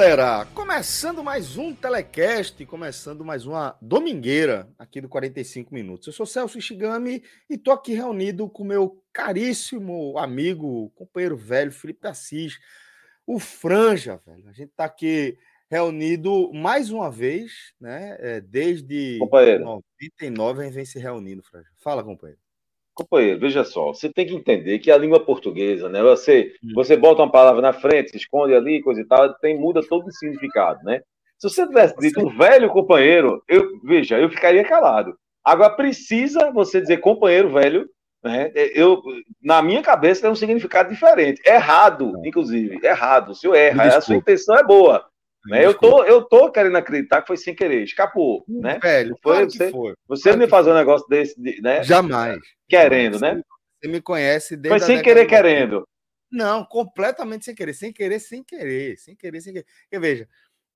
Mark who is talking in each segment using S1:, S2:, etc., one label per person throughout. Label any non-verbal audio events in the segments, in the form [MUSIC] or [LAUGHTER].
S1: Galera! Começando mais um telecast, começando mais uma domingueira aqui do 45 Minutos. Eu sou Celso Ishigami e tô aqui reunido com meu caríssimo amigo, companheiro velho, Felipe Assis, o Franja, velho. A gente tá aqui reunido mais uma vez, né? É, desde
S2: Companheiro.
S1: 99 a gente vem se reunindo, Franja. Fala, companheiro.
S2: Companheiro, veja só, você tem que entender que a língua portuguesa, né? Você,
S1: Hum.
S2: você bota uma palavra na frente, se esconde ali, coisa e tal, tem, muda todo o significado, né? Se você tivesse dito velho companheiro, eu, veja, eu ficaria calado. Agora, precisa você dizer companheiro velho, né? Eu, na minha cabeça tem um significado diferente. Errado, inclusive, errado. O senhor erra, a sua intenção é boa. Né? Eu, tô, eu tô querendo acreditar que foi sem querer, escapou, né?
S1: Velho,
S2: Foi
S1: claro
S2: você-
S1: foi.
S2: Você
S1: Claro que
S2: fazer um negócio desse, de- né?
S1: Jamais.
S2: Querendo, né?
S1: Você me conhece desde
S2: Foi sem querer,
S1: de 90.
S2: querendo.
S1: Não, completamente sem querer. Sem querer, sem querer. Sem querer, sem querer. Porque, veja,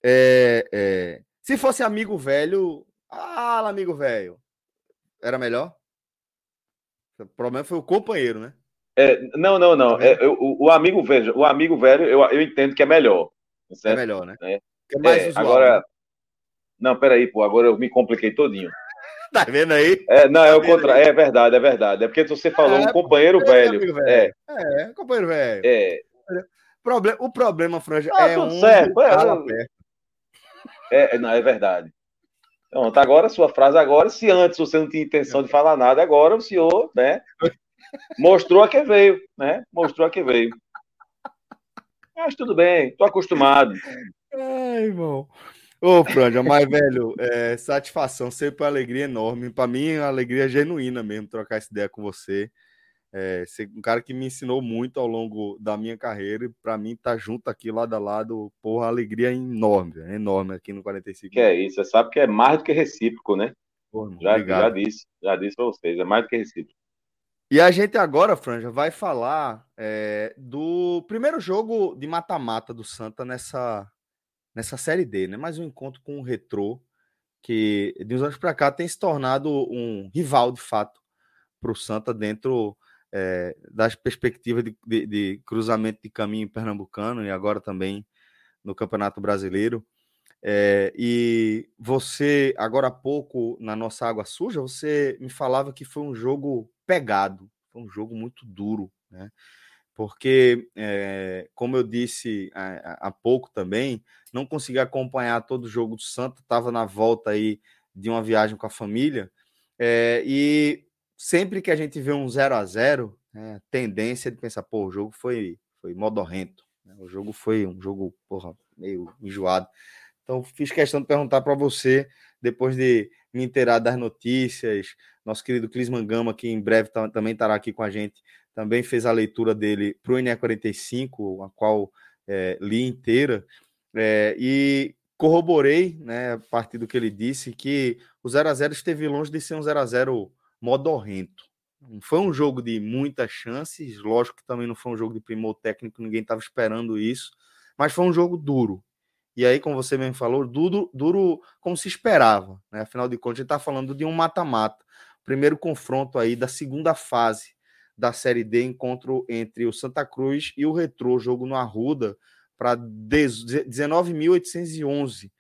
S1: é, é, se fosse amigo velho. Ah, amigo velho. Era melhor? O problema foi o companheiro, né?
S2: É, não, não, não.
S1: Tá
S2: É, eu- o, o amigo velho, o amigo velho, eu, eu entendo que é melhor.
S1: É
S2: certo?
S1: melhor, né?
S2: É.
S1: É mais
S2: É,
S1: usual.
S2: agora,
S1: né?
S2: não, peraí, pô, agora eu me compliquei todinho. [LAUGHS]
S1: Tá vendo aí?
S2: É, não, é o
S1: Tá vendo
S2: contrário. É verdade, é verdade. É porque você falou
S1: É,
S2: um companheiro
S1: É,
S2: velho.
S1: amigo
S2: É,
S1: É, companheiro velho.
S2: é,
S1: Proble- o problema, Franja,
S2: Ah,
S1: é um
S2: certo, é, é, é, não, é verdade. Pronto, agora a sua frase agora, se antes você não tinha intenção de falar nada, agora o senhor, né, [LAUGHS] mostrou a que veio, né? Mostrou a que veio. Mas tudo bem, tô acostumado.
S1: Ai, irmão. Ô, Franja, mas, velho, é, satisfação, sempre uma alegria enorme. Para mim, é uma alegria genuína mesmo trocar essa ideia com você. É, você é um cara que me ensinou muito ao longo da minha carreira. E para mim, estar junto aqui lado a lado, porra, alegria enorme, velho, enorme aqui no 45.
S2: Que é isso, você sabe que é mais do que recíproco, né?
S1: Porra,
S2: Já, já disse, já disse pra vocês, é mais do que recíproco.
S1: E a gente agora, Franja, vai falar é, do primeiro jogo de mata-mata do Santa nessa, nessa Série D, né? Mais um encontro com o Retrô, que de uns anos para cá tem se tornado um rival de fato para o Santa dentro é, das perspectivas de, de- de cruzamento de caminho pernambucano e agora também no Campeonato Brasileiro. É, e você, agora há pouco, na nossa Água Suja, você me falava que foi um jogo pegado, foi um jogo muito duro, né? Porque, é, como eu disse há, pouco também, não consegui acompanhar todo o jogo do Santa, estava na volta aí de uma viagem com a família, é, e sempre que a gente vê um 0 a 0 né, tendência de pensar, pô, o jogo foi, foi modorrento, né? o jogo foi um jogo, porra, meio enjoado. Então, fiz questão de perguntar para você, depois de me inteirar das notícias. Nosso querido Clis Mangama, que em breve também estará aqui com a gente, também fez a leitura dele para o NE45, a qual eh, li inteira, eh, e corroborei, né, a partir do que ele disse, que o 0 a 0 esteve longe de ser um 0 a 0 modorrento. Não foi um jogo de muitas chances, lógico que também não foi um jogo de primor técnico, ninguém estava esperando isso, mas foi um jogo duro. E aí, como você mesmo falou, duro, duro como se esperava. Né? Afinal de contas, a gente está falando de um mata-mata. Primeiro confronto aí da segunda fase da Série D, encontro entre o Santa Cruz e o Retrô, jogo no Arruda, para 19.811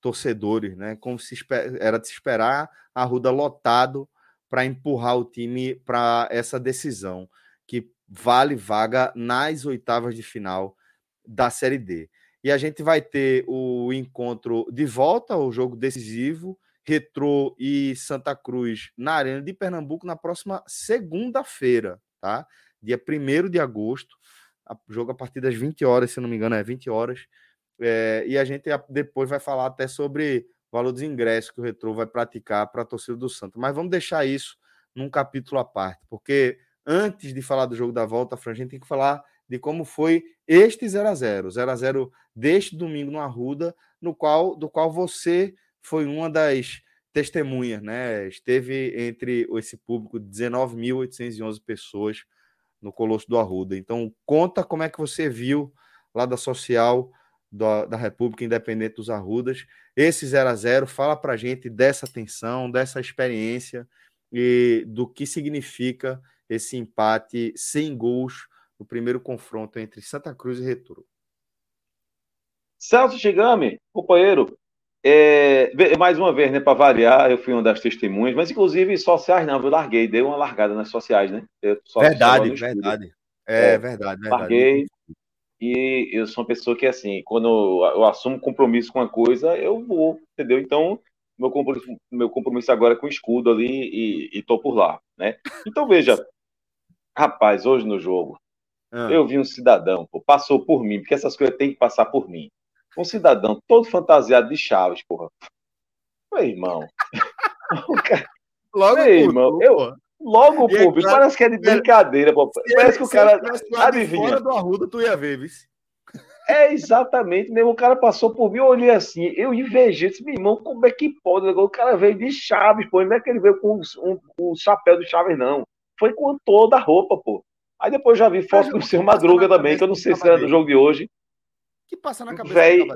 S1: torcedores, né? Como se era de se esperar, Arruda lotado para empurrar o time para essa decisão, que vale vaga nas oitavas de final da Série D. E a gente vai ter o encontro de volta, o jogo decisivo, Retrô e Santa Cruz na Arena de Pernambuco na próxima segunda-feira. tá? Dia 1 de agosto, jogo a partir das 20 horas, se não me engano, é 20 horas. É, e a gente depois vai falar até sobre o valor dos ingressos que o Retro vai praticar para a torcida do Santos. Mas vamos deixar isso num capítulo à parte, porque antes de falar do jogo da volta, Fran, a gente tem que falar de como foi este 0 a 0 0 a 0 deste domingo no Arruda, no qual, do qual você foi uma das testemunhas, né? Esteve entre esse público de 19.811 pessoas no Colosso do Arruda. Então, conta como é que você viu lá da social da, da República Independente dos Arrudas esse 0 a 0 Fala para gente dessa tensão, dessa experiência e do que significa esse empate sem gols no primeiro confronto entre Santa Cruz e Retro.
S2: Celso Chigami, companheiro, é, mais uma vez, né, para variar, eu fui uma das testemunhas, mas inclusive sociais não, eu larguei, dei uma largada nas sociais, né?
S1: Verdade, verdade. É, é, verdade, verdade.
S2: Larguei e eu sou uma pessoa que, assim, quando eu assumo compromisso com uma coisa, eu vou, entendeu? Então, meu compromisso, meu compromisso agora é com o escudo ali e, e tô por lá, né? Então, veja, rapaz, hoje no jogo, ah. eu vi um cidadão, pô, passou por mim, porque essas coisas têm que passar por mim. Um cidadão todo fantasiado de chaves, porra. Meu irmão. [LAUGHS]
S1: Logo, Meu irmão,
S2: eu, logo, pô, claro, parece que é de brincadeira, pô. Parece que o cara. Adivinha.
S1: Fora do Arruda, tu ia ver, viu?
S2: É exatamente mesmo. O cara passou por mim, eu olhei assim, eu invejei, disse, meu irmão, como é que pode? O cara veio de Chaves, pô. Não é que ele veio com um, um chapéu do Chaves, não. Foi com toda a roupa, pô. Aí depois já vi foto do seu Madruga também, que eu não sei se era do jogo de hoje.
S1: que passa na cabeça véi...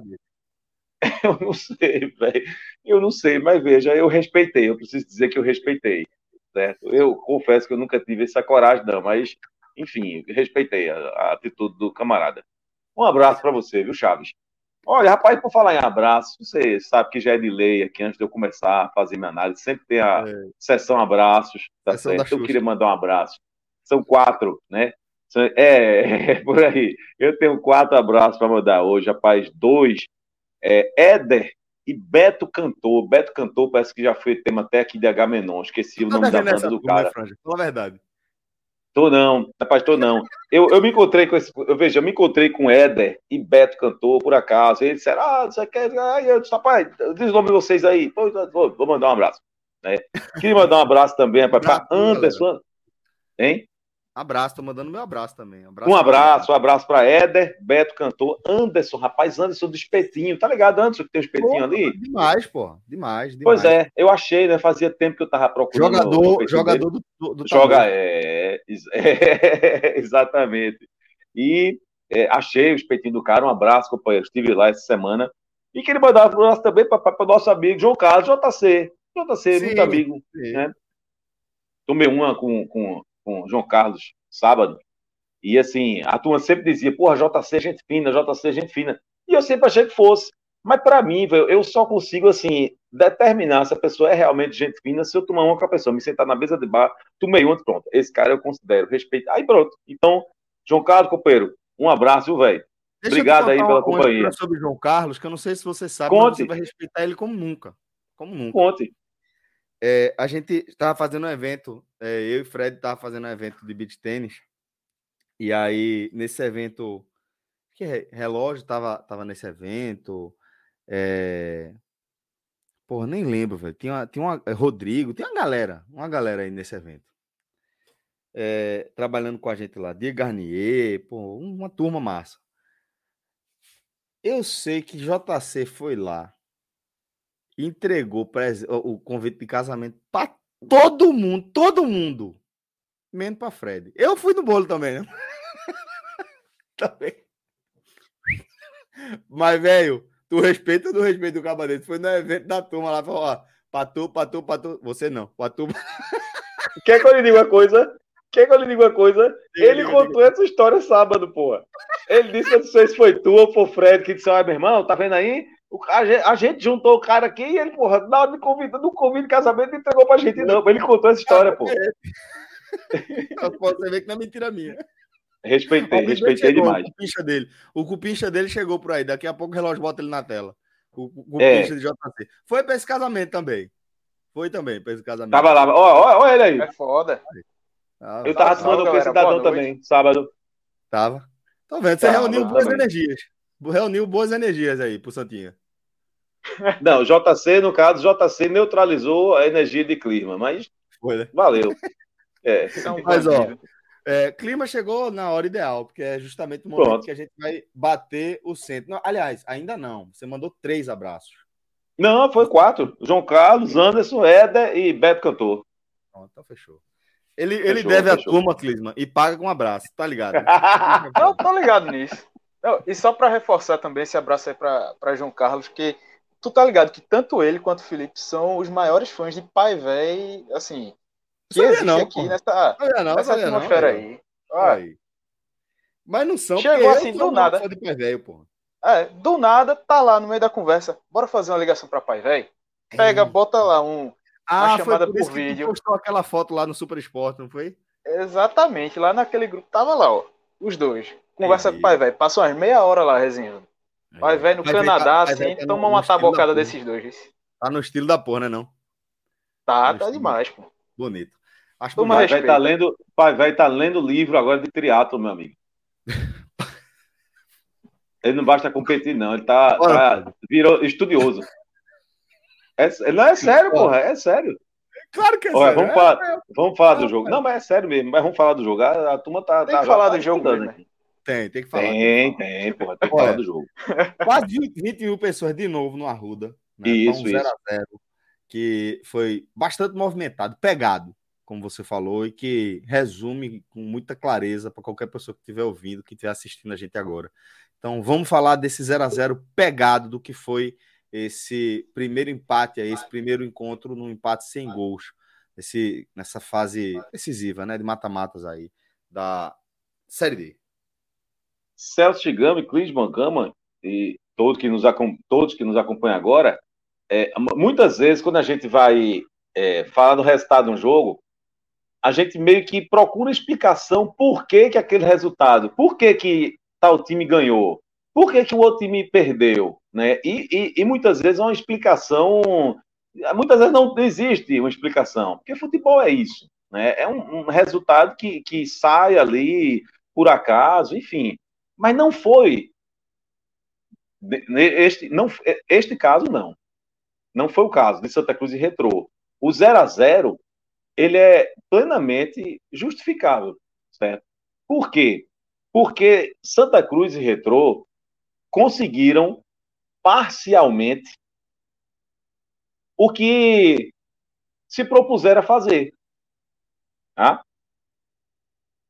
S1: [LAUGHS]
S2: Eu não sei, velho. Eu não sei, mas veja, eu respeitei. Eu preciso dizer que eu respeitei. Certo? Eu confesso que eu nunca tive essa coragem, não, mas, enfim, respeitei a, a atitude do camarada. Um abraço para você, viu, Chaves? Olha, rapaz, por falar em abraço, você sabe que já é de lei aqui antes de eu começar a fazer minha análise, sempre tem a é. sessão abraços, tá sessão certo? Eu queria mandar um abraço. São quatro, né? É, [LAUGHS] é por aí. Eu tenho quatro abraços para mandar hoje, rapaz. Dois, é, Éder e Beto Cantor. Beto Cantor parece que já foi tema até aqui de Agamenon. Esqueci o nome da banda do cara.
S1: Fala a verdade.
S2: Tô não, rapaz, tô não. Eu, eu me encontrei com esse. Eu veja, eu me encontrei com Éder e Beto Cantor, por acaso. Eles disseram, ah, você quer. Aí eu disse, rapaz, diz o nome de vocês aí. Vou, vou mandar um abraço. Né? Queria mandar um abraço também, rapaz, para Anderson. Hein?
S1: Abraço, tô mandando meu abraço também.
S2: Abraço um abraço, um abraço para Éder, Beto Cantor, Anderson, rapaz, Anderson do espetinho, tá ligado, Anderson, que tem um espetinho ali?
S1: Demais, pô, demais, demais.
S2: Pois é, eu achei, né? Fazia tempo que eu tava procurando.
S1: Jogador, jogador do, do,
S2: do Joga, é, [LAUGHS] é, exatamente. E é, achei o espetinho do cara, um abraço, companheiro. Estive lá essa semana. E queria mandar um abraço também para o nosso amigo João Carlos, JC. JC, sim, muito amigo. Né? Tomei uma com, com com João Carlos sábado. E assim, a turma sempre dizia, porra, JC é gente fina, JC é gente fina. E eu sempre achei que fosse. Mas para mim, eu só consigo assim determinar se a pessoa é realmente gente fina se eu tomar uma com a pessoa, me sentar na mesa de bar, tomei uma, pronto. Esse cara eu considero, respeito. Aí pronto. Então, João Carlos Copeiro, um abraço, velho. Obrigado aí pela companhia.
S1: sobre João Carlos, que eu não sei se você sabe, Conte. mas você vai respeitar ele como nunca. Como nunca.
S2: Conte.
S1: É, a gente estava fazendo um evento, é, eu e Fred estava fazendo um evento de beach tênis. E aí, nesse evento, que relógio estava tava nesse evento. É... Porra, nem lembro, velho. Tinha, tinha uma. É, Rodrigo, tem uma galera, uma galera aí nesse evento. É, trabalhando com a gente lá, Diego Garnier, pô, uma turma massa. Eu sei que JC foi lá entregou o convite de casamento para todo mundo, todo mundo, menos para Fred. Eu fui no bolo também, né? [LAUGHS] também. Mas, velho, tu respeita ou não respeita o cabarete? Foi no evento da turma lá, falou, ó, pra tu, pra tu, pra tu. Você não, pra tu. [LAUGHS]
S2: Quer que eu lhe diga uma coisa? Quer que eu lhe diga uma coisa? Ele contou essa história sábado, pô. Ele disse que não sei se foi tu ou foi o Fred que disse: Olha, meu irmão, tá vendo aí? A gente, a gente, juntou o cara aqui e ele, porra, na hora de convite, no convite de casamento, entregou pra gente, não. Ele contou essa história, pô.
S1: Você ver que não é mentira minha.
S2: Respeitei, respeitei
S1: chegou,
S2: demais.
S1: O cupincha dele. O cupincha dele chegou por aí. Daqui a pouco o relógio bota ele na tela. O, o cupincha é. de JC. Foi pra esse casamento também. Foi também pra esse casamento.
S2: Tava lá. Ó, ó, ó ele aí.
S3: É foda.
S2: Ah, eu tava tomando com esse cidadão também, sábado.
S1: Tava. Tô vendo, você reuniu boas também. energias. Reuniu boas energias aí pro Santinha. [LAUGHS]
S2: Não, JC, no caso, JC neutralizou a energia de clima, mas Foi, né? valeu.
S1: É, é mas, ó, é, clima chegou na hora ideal, porque é justamente o momento Pronto. que a gente vai bater o centro. Não, aliás, ainda não. Você mandou três abraços.
S2: Não, foi quatro. João Carlos, Anderson, Éder e Beto Cantor.
S1: Pronto, então fechou. Ele, fechou, ele deve fechou. a turma, Clisma, e paga com um abraço, tá ligado? [LAUGHS]
S3: Eu tô ligado nisso. e só para reforçar também esse abraço aí para João Carlos, que tu tá ligado que tanto ele quanto o Felipe são os maiores fãs de pai velho, assim, que sabia existe não, aqui pô. nessa,
S1: sabia não, nessa atmosfera
S3: não, aí. aí.
S1: Mas não são
S3: Chegou assim, do nada.
S1: De pai velho, pô.
S3: É, do nada, tá lá no meio da conversa. Bora fazer uma ligação pra pai velho? Pega, bota lá um,
S1: ah, uma chamada por, por vídeo. postou aquela foto lá no Super Esporte, não foi?
S3: Exatamente, lá naquele grupo tava lá, ó. Os dois. Conversa com o pai velho. Passou umas meia hora lá resenhando. Pai velho no pai Canadá, tá, assim, tá toma uma tabocada desses dois.
S1: Tá no estilo da porra, né, não?
S3: Tá, tá, tá demais, pô.
S1: Bonito.
S2: Acho que vai estar tá lendo, vai estar tá lendo livro agora de triatlo, meu amigo. [LAUGHS] ele não basta competir, não. Ele tá, tá virou estudioso. É, não é sério, porra, é sério.
S1: Claro que é
S2: Olha, sério. Vamos, é, falar, é, vamos falar do jogo. Não, mas é sério mesmo. Mas vamos falar do jogo. A, a turma tá.
S3: Tem
S2: tá,
S3: que falar tá do jogo.
S1: Né? Tem, tem que falar.
S2: Tem, tem, porra. Tem que falar do jogo. [LAUGHS]
S1: Quase 20 mil pessoas de novo no Arruda.
S2: Né? Isso, um 0 isso. A 0
S1: que foi bastante movimentado, pegado como você falou, e que resume com muita clareza para qualquer pessoa que estiver ouvindo, que estiver assistindo a gente agora. Então, vamos falar desse 0 a 0 pegado do que foi esse primeiro empate, esse primeiro encontro no empate sem gols, esse, nessa fase decisiva, né, de mata-matas aí da Série D.
S2: Celso Chigami, Clisman Gama e todos que nos, todos que nos acompanham agora, é, muitas vezes quando a gente vai é, falar do resultado de um jogo, a gente meio que procura explicação por que, que aquele resultado, por que, que tal time ganhou, por que, que o outro time perdeu, né? E, e, e muitas vezes é uma explicação, muitas vezes não existe uma explicação, porque futebol é isso, né? É um, um resultado que, que sai ali por acaso, enfim. Mas não foi este, não, este caso não. Não foi o caso de Santa Cruz e Retrô. O 0 a 0 ele é plenamente justificável, certo? Por quê? Porque Santa Cruz e Retrô conseguiram parcialmente o que se propuseram a fazer. Tá?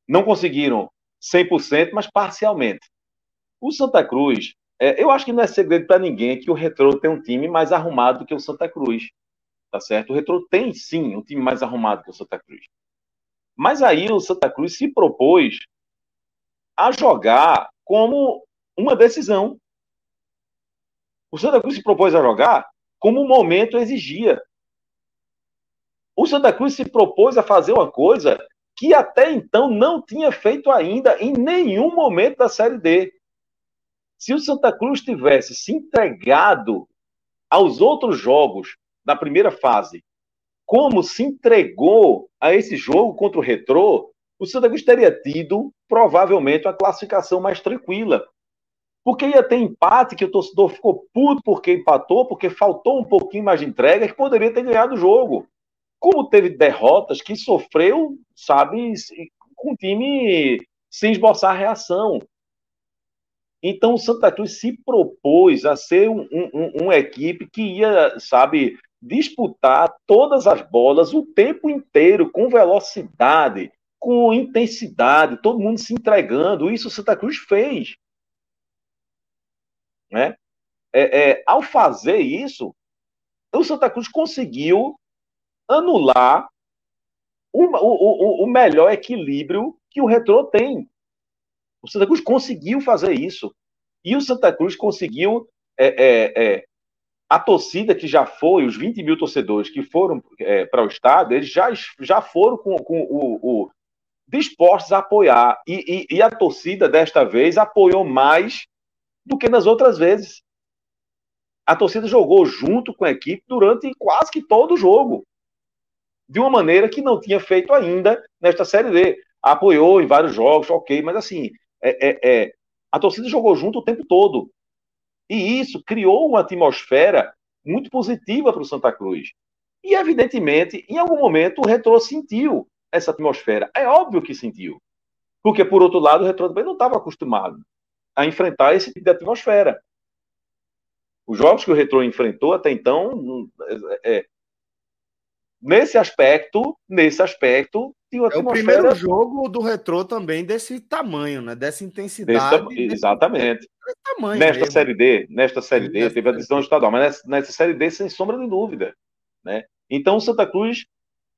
S2: Não conseguiram 100%, mas parcialmente. O Santa Cruz, é, eu acho que não é segredo para ninguém que o Retrô tem um time mais arrumado do que o Santa Cruz tá certo? O Retro tem sim um time mais arrumado que o Santa Cruz. Mas aí o Santa Cruz se propôs a jogar como uma decisão. O Santa Cruz se propôs a jogar como o momento exigia. O Santa Cruz se propôs a fazer uma coisa que até então não tinha feito ainda em nenhum momento da Série D. Se o Santa Cruz tivesse se entregado aos outros jogos da primeira fase, como se entregou a esse jogo contra o Retrô, o Santa Cruz teria tido provavelmente uma classificação mais tranquila. Porque ia ter empate que o torcedor ficou puto porque empatou, porque faltou um pouquinho mais de entrega, que poderia ter ganhado o jogo. Como teve derrotas que sofreu, sabe, com o time sem esboçar reação. Então o Santa Cruz se propôs a ser um, um, uma equipe que ia, sabe, disputar todas as bolas o tempo inteiro, com velocidade, com intensidade, todo mundo se entregando. Isso o Santa Cruz fez. Né? É, é, ao fazer isso, o Santa Cruz conseguiu anular o, o, o melhor equilíbrio que o Retrô tem. O Santa Cruz conseguiu fazer isso. E o Santa Cruz conseguiu é, é, é a torcida que já foi, os 20 mil torcedores que foram é, para o estado, eles já, já foram com, com o, o, dispostos a apoiar. E, e, e, a torcida, desta vez, apoiou mais do que nas outras vezes. A torcida jogou junto com a equipe durante quase que todo o jogo. De uma maneira que não tinha feito ainda nesta Série D. Apoiou em vários jogos, ok, mas assim, é, é, é, a torcida jogou junto o tempo todo. E isso criou uma atmosfera muito positiva para o Santa Cruz. E, evidentemente, em algum momento o Retrô sentiu essa atmosfera. É óbvio que sentiu. Porque, por outro lado, o Retrô também não estava acostumado a enfrentar esse tipo de atmosfera. Os jogos que o Retrô enfrentou até então, é, é, nesse aspecto, nesse aspecto,
S1: tinha É o primeiro jogo do Retrô também desse tamanho, né? Dessa intensidade.
S2: Desse, exatamente. Desse tamanho nesta mesmo. série D, nesta série D, teve a decisão estadual, mas nessa, nessa série D, sem sombra de dúvida. Né? Então, o Santa Cruz,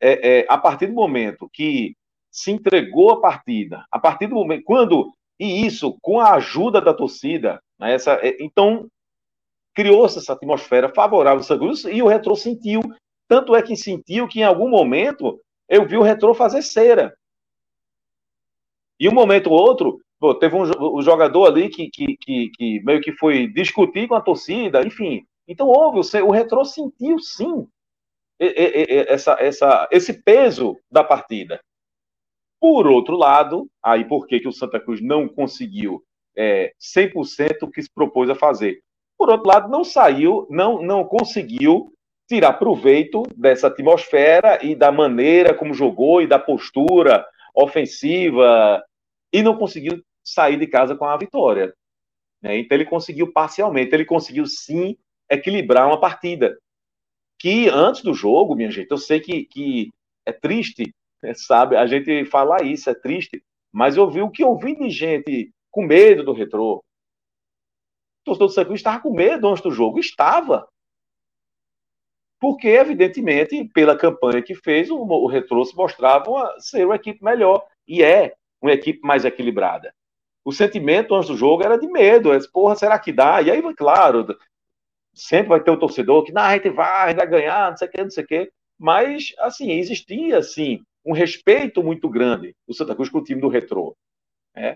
S2: é, é, a partir do momento que se entregou a partida, a partir do momento, quando, e isso com a ajuda da torcida, né, essa, é, então criou-se essa atmosfera favorável ao Santa Cruz e o Retro sentiu, tanto é que sentiu que em algum momento eu vi o Retro fazer cera. E um momento ou outro, pô, teve um, um jogador ali que, que, que, que, meio que foi discutir com a torcida, enfim. Então houve, o, o sentiu sim essa, essa, esse peso da partida. Por outro lado, aí por que, que o Santa Cruz não conseguiu é, 100% o que se propôs a fazer? Por outro lado, não saiu, não, não conseguiu tirar proveito dessa atmosfera e da maneira como jogou e da postura ofensiva e não conseguiu sair de casa com a vitória. Né? Então ele conseguiu parcialmente, ele conseguiu sim equilibrar uma partida que antes do jogo, minha gente, eu sei que, que é triste, sabe? A gente falar isso é triste, mas eu vi o que eu vi de gente com medo do retrô. O torcedor do Santa estava com medo antes do jogo, estava. Porque, evidentemente, pela campanha que fez, o, o retrô se mostrava uma, ser uma equipe melhor. E é uma equipe mais equilibrada. O sentimento antes do jogo era de medo. É, Porra, será que dá? E aí, claro, sempre vai ter o um torcedor que, não, a gente vai, vai ganhar, não sei o que, não sei o que. Mas, assim, existia, assim, um respeito muito grande do Santa Cruz com o time do Retrô. Né?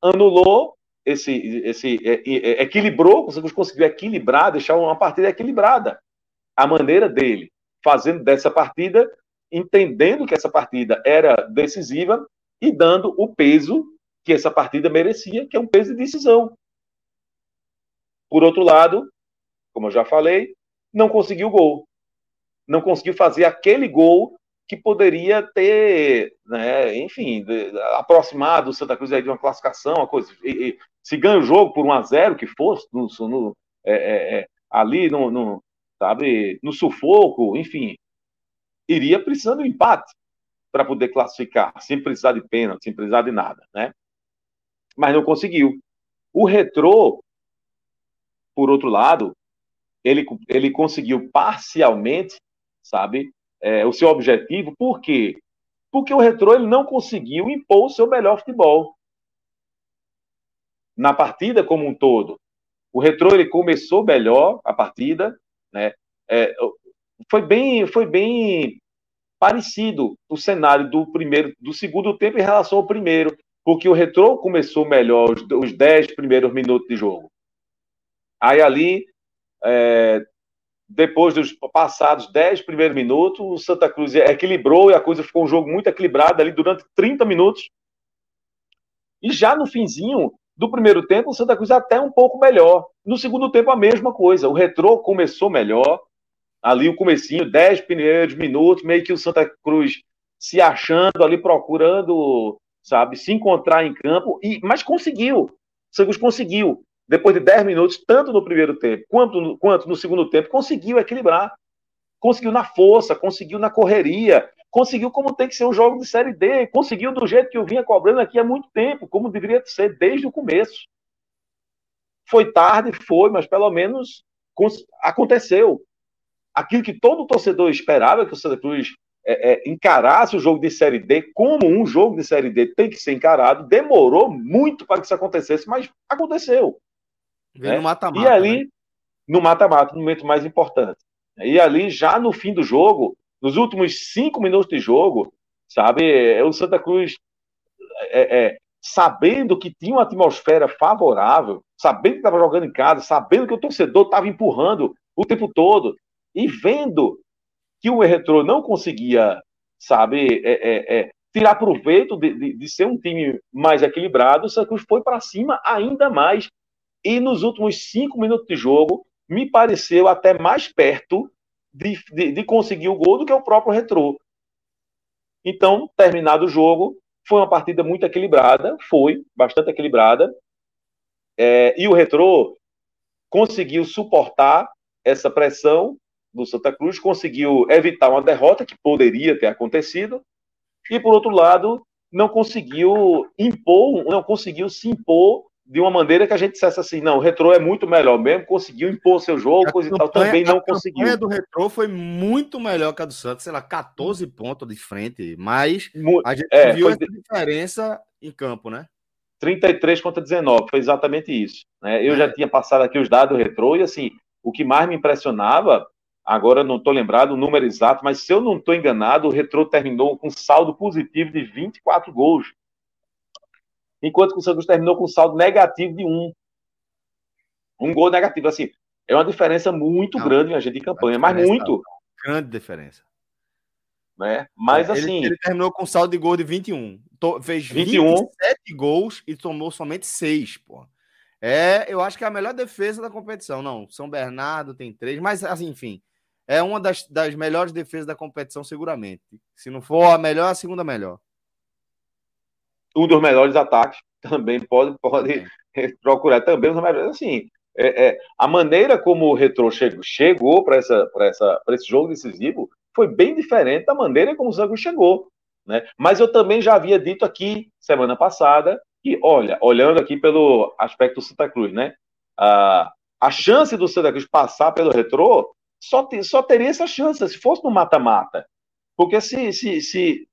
S2: Anulou esse, esse é, é, equilibrou, Santa Cruz conseguiu equilibrar, deixar uma partida equilibrada. A maneira dele, fazendo dessa partida, entendendo que essa partida era decisiva e dando o peso que essa partida merecia, que é um peso de decisão. Por outro lado, como eu já falei, não conseguiu gol. Não conseguiu fazer aquele gol que poderia ter, né, enfim, aproximado o Santa Cruz de uma classificação, uma coisa. E, e, se ganha o jogo por 1 a 0 que fosse, no, no é, é, é, ali no, no, sabe, no sufoco, enfim, iria precisando de um empate para poder classificar, sem precisar de pênalti, sem precisar de nada, né? Mas não conseguiu. O Retrô por outro lado, ele, ele conseguiu parcialmente, sabe, é, o seu objetivo. Por quê? Porque o Retrô ele não conseguiu impor o seu melhor futebol na partida como um todo. O Retrô ele começou melhor a partida, né? É, foi bem, foi bem parecido o cenário do primeiro, do segundo tempo em relação ao primeiro, porque o Retrô começou melhor os, os 10 primeiros minutos de jogo. Aí ali, é, depois dos passados 10 primeiros minutos, o Santa Cruz equilibrou e a coisa ficou um jogo muito equilibrado ali durante 30 minutos. E já no finzinho do primeiro tempo, o Santa Cruz até um pouco melhor. No segundo tempo, a mesma coisa. O retrô começou melhor. Ali o comecinho, 10 primeiros minutos, meio que o Santa Cruz se achando ali, procurando, sabe, se encontrar em campo, e mas conseguiu. O Santa Cruz conseguiu depois de 10 minutos, tanto no primeiro tempo quanto no, quanto no segundo tempo, conseguiu equilibrar. Conseguiu na força, conseguiu na correria, conseguiu como tem que ser um jogo de Série D, conseguiu do jeito que eu vinha cobrando aqui há muito tempo, como deveria ser desde o começo. Foi tarde, foi, mas pelo menos aconteceu. Aquilo que todo torcedor esperava que o Santa Cruz é, é, encarasse o jogo de Série D como um jogo de Série D tem que ser encarado, demorou muito para que isso acontecesse, mas aconteceu. Né? Mata -mata, e ali, né? no mata-mata, no momento mais importante. E ali, já no fim do jogo, nos últimos cinco minutos de jogo, sabe, é, o Santa Cruz, é, é, sabendo que tinha uma atmosfera favorável, sabendo que estava jogando em casa, sabendo que o torcedor estava empurrando o tempo todo, e vendo que o Retrô não conseguia, sabe, é, é, é, tirar proveito de, de, de, ser um time mais equilibrado, o Santa Cruz foi para cima ainda mais. E nos últimos cinco minutos de jogo, me pareceu até mais perto de, de, de conseguir o gol do que o próprio Retrô. Então, terminado o jogo, foi uma partida muito equilibrada, foi bastante equilibrada. É, e o Retrô conseguiu suportar essa pressão do Santa Cruz, conseguiu evitar uma derrota que poderia ter acontecido, e por outro lado, não conseguiu impor, não conseguiu se impor de uma maneira que a gente dissesse assim, não, o Retrô é muito melhor mesmo, conseguiu impor seu jogo, a coisa campanha, e tal, também não conseguiu. A
S1: do Retrô foi muito melhor que a do Santos, sei lá, 14 pontos de frente, mas a gente
S2: é,
S1: viu essa diferença em campo, né?
S2: 33 contra 19, foi exatamente isso. Né? Eu é. já tinha passado aqui os dados do Retrô, e assim, o que mais me impressionava, agora não estou lembrado o número exato, mas se eu não estou enganado, o Retrô terminou com saldo positivo de 24 gols enquanto que o Santos terminou com saldo negativo de um. Um gol negativo. Assim, é uma diferença muito Não, grande, minha gente, de campanha, mas muito.
S1: Grande diferença.
S2: Né? Mas é, assim.
S1: Ele, ele, terminou com saldo de gol de 21. To, fez 21. 27 gols e tomou somente 6, pô. É, eu acho que é a melhor defesa da competição. Não, São Bernardo tem três, mas assim, enfim, é uma das, das melhores defesas da competição, seguramente. Se não for a melhor, a segunda melhor
S2: um dos melhores ataques [LAUGHS] também pode, pode [LAUGHS] procurar também os melhores. Assim, é, é, a maneira como o Retro chegou, chegou para essa, essa, esse jogo decisivo foi bem diferente da maneira como o Zango chegou. Né? Mas eu também já havia dito aqui semana passada que, olha, olhando aqui pelo aspecto do Santa Cruz, né? A, a chance do Santa Cruz passar pelo Retro só, te, só teria essa chance se fosse no mata-mata. Porque se, se, se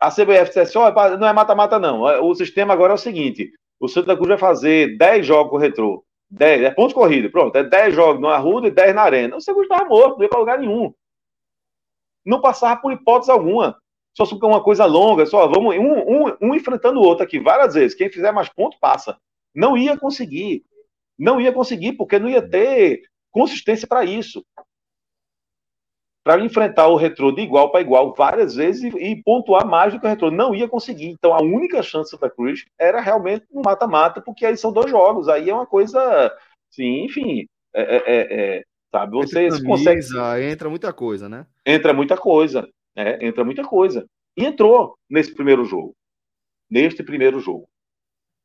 S2: a CBF dissesse, olha, não é mata-mata não, o sistema agora é o seguinte, o Santa Cruz vai fazer 10 jogos com Retrô, 10, é ponto corrido, pronto, é 10 jogos na Arruda e 10 na Arena. O Santa Cruz estava morto, não ia para lugar nenhum. Não passava por hipótese alguma. Só se uma coisa longa, só vamos um, um, um enfrentando o outro aqui várias vezes. Quem fizer mais pontos, passa. Não ia conseguir. Não ia conseguir, porque não ia ter consistência para isso para enfrentar o retrô de igual para igual várias vezes e, e, pontuar mais do que o retrô. Não ia conseguir. Então a única chance da Cruz era realmente no mata-mata, porque aí são dois jogos. Aí é uma coisa. Sim, enfim. É, é, é, é sabe, você camisa, consegue.
S1: Entra muita coisa, né?
S2: Entra muita coisa. Né? Entra muita coisa. E entrou nesse primeiro jogo. Neste primeiro jogo.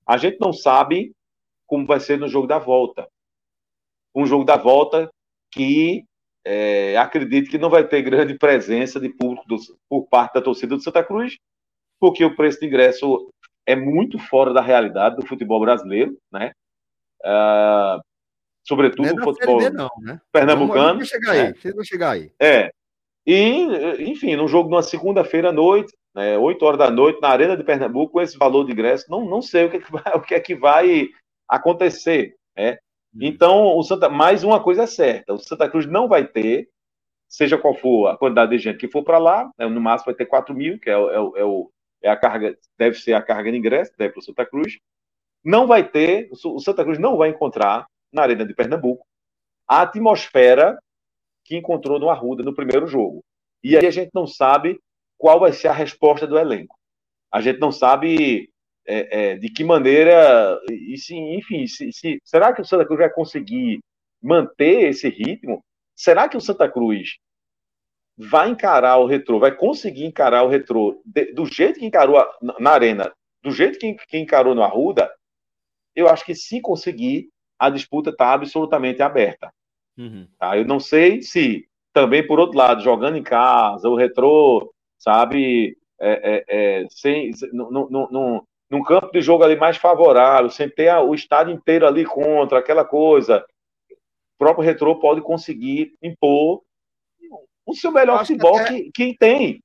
S2: A gente não sabe como vai ser no jogo da volta. Um jogo da volta que é, acredito que não vai ter grande presença de público do, por parte da torcida do Santa Cruz, porque o preço de ingresso é muito fora da realidade do futebol brasileiro, né? Uh, sobretudo o futebol não, né? pernambucano. Vamos,
S1: chegar aí, né? chegar aí.
S2: É. E, enfim, num jogo de uma segunda-feira à noite, né, 8 horas da noite, na Arena de Pernambuco, com esse valor de ingresso, não, não sei o que, é que vai, [LAUGHS] o que é que vai acontecer. Né? Então, o Santa, mais uma coisa é certa: o Santa Cruz não vai ter, seja qual for a quantidade de gente que for para lá, né, no máximo vai ter 4 mil, que é, é, é, o, é a carga, deve ser a carga de ingresso, deve para o Santa Cruz. Não vai ter, o Santa Cruz não vai encontrar na Arena de Pernambuco a atmosfera que encontrou no Arruda no primeiro jogo. E aí a gente não sabe qual vai ser a resposta do elenco. A gente não sabe é, é, de que maneira, e se, enfim, se, se, será que o Santa Cruz vai conseguir manter esse ritmo? Será que o Santa Cruz vai encarar o retrô, vai conseguir encarar o retrô de, do jeito que encarou a, na arena, do jeito que, que encarou no Arruda? Eu acho que se conseguir, a disputa está absolutamente aberta. Uhum. Tá? Eu não sei se também, por outro lado, jogando em casa, o retrô, sabe, é, é, é, sem, não, não, não, num campo de jogo ali mais favorável, sem ter o estádio inteiro ali contra, aquela coisa, o próprio Retrô pode conseguir impor o seu melhor futebol que, até... que, que, tem.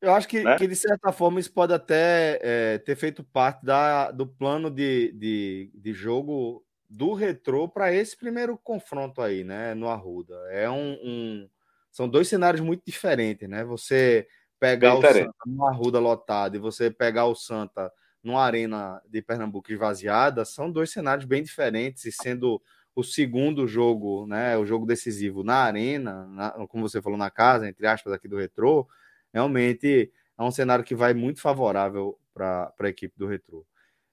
S1: Eu acho que, né? que, de certa forma, isso pode até é, ter feito parte da, do plano de, de, de jogo do Retrô para esse primeiro confronto aí, né, no Arruda. É um, um, são dois cenários muito diferentes, né? Você pegar o Santa no Arruda lotado e você pegar o Santa numa arena de Pernambuco esvaziada, são dois cenários bem diferentes e sendo o segundo jogo, né, o jogo decisivo na arena, na, como você falou, na casa, entre aspas, aqui do Retrô, realmente é um cenário que vai muito favorável para a equipe do Retrô.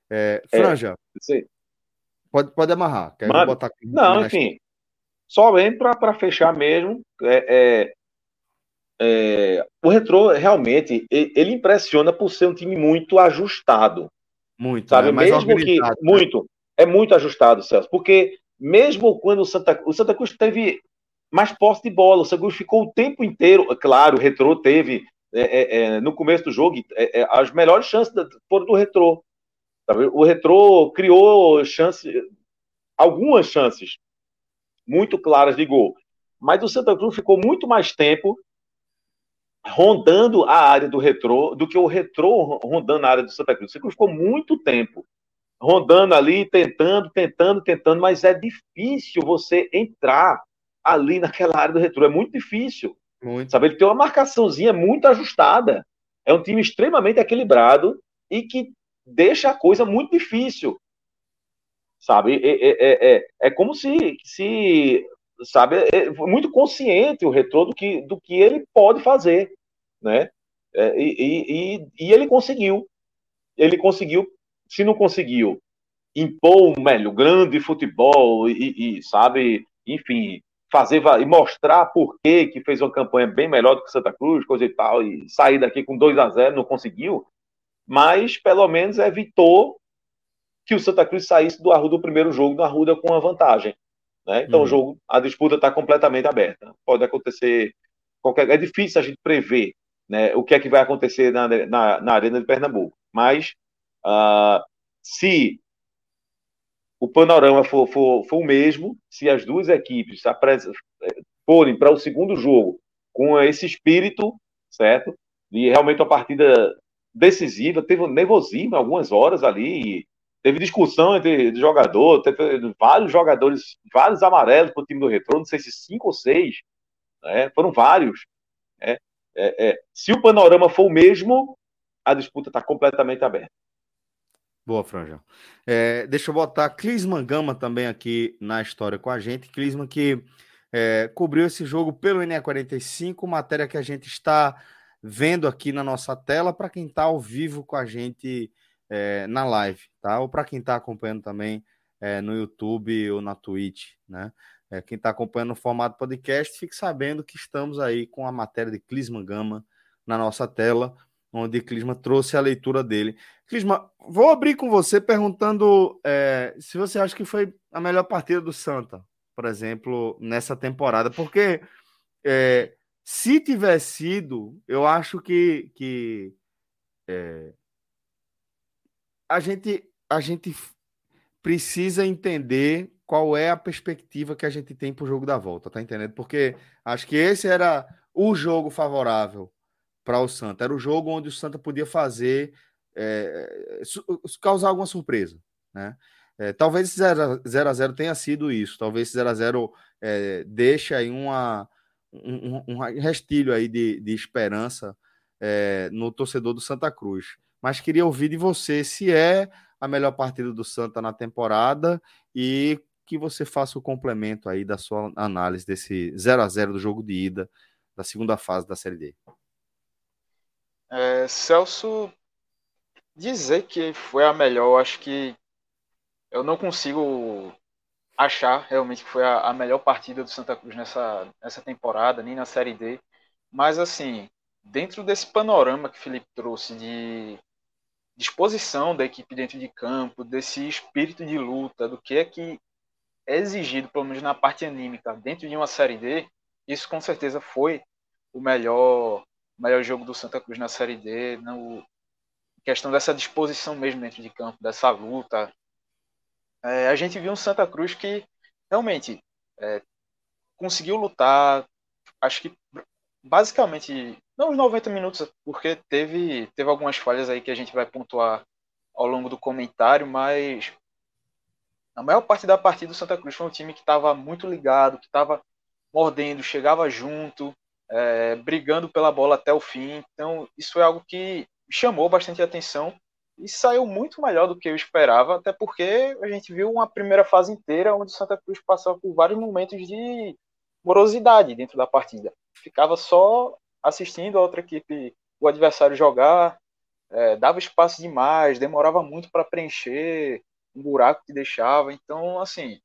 S1: É, é Franja, é, pode, pode amarrar.
S2: Quer botar não, enfim, só bem para fechar mesmo, é, é, é, o Retrô realmente ele impressiona por ser um time muito ajustado.
S1: Muito,
S2: sabe? Né? Mesmo que né? muito, é muito ajustado, Celso, porque mesmo quando o Santa, o Santa Cruz teve mais posse de bola, o Santa Cruz ficou o tempo inteiro, claro, o Retrô teve é, é, é no começo do jogo é, é, as melhores chances foram do Retrô. Sabe? O Retrô criou chances, algumas chances muito claras de gol, mas o Santa Cruz ficou muito mais tempo rondando a área do retrô do que o retrô rondando a área do Santa Cruz. O Santa Cruz ficou muito tempo rondando ali, tentando, tentando, tentando, mas é difícil você entrar ali naquela área do retrô. É muito difícil. Muito. Sabe, ele tem uma marcaçãozinha muito ajustada. É um time extremamente equilibrado e que deixa a coisa muito difícil. Sabe? É, é, é, é como se, se sabe, é muito consciente o retrô do que, do que ele pode fazer, né? É, e, e, e ele conseguiu. Ele conseguiu se não conseguiu impor um melhor, grande futebol e, e, sabe, enfim, fazer e mostrar por que que fez uma campanha bem melhor do que Santa Cruz, coisa e tal, e sair daqui com 2 a 0 não conseguiu, mas pelo menos evitou que o Santa Cruz saísse do Arruda do primeiro jogo do Arruda com uma vantagem. Né? Então uhum. o jogo, a disputa está completamente aberta. Pode acontecer qualquer. É difícil a gente prever né, o que é que vai acontecer na, na, na Arena de Pernambuco. Mas Uh, se o panorama for, for, for, o mesmo, se as duas equipes forem para o segundo jogo com esse espírito, certo? E realmente uma partida decisiva, teve um nervosismo algumas horas ali, teve discussão entre jogador, teve vários jogadores, vários amarelos para o time do Retrô, não sei se cinco ou seis, né? foram vários. Né? É, é, se o panorama for o mesmo, a disputa está completamente aberta.
S1: Boa, Franjão. É, deixa eu botar Clisman Gama também aqui na história com a gente. Clisman que é, cobriu esse jogo pelo NE45, matéria que a gente está vendo aqui na nossa tela para quem está ao vivo com a gente é, na live, tá? Ou para quem está acompanhando também é, no YouTube ou na Twitch, né? É, quem está acompanhando no formato podcast, fique sabendo que estamos aí com a matéria de Clisman Gama na nossa tela onde Clisma trouxe a leitura dele. Clisma, vou abrir com você perguntando é, se você acha que foi a melhor partida do Santa, por exemplo, nessa temporada, porque é, se tiver sido, eu acho que, que é, a, gente, a gente precisa entender qual é a perspectiva que a gente tem para o jogo da volta, tá entendendo? Porque acho que esse era o jogo favorável para o Santa. Era o jogo onde o Santa podia fazer, é, causar alguma surpresa. Né? É, talvez esse 0 a 0 tenha sido isso. Talvez esse 0 a 0 é, deixe aí uma, um, um restilho aí de, de esperança é, no torcedor do Santa Cruz. Mas queria ouvir de você se é a melhor partida do Santa na temporada e que você faça o complemento aí da sua análise desse 0 a 0 do jogo de ida da segunda fase da Série D.
S3: É, Celso, dizer que foi a melhor, acho que eu não consigo achar realmente que foi a, a, melhor partida do Santa Cruz nessa, nessa temporada, nem na Série D. Mas, assim, dentro desse panorama que o Felipe trouxe de disposição da equipe dentro de campo, desse espírito de luta, do que é que é exigido, pelo menos na parte anímica, dentro de uma Série D, isso com certeza foi o melhor melhor jogo do Santa Cruz na Série D, no, questão dessa disposição mesmo dentro de campo, dessa luta. É, a gente viu um Santa Cruz que realmente é, conseguiu lutar, acho que basicamente, não os 90 minutos, porque teve, teve algumas falhas aí que a gente vai pontuar ao longo do comentário, mas a maior parte da partida do Santa Cruz foi um time que estava muito ligado, que estava mordendo, chegava junto, é, brigando pela bola até o fim. Então, isso é algo que chamou bastante atenção e saiu muito melhor do que eu esperava, até porque a gente viu uma primeira fase inteira onde o Santa Cruz passava por vários momentos de morosidade dentro da partida. Ficava só assistindo a outra equipe, o adversário jogar, é, dava espaço demais, demorava muito para preencher um buraco que deixava. Então, assim,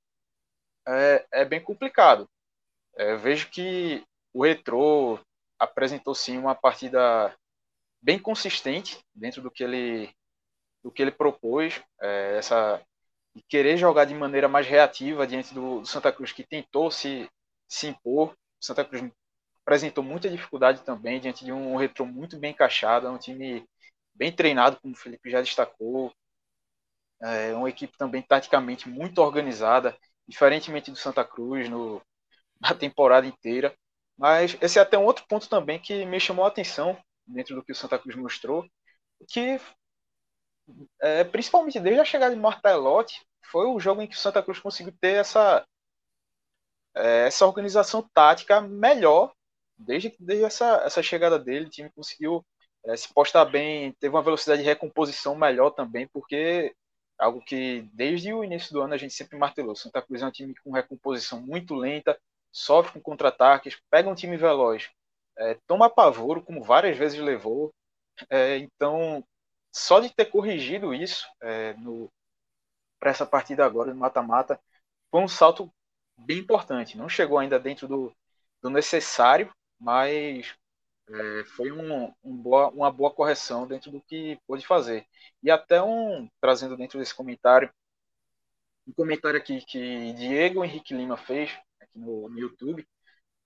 S3: é, é bem complicado. É, vejo que o Retrô apresentou sim uma partida bem consistente dentro do que ele do que ele propôs, é, essa querer jogar de maneira mais reativa diante do, do, Santa Cruz que tentou se se impor. O Santa Cruz apresentou muita dificuldade também diante de um retrô muito bem encaixado, um time bem treinado, como o Felipe já destacou, é uma equipe também taticamente muito organizada, diferentemente do Santa Cruz no, na temporada inteira. Mas esse é até um outro ponto também que me chamou a atenção dentro do que o Santa Cruz mostrou, que é, principalmente desde a chegada de Martelotti, foi o jogo em que o Santa Cruz conseguiu ter essa, é, essa organização tática melhor desde, desde essa, essa chegada dele. O time conseguiu é, se postar bem, teve uma velocidade de recomposição melhor também, porque algo que desde o início do ano a gente sempre martelou. Santa Cruz é um time com recomposição muito lenta, sofre com contra-ataques, pega um time veloz, é, toma pavoro, como várias vezes levou. É, então, só de ter corrigido isso é, para essa partida agora, no mata-mata, foi um salto bem importante. Não chegou ainda dentro do, do necessário, mas é, foi um, um boa, uma boa correção dentro do que pôde fazer. E até um, trazendo dentro desse comentário, um comentário aqui que Diego Henrique Lima fez aqui no, no YouTube,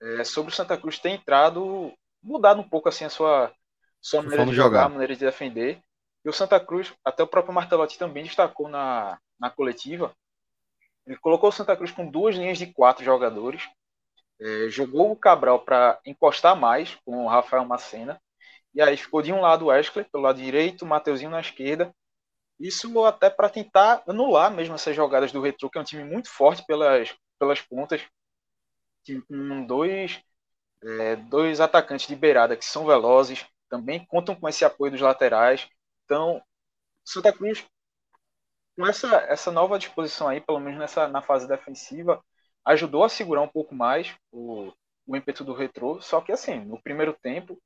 S3: é, sobre o Santa Cruz ter entrado, mudado um pouco assim a sua, sua maneira de jogar, jogar, maneira de defender. E o Santa Cruz, até o próprio Martelotti também destacou na, na coletiva, ele colocou o Santa Cruz com duas linhas de quatro jogadores, é, jogou o Cabral para encostar mais com o Rafael Macena, e aí ficou de um lado o Wesley, pelo lado direito, o Mateuzinho na esquerda. Isso até para tentar anular mesmo essas jogadas do Retro, que é um time muito forte pelas, pelas pontas, com dois, é, dois atacantes de beirada que são velozes, também contam com esse apoio dos laterais. Então, Santa Cruz, com essa, essa nova disposição aí, pelo menos nessa, na fase defensiva, ajudou a segurar um pouco mais o, o ímpeto do retrô. Só que, assim, no primeiro tempo,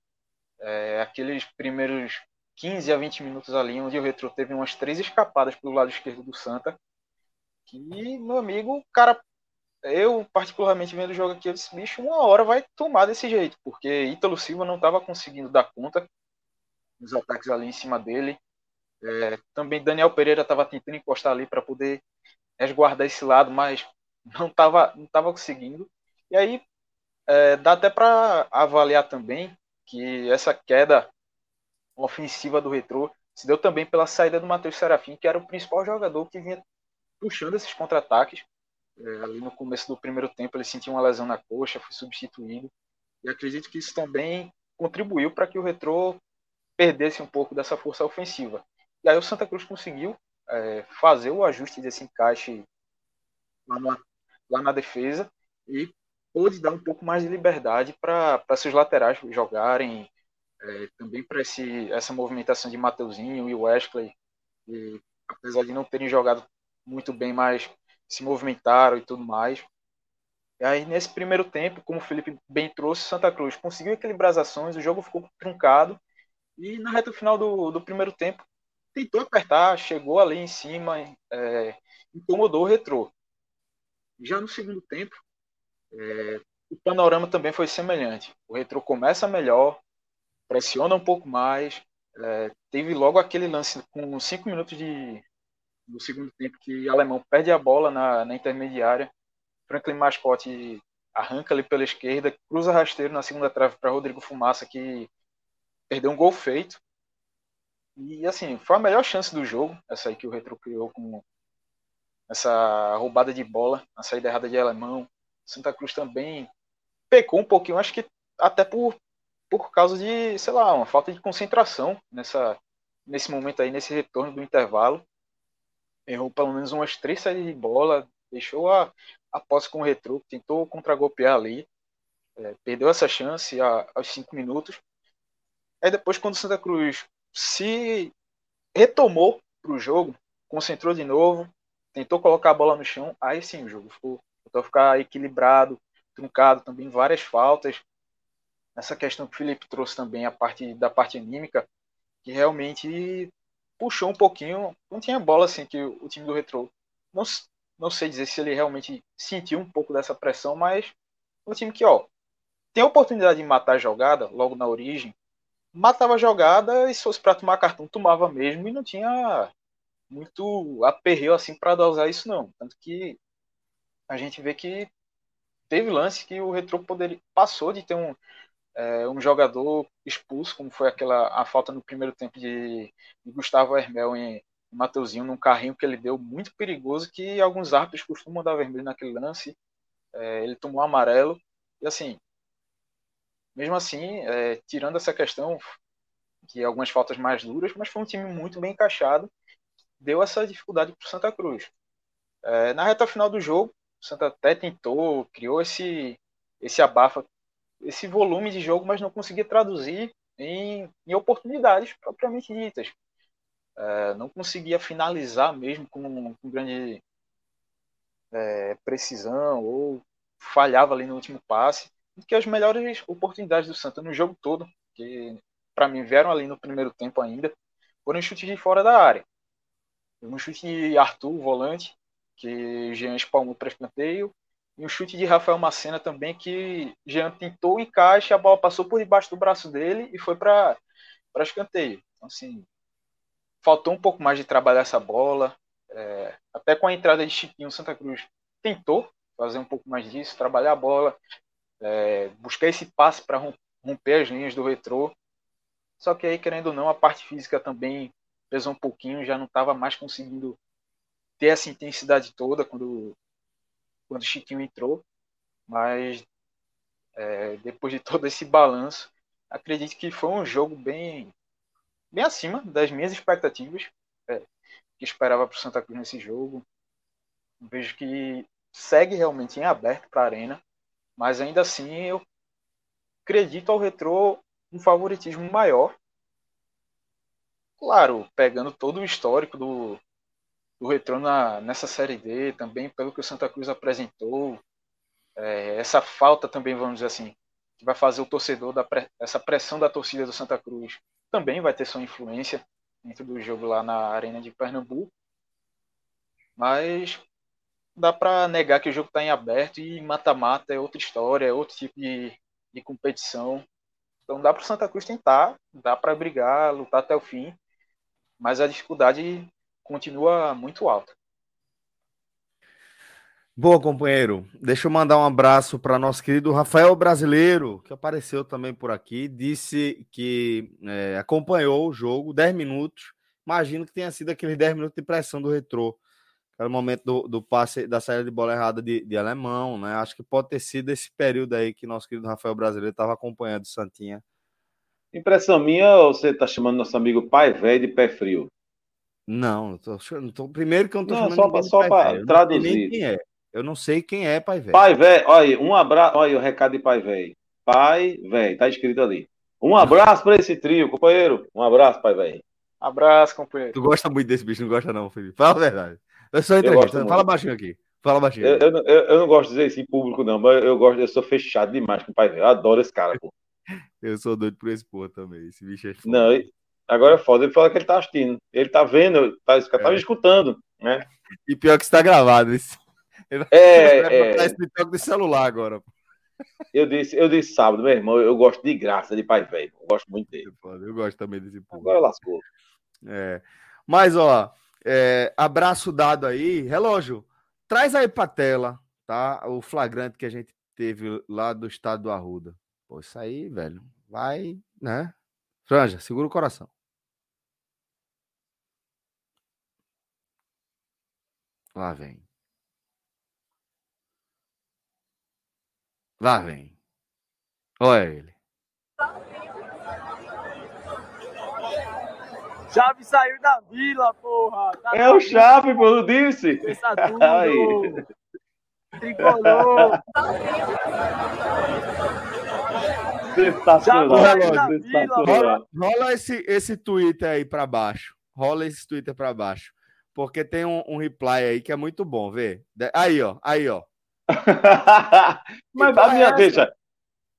S3: é, aqueles primeiros 15 a 20 minutos ali, onde o retrô teve umas três escapadas pelo lado esquerdo do Santa, que, meu amigo, cara eu, particularmente vendo o jogo aqui, eu disse, bicho, uma hora vai tomar desse jeito, porque Ítalo Silva não estava conseguindo dar conta dos ataques ali em cima dele. É, também Daniel Pereira estava tentando encostar ali para poder resguardar esse lado, mas não estava não tava conseguindo. E aí é, dá até para avaliar também que essa queda ofensiva do Retrô se deu também pela saída do Matheus Serafim, que era o principal jogador que vinha puxando esses contra-ataques é, ali no começo do primeiro tempo ele sentiu uma lesão na coxa, foi substituído. E acredito que isso também contribuiu para que o Retrô perdesse um pouco dessa força ofensiva. E aí o Santa Cruz conseguiu é, fazer o ajuste desse encaixe lá na, lá na defesa e pôde dar um pouco mais de liberdade para seus laterais jogarem, é, também para essa movimentação de Mateuzinho e Wesley, e, apesar de não terem jogado muito bem, mas se movimentaram e tudo mais. E aí, nesse primeiro tempo, como o Felipe bem trouxe, Santa Cruz conseguiu equilibrar as ações, o jogo ficou truncado. E na reta final do, do primeiro tempo, tentou apertar, chegou ali em cima, é, incomodou o retrô. Já no segundo tempo, é, o panorama também foi semelhante. O retrô começa melhor, pressiona um pouco mais. É, teve logo aquele lance com cinco minutos de, no segundo tempo que o alemão perde a bola na, na intermediária. Franklin Mascote arranca ali pela esquerda, cruza rasteiro na segunda trave para Rodrigo Fumaça, que perdeu um gol feito. E assim, foi a melhor chance do jogo, essa aí que o Retro criou com essa roubada de bola, a saída errada de alemão. Santa Cruz também pecou um pouquinho, acho que até por, por causa de, sei lá, uma falta de concentração nessa, nesse momento aí, nesse retorno do intervalo errou pelo menos umas três saídas de bola, deixou a, a posse com o retrô, tentou contragolpear ali, é, perdeu essa chance a, aos cinco minutos. Aí depois, quando o Santa Cruz se retomou para o jogo, concentrou de novo, tentou colocar a bola no chão, aí sim o jogo ficou, a ficar equilibrado, truncado também, várias faltas. Essa questão que o Felipe trouxe também, a parte da parte anímica, que realmente puxou um pouquinho. Não tinha bola assim que o time do Retro. Não, não sei dizer se ele realmente sentiu um pouco dessa pressão, mas um time que, ó, tem a oportunidade de matar a jogada logo na origem, matava a jogada e se fosse para tomar cartão, tomava mesmo e não tinha muito aperreio assim para dosar isso não. Tanto que a gente vê que teve lance que o Retro poderia passou de ter um, é, um jogador expulso, como foi aquela a falta no primeiro tempo de, de Gustavo Hermel em Mateuzinho num carrinho que ele deu muito perigoso que alguns árbitros costumam dar vermelho naquele lance. É, ele tomou amarelo e assim, mesmo assim, é, tirando essa questão que algumas faltas mais duras, mas foi um time muito bem encaixado, deu essa dificuldade para o Santa Cruz. É, na reta final do jogo, o Santa até tentou, criou esse esse abafa, esse volume de jogo, mas não conseguia traduzir em, em oportunidades propriamente ditas. É, não conseguia finalizar mesmo com, com grande é, precisão ou falhava ali no último passe. Que as melhores oportunidades do Santa no jogo todo, que para mim vieram ali no primeiro tempo ainda, foram chutes de fora da área. Um chute de Arthur, volante, que Jean espalmou para escanteio, e um chute de Rafael Macena também, que Jean tentou o encaixe, a bola passou por debaixo do braço dele e foi para escanteio. Então, assim, faltou um pouco mais de trabalhar essa bola. É, até com a entrada de Chiquinho, Santa Cruz tentou fazer um pouco mais disso, trabalhar a bola, é, buscar esse passe para romper as linhas do retrô. Só que aí, querendo ou não, a parte física também pesou um pouquinho, já não estava mais conseguindo ter essa intensidade toda quando, quando o Chiquinho entrou. Mas é, depois de todo esse balanço, acredito que foi um jogo bem bem acima das minhas expectativas é, que esperava para o Santa Cruz nesse jogo. Vejo que segue realmente em aberto para a arena, mas ainda assim eu acredito ao retrô um favoritismo maior. Claro, pegando todo o histórico do, do retrô na, nessa série D, também pelo que o Santa Cruz apresentou, é, essa falta também, vamos dizer assim, que vai fazer o torcedor, da, essa pressão da torcida do Santa Cruz também vai ter sua influência dentro do jogo lá na Arena de Pernambuco. Mas dá para negar que o jogo está em aberto e mata-mata é outra história, é outro tipo de, de competição. Então dá para o Santa Cruz tentar, dá para brigar, lutar até o fim, mas a dificuldade continua muito alta.
S1: Boa, companheiro. Deixa eu mandar um abraço para nosso querido Rafael Brasileiro, que apareceu também por aqui. Disse que é, acompanhou o jogo 10 minutos. Imagino que tenha sido aqueles 10 minutos de pressão do retrô. Aquele momento do, do passe, da saída de bola errada de, de alemão, né? Acho que pode ter sido esse período aí que nosso querido Rafael Brasileiro estava acompanhando o Santinha.
S2: Impressão minha, você está chamando nosso amigo pai velho de pé frio?
S1: Não, tô, tô, primeiro que eu não tô
S2: não, chamando só, só para traduzir.
S1: quem é. Eu não sei quem é pai velho.
S2: Pai velho, olha, um abraço, olha o recado de pai velho. Pai velho, tá escrito ali. Um abraço para esse trio, companheiro. Um abraço, pai velho.
S3: Abraço, companheiro.
S1: Tu gosta muito desse bicho, não gosta não, Felipe? Fala a verdade. Eu sou entrevista. Fala baixinho aqui. Fala baixinho.
S2: Eu, eu, eu, eu, não gosto de dizer isso em público, não, mas eu gosto, eu sou fechado demais com o pai velho. Eu adoro esse cara, pô.
S1: Eu sou doido por esse porra também. Esse bicho é
S2: foda. Não, agora é foda. Ele fala que ele tá assistindo. Ele tá vendo, tá, tá é. me escutando, né?
S1: E pior que está gravado isso.
S2: Ele é, [LAUGHS]
S1: vai é... TikTok de celular agora.
S2: Eu disse, eu disse sábado, meu irmão, eu gosto de graça de pai velho. Eu gosto muito dele.
S1: Eu gosto também desse
S2: povo. Agora lascou.
S1: É. Mas, ó, é, abraço dado aí. Relógio, traz aí pra tela, tá? O flagrante que a gente teve lá do estado do Arruda. Pô, isso aí, velho, vai, né? Franja, segura o coração. Lá vem. Lá vem. Olha ele.
S4: Chave saiu da vila, porra.
S2: Tá é o Chave, pô, eu disse.
S4: Pensa tudo. [LAUGHS] Aí. Tricolor. [LAUGHS]
S2: Sensacional.
S1: Rola, rola esse, esse Twitter aí pra baixo. rola esse Twitter para baixo. Porque tem um, um, reply aí que é muito bom, vê. Aí, ó, aí, ó. [LAUGHS]
S2: mas a minha, é veja,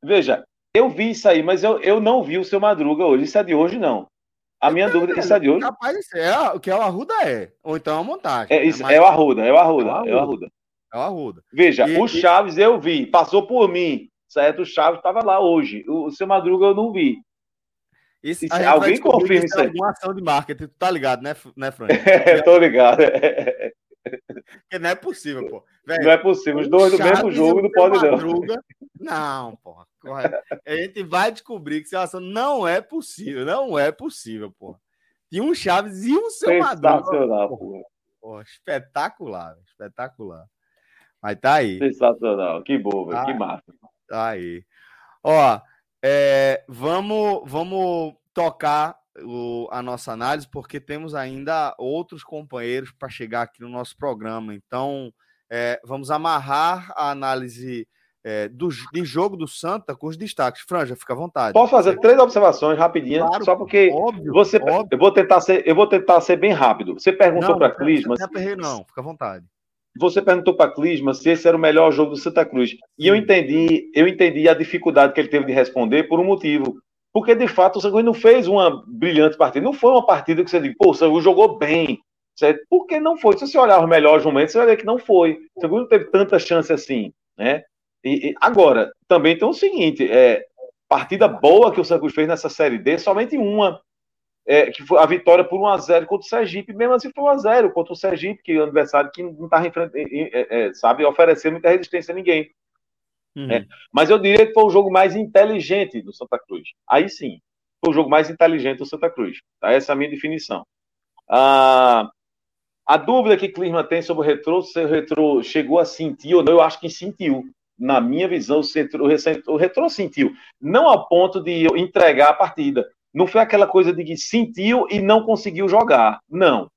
S2: veja, eu vi isso aí, mas eu, eu não vi o seu Madruga hoje. Isso é de hoje, não. A minha é, dúvida, isso é de hoje?
S1: Rapaz, é, o que é o Arruda é. Ou então é uma montagem.
S2: É, né? isso, né? é o Arruda, é o Arruda, é o Arruda. É o Arruda.
S1: É o Arruda.
S2: Veja, e, o Chaves eu vi, passou por mim, certo? O Chaves estava lá hoje. O, o seu Madruga eu não vi.
S1: Isso, isso alguém confirma isso aí. Alguma ação de marketing, tu tá ligado, né, né Frank? [LAUGHS]
S2: É, tô ligado.
S1: Porque não é possível, pô.
S2: Velho, não é possível. Os dois do mesmo jogo não pode
S1: não. Não. Correto. A gente vai descobrir que essa ação não é possível. Não é possível, porra. Tinha um Chaves e um seu Madruga.
S2: Sensacional, porra.
S1: porra. Espetacular, espetacular. Mas tá aí.
S2: Sensacional. Que bom, velho. Tá, que massa.
S1: Tá aí. Ó, é, vamos, vamos tocar o, a nossa análise, porque temos ainda outros companheiros para chegar aqui no nosso programa. Então, é, vamos amarrar a análise é, do, de jogo do Santa com os destaques. Franja, fica à vontade.
S2: Posso fazer três observações rapidinhas, claro, só porque óbvio, você, óbvio. eu vou tentar ser, eu vou tentar ser bem rápido. Você perguntou para Clisma.
S1: Não, não, não, fica à vontade.
S2: Você perguntou para Clisma se esse era o melhor jogo do Santa Cruz. E eu entendi, eu entendi a dificuldade que ele teve de responder por um motivo. Porque, de fato, o Santa Cruz não fez uma brilhante partida. Não foi uma partida que você diz, pô, o Santa Cruz jogou bem. Certo? Porque não foi. Se você olhar os melhores momentos, você vai ver que não foi. O Santa Cruz não teve tanta chance assim. Né? E, e agora, também tem o seguinte: é, partida boa que o Santa Cruz fez nessa Série D, somente uma é, que foi a vitória por 1x0 contra o Sergipe, mesmo assim foi 1x0 contra o Sergipe, que é um adversário que não estava é, é, sabe, oferecendo muita resistência a ninguém. Uhum. É, mas eu diria que foi o jogo mais inteligente do Santa Cruz. Aí sim, foi o jogo mais inteligente do Santa Cruz. Tá? Essa é a minha definição. Ah, a dúvida que Clima tem sobre o retrô, se o retrô chegou a sentir ou não, eu acho que sentiu. Na minha visão, o retrô, o retrô sentiu. Não ao ponto de entregar a partida, não foi aquela coisa de que sentiu e não conseguiu jogar. Não.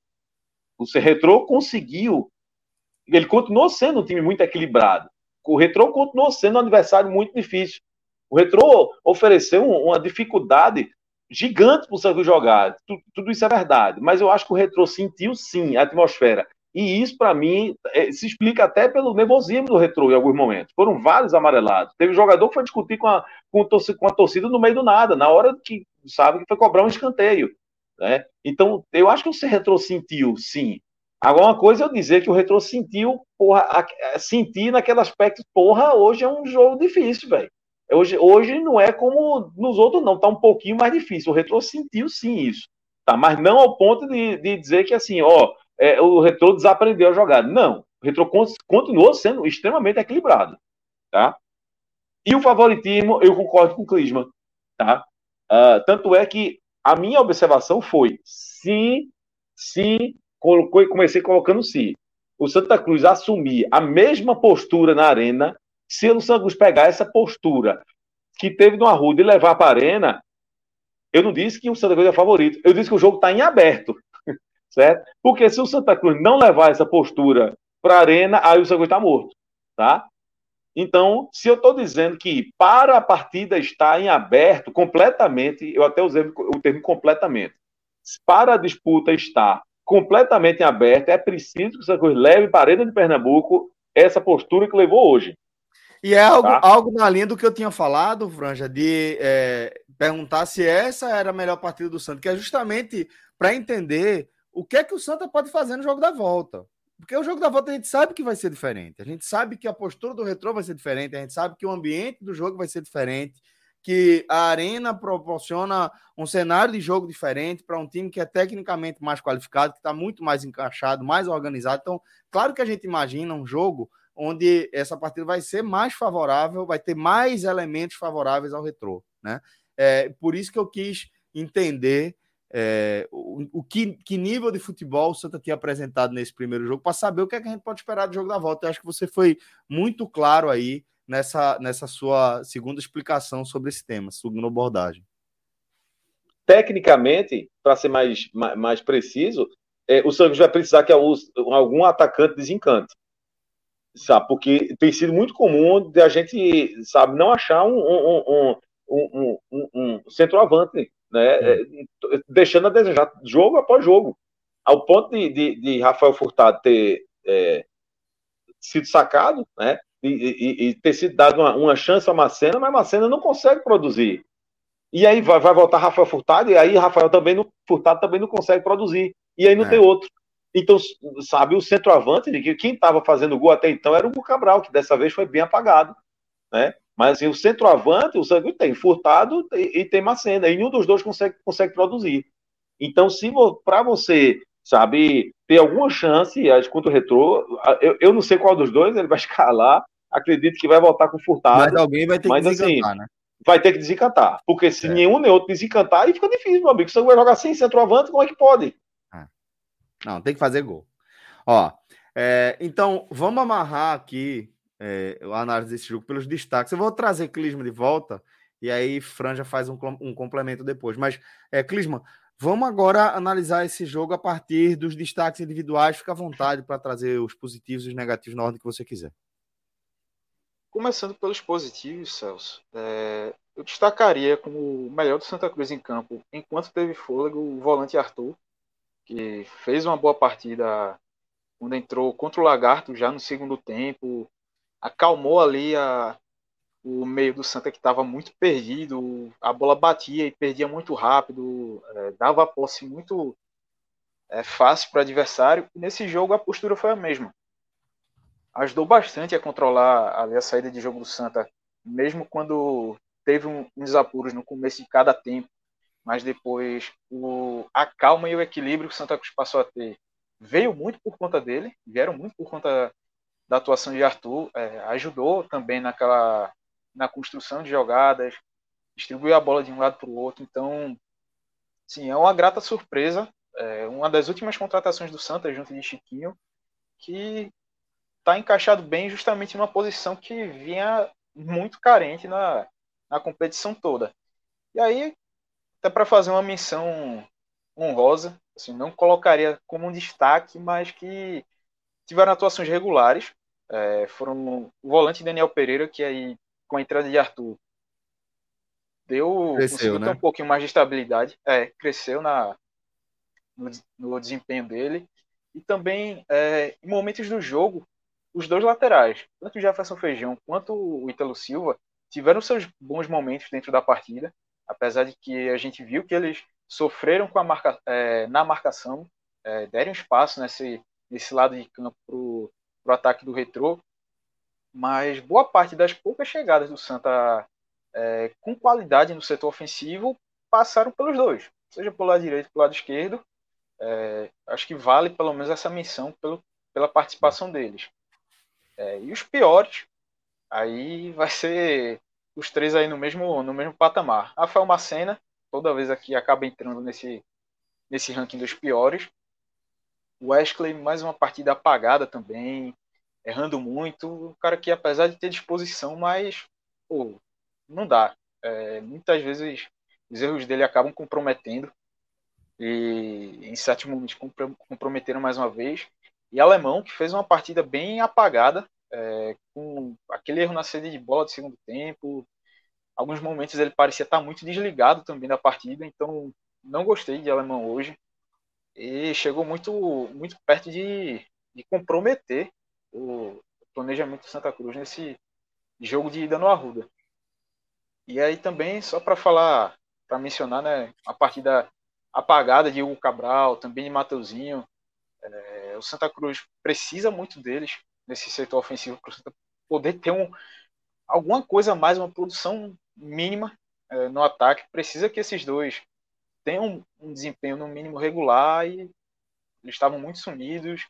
S2: O Retrô conseguiu. Ele continuou sendo um time muito equilibrado. O Retrô continuou sendo um adversário muito difícil. O Retrô ofereceu uma dificuldade gigante para o Santa jogar. Tudo, tudo, isso é verdade. Mas eu acho que o Retrô sentiu sim a atmosfera. E isso, para mim, é, se explica até pelo nervosismo do Retrô em alguns momentos. Foram vários amarelados. Teve jogador que foi discutir com a, com, a torcida no meio do nada, na hora que sabe que foi cobrar um escanteio. Né? Então, eu acho que o Retrô sentiu, sim. Agora, uma coisa é eu dizer que o Retrô sentiu, porra, sentir naquele aspecto, porra, hoje é um jogo difícil, velho. Hoje, hoje não é como nos outros, não, tá um pouquinho mais difícil. O Retrô sentiu sim isso, tá? Mas não ao ponto de, de dizer que assim, ó, é, o Retrô desaprendeu a jogar. Não, o Retrô continuou sendo extremamente equilibrado, tá? E o favoritismo, eu concordo com o Clisma, tá? Uh, tanto é que a minha observação foi: se, se, colocou, comecei colocando se, o Santa Cruz assumir a mesma postura na arena, se o Santa Cruz pegar essa postura que teve no Arruda e levar para a arena, eu não disse que o Santa Cruz é favorito, eu disse que o jogo está em aberto, certo? Porque se o Santa Cruz não levar essa postura para a arena, aí o Santa Cruz está morto, tá? Então, se eu estou dizendo que para a partida estar em aberto completamente, eu até usei o termo completamente, para a disputa estar completamente em aberto, é preciso que o Santa Cruz leve para a Arena de Pernambuco essa postura que levou hoje.
S1: E é algo, tá? algo na linha do que eu tinha falado, Franja, de é, perguntar se essa era a melhor partida do Santa, que é justamente para entender o que é que o Santa pode fazer no jogo da volta. Porque o jogo da volta a gente sabe que vai ser diferente. A gente sabe que a postura do retrô vai ser diferente. A gente sabe que o ambiente do jogo vai ser diferente. Que a arena proporciona um cenário de jogo diferente para um time que é tecnicamente mais qualificado, que está muito mais encaixado, mais organizado. Então, claro que a gente imagina um jogo onde essa partida vai ser mais favorável, vai ter mais elementos favoráveis ao retrô. Né? É, por isso que eu quis entender é, o, o que, que, nível de futebol o Santa tinha apresentado nesse primeiro jogo, para saber o que, é que a gente pode esperar do jogo da volta. Eu acho que você foi muito claro aí nessa, nessa sua segunda explicação sobre esse tema, segunda abordagem.
S2: Tecnicamente, para ser mais, mais, mais, preciso, é, o Santos vai precisar que algum atacante desencante. Sabe? Porque tem sido muito comum de a gente, sabe, não achar um, um, um, um, um centroavante né, é, deixando a desejar jogo após jogo. Ao ponto de, de, de Rafael Furtado ter é, sido sacado, né? E, e, e, ter sido dado uma, uma chance a Macena, mas Macena não consegue produzir. E aí vai, vai voltar Rafael Furtado, e aí Rafael também não, Furtado também não consegue produzir. E aí não é. tem outro. Então, sabe, o centroavante, que quem estava fazendo gol até então era o Cabral, que dessa vez foi bem apagado. Né? Mas assim, o centroavante, o Sangue tem Furtado e, e tem Macena, e nenhum dos dois consegue, consegue produzir. Então, se para você, sabe, ter alguma chance contra o Retrô, eu, eu não sei qual dos dois ele vai [LAUGHS] escalar, acredito que vai voltar com Furtado. Mas
S1: alguém vai ter mas, que assim, desencantar, assim, né?
S2: Vai ter que desencantar. Porque se é. nenhum nem outro desencantar, aí fica difícil, meu amigo. Se vai jogar sem centroavante, como é que pode? É.
S1: Não, tem que fazer gol. Ó, é, então, vamos amarrar aqui é, a análise desse jogo pelos destaques. Eu vou trazer Clisma de volta e aí Fran já faz um, um complemento depois. Mas, é, Clisma, vamos agora analisar esse jogo a partir dos destaques individuais. Fica à vontade para trazer os positivos e os negativos na ordem que você quiser.
S3: Começando pelos positivos, Celso, é, eu destacaria como o melhor do Santa Cruz em campo, enquanto teve fôlego, o volante Arthur, que fez uma boa partida quando entrou contra o Lagarto já no segundo tempo, acalmou ali a, o meio do Santa que estava muito perdido, a bola batia e perdia muito rápido, é, dava a posse muito é, fácil para o adversário. E nesse jogo a postura foi a mesma. Ajudou bastante a controlar ali, a saída de jogo do Santa, mesmo quando teve um, uns apuros no começo de cada tempo, mas depois o, a calma e o equilíbrio que o Santa Cruz passou a ter veio muito por conta dele, vieram muito por conta da atuação de Arthur, é, ajudou também naquela na construção de jogadas, distribuiu a bola de um lado para o outro. Então, sim, é uma grata surpresa. É uma das últimas contratações do Santa junto de Chiquinho, que está encaixado bem justamente numa posição que vinha muito carente na, na competição toda. E aí, até para fazer uma menção honrosa, assim, não colocaria como um destaque, mas que tiveram atuações regulares. É, foram o volante Daniel Pereira, que aí, com a entrada de Arthur, deu cresceu, né? um pouquinho mais de estabilidade. É, cresceu na, no, no desempenho dele. E também, é, em momentos do jogo, os dois laterais, tanto o Jefferson Feijão quanto o Ítalo Silva, tiveram seus bons momentos dentro da partida, apesar de que a gente viu que eles sofreram com a marca, é, na marcação, é, deram espaço nesse, nesse lado de campo para o ataque do retrô, mas boa parte das poucas chegadas do Santa é, com qualidade no setor ofensivo passaram pelos dois, seja pelo lado direito pelo lado esquerdo. É, acho que vale pelo menos essa menção pelo, pela participação deles. É, e os piores, aí vai ser os três aí no mesmo, no mesmo patamar. Rafael Macena, toda vez aqui acaba entrando nesse, nesse ranking dos piores. Wesley, mais uma partida apagada também, errando muito. Um cara que, apesar de ter disposição, mas pô, não dá. É, muitas vezes os erros dele acabam comprometendo. E em certos momentos comprometeram mais uma vez. E Alemão, que fez uma partida bem apagada, é, com aquele erro na saída de bola do segundo tempo. Alguns momentos ele parecia estar muito desligado também da partida, então não gostei de Alemão hoje e chegou muito, muito perto de, de comprometer o planejamento do Santa Cruz nesse jogo de ida no Arruda. E aí também, só para falar, para mencionar, né, a partida apagada de Hugo Cabral, também de Mateuzinho, é, o Santa Cruz precisa muito deles nesse setor ofensivo para poder ter um, alguma coisa mais, uma produção mínima é, no ataque. Precisa que esses dois tem um, um desempenho no mínimo regular e eles estavam muito sumidos,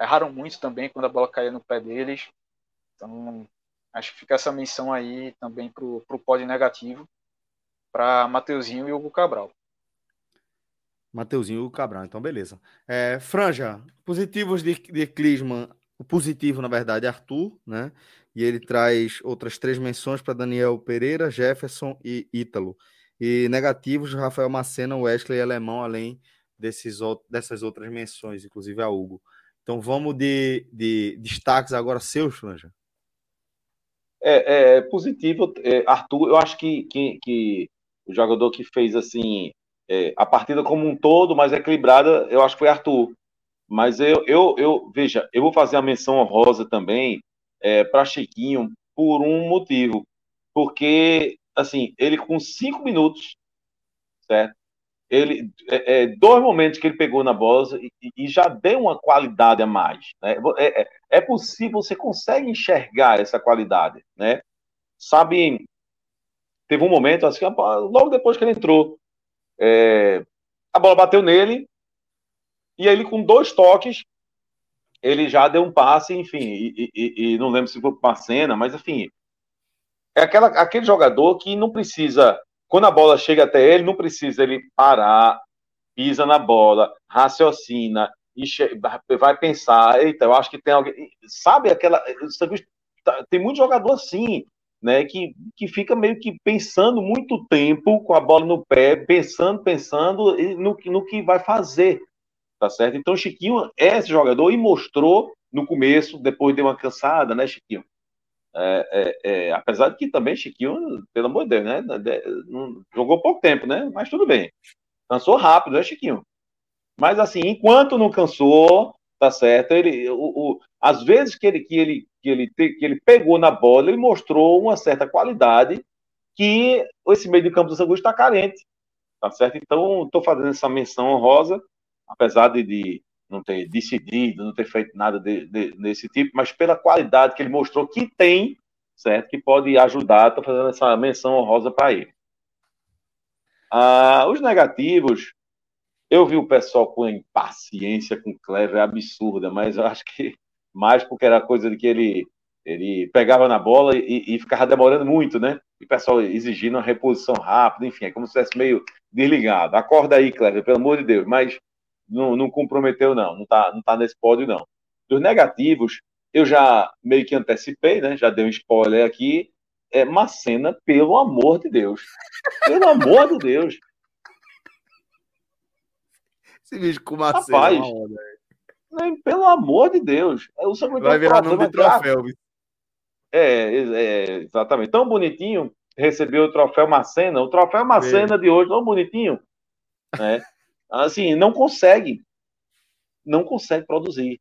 S3: erraram muito também quando a bola caía no pé deles. Então, acho que fica essa menção aí também para o pódio negativo para Mateuzinho e Hugo Cabral.
S1: Mateuzinho e Hugo Cabral, então beleza. É, Franja, positivos de, de Clisman, o positivo, na verdade, é Arthur, né? E ele traz outras três menções para Daniel Pereira, Jefferson e Ítalo. E negativos, Rafael Macena, Wesley e Alemão, além desses, dessas outras menções, inclusive a Hugo. Então vamos de, de destaques agora seus, Franja.
S2: É, é, é positivo, é, Arthur, eu acho que, que, que o jogador que fez assim é, a partida como um todo, mais equilibrada, eu acho que foi Arthur. Mas eu, eu, eu veja, eu vou fazer a menção honrosa também é, para Chiquinho por um motivo. Porque, assim, ele com cinco minutos, certo? Ele, é, é, dois momentos que ele pegou na bola e, e já deu uma qualidade a mais. Né? É, é, é possível, você consegue enxergar essa qualidade, né? Sabe, teve um momento, assim, logo depois que ele entrou, é, a bola bateu nele, e ele com dois toques, ele já deu um passe, enfim, e, e, e não lembro se foi uma cena, mas enfim, é aquela, aquele jogador que não precisa, quando a bola chega até ele, não precisa ele parar, pisa na bola, raciocina, vai pensar, eita, eu acho que tem alguém, sabe aquela, tá, tem muito jogador assim, né, que, que fica meio que pensando muito tempo com a bola no pé, pensando, pensando no, no que vai fazer, tá certo? Então, Chiquinho é esse jogador e mostrou no começo, depois deu uma cansada, né, Chiquinho? É, é, é, apesar de que também Chiquinho, pelo amor de Deus, né, jogou pouco tempo, né, mas tudo bem. Cansou rápido, né, Chiquinho? Mas assim, enquanto não cansou, tá certo? Ele, o, o, às vezes que ele, que, ele, que, ele, que ele pegou na bola, ele mostrou uma certa qualidade que esse meio de campo do São está carente, tá certo? Então, estou fazendo essa menção honrosa, apesar de, de, não ter decidido, não ter feito nada de, de, desse tipo, mas pela qualidade que ele mostrou que tem, certo? Que pode ajudar, estou fazendo essa menção honrosa para ele. Ah, os negativos, eu vi o pessoal com impaciência com o Clever absurda, mas eu acho que mais porque era coisa de que ele, ele pegava na bola e, e ficava demorando muito, né? E o pessoal exigindo uma reposição rápida, enfim, é como se estivesse meio desligado. Acorda aí, Clever, pelo amor de Deus, mas não, não comprometeu, não, não tá, não tá nesse pódio, não. Dos negativos, eu já meio que antecipei, né? Já dei um spoiler aqui. É Macena, pelo amor de Deus. Pelo amor de Deus.
S1: Esse vídeo com uma
S2: Rapaz, onda, pelo amor de Deus. O
S1: Vai virar nome de troféu.
S2: É, é, exatamente. Tão bonitinho recebeu o troféu Macena. O troféu Macena é. de hoje, tão bonitinho. Né? Assim, não consegue. Não consegue produzir.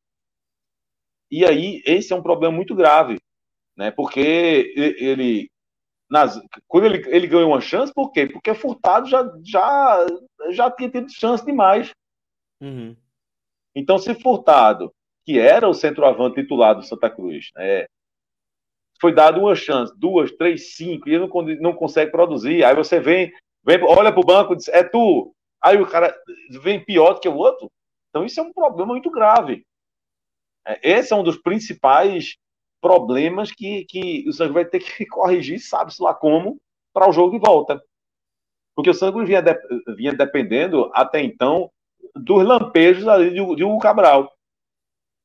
S2: E aí, esse é um problema muito grave. Né? Porque ele. Nas, quando ele, ele ganhou uma chance, por quê? Porque Furtado já, já, já tinha tido chance demais.
S1: Uhum.
S2: Então, se Furtado, que era o centroavante titular do Santa Cruz, né, foi dado uma chance, duas, três, cinco, e ele não, não consegue produzir. Aí você vem, vem olha para o banco e diz: é tu. Aí o cara vem pior do que o outro. Então, isso é um problema muito grave. É, esse é um dos principais problemas que, que o Santos vai ter que [LAUGHS] corrigir, sabe-se lá como, para o jogo de volta. Porque o Santos vinha, de, vinha dependendo, até então, dos lampejos ali de, de Hugo Cabral.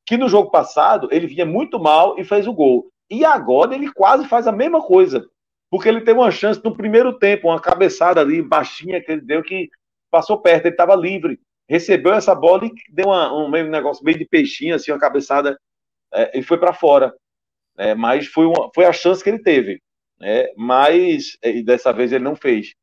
S2: Que no jogo passado ele vinha muito mal e fez o gol. E agora ele quase faz a mesma coisa. Porque ele teve uma chance no primeiro tempo, uma cabeçada ali baixinha que ele deu que passou perto, ele estava livre. Recebeu essa bola e deu uma, um meio negócio meio de peixinho, assim, uma cabeçada, é, e foi para fora. É, mas foi, uma, foi a chance que ele teve. É, mas e dessa vez ele não fez.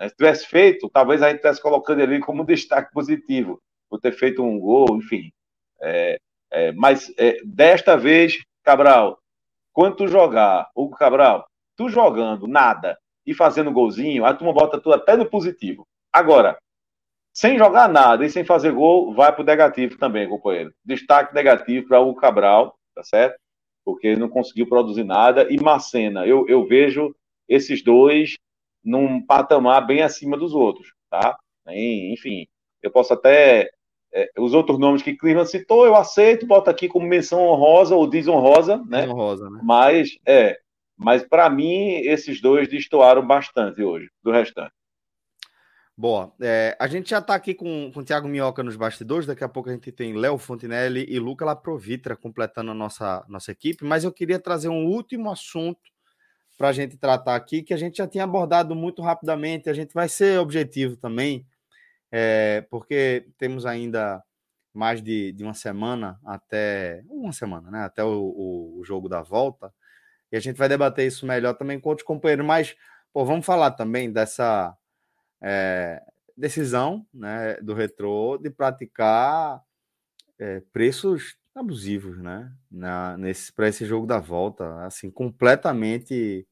S2: Se tivesse feito, talvez a gente estivesse colocando ele como destaque positivo, por ter feito um gol, enfim. É, é, mas é, desta vez, Cabral, quando tu jogar, Hugo Cabral, tu jogando nada e fazendo golzinho, a turma bota tu até no positivo. Agora, sem jogar nada e sem fazer gol, vai pro negativo também, companheiro. Destaque negativo para o Cabral, tá certo? Porque ele não conseguiu produzir nada. E Macena, eu, eu vejo esses dois num patamar bem acima dos outros, tá? Enfim, eu posso até é, os outros nomes que Cleveland citou, eu aceito, boto aqui como menção honrosa ou desonrosa, né?
S1: Honrosa, né?
S2: Mas é, mas para mim esses dois destoaram bastante hoje do restante.
S1: Boa. É, a gente já está aqui com, com o Thiago Minhoca nos bastidores. Daqui a pouco a gente tem Léo Fontinelli e Luca Laprovitra completando a nossa, nossa equipe. Mas eu queria trazer um último assunto para a gente tratar aqui, que a gente já tinha abordado muito rapidamente, a gente vai ser objetivo também, é, porque temos ainda mais de, de, uma semana até uma semana, né? Até o, o, jogo da volta, e a gente vai debater isso melhor também com outros companheiros, mas pô, vamos falar também dessa é, decisão né, do Retrô de praticar é, preços abusivos, né? Na, nesse para esse jogo da volta, assim, completamente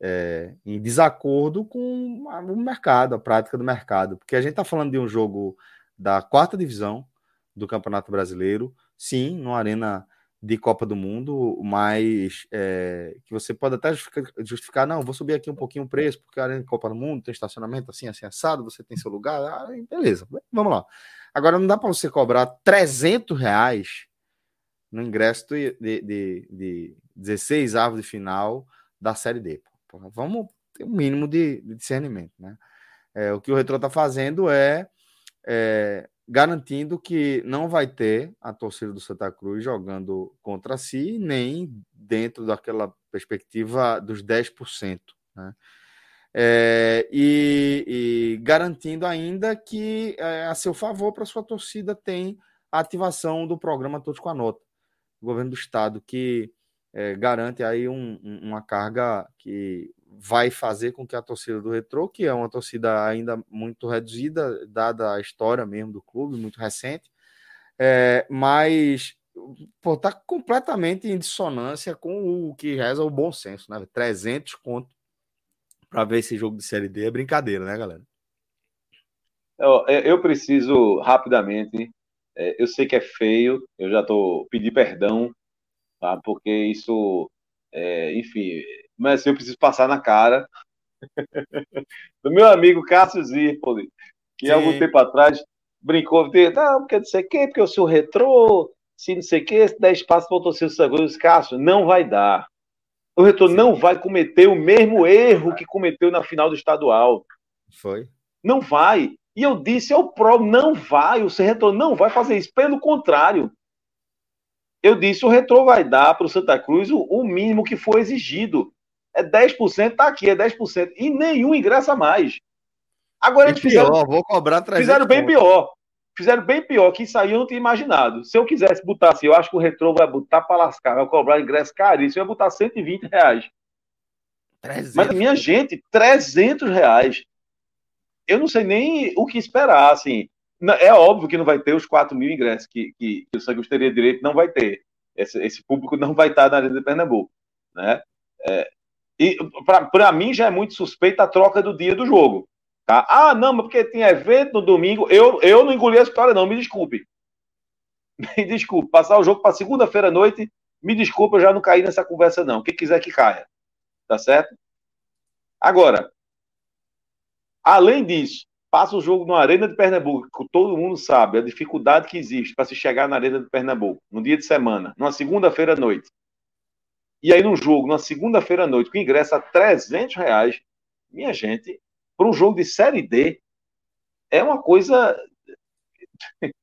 S1: é, em desacordo com o mercado, a prática do mercado, porque a gente está falando de um jogo da quarta divisão do Campeonato Brasileiro, sim, numa arena de Copa do Mundo, mas é, que você pode até justificar, não, vou subir aqui um pouquinho o preço, porque a Copa do Mundo tem estacionamento assim, assim, assado, você tem seu lugar, ah, beleza, vamos lá. Agora, não dá para você cobrar 300 reais no ingresso de, de, de, de 16 avos de final da Série D. Porra, vamos ter um mínimo de, de discernimento, né? É, o que o Retro está fazendo é, é, garantindo que não vai ter a torcida do Santa Cruz jogando contra si, nem dentro daquela perspectiva dos 10%. Né? É, e, e, garantindo ainda que é, a seu favor para sua torcida tem a ativação do programa Todos com a Nota, o governo do estado que é, garante aí um, uma carga que vai fazer com que a torcida do Retro, que é uma torcida ainda muito reduzida, dada a história mesmo do clube, muito recente, é, mas está completamente em dissonância com o que reza o bom senso, né? 300 conto para ver esse jogo de Série D é brincadeira, né, galera?
S2: Eu, eu preciso rapidamente, é, eu sei que é feio, eu já estou pedindo perdão, tá? porque isso, é, enfim, mas eu preciso passar na cara do meu amigo Cássio Zirpoli, que Sim. algum tempo atrás brincou, ah, porque não sei o quê, porque eu sou retrô, se não sei o quê, se der espaço para o torcedor Sangue, Cássio, não vai dar. O retrô Sim. não vai cometer o mesmo erro que cometeu na final do estadual.
S1: Foi.
S2: Não vai. E eu disse ao Pro, não vai, o retrô não vai fazer isso. Pelo contrário, eu disse, o retrô vai dar para o Santa Cruz o, o mínimo que for exigido é 10%, tá aqui, é 10%. E nenhum ingressa mais. Agora eles fizeram. Pior,
S1: vou cobrar
S2: Fizeram bem pontos. pior. Fizeram bem pior, que isso aí eu não tinha imaginado. Se eu quisesse botar assim, eu acho que o Retro vai botar para lascar, vai cobrar ingresso caríssimo, eu ia botar 120 reais. 300. Mas, minha gente, 300 reais. Eu não sei nem o que esperar, assim. É óbvio que não vai ter os 4 mil ingressos que, que, que o Santos teria direito, não vai ter. Esse, esse, público não vai estar na Arena de Pernambuco. Né? É, e para mim já é muito suspeita a troca do dia do jogo. Tá? Ah, não, mas porque tem evento no domingo. Eu, eu não engoli a história, não, me desculpe. [LAUGHS] Me desculpe. Passar o jogo para segunda-feira à noite, me desculpe, eu já não caí nessa conversa, não. Quem quiser que caia. Tá certo? Agora, além disso, passa o jogo na Arena de Pernambuco, todo mundo sabe a dificuldade que existe para se chegar na Arena de Pernambuco, no dia de semana, numa segunda-feira à noite. E aí, num jogo, na segunda-feira à noite, com ingresso a 300 reais, minha gente, para um jogo de Série D, é uma coisa, [LAUGHS]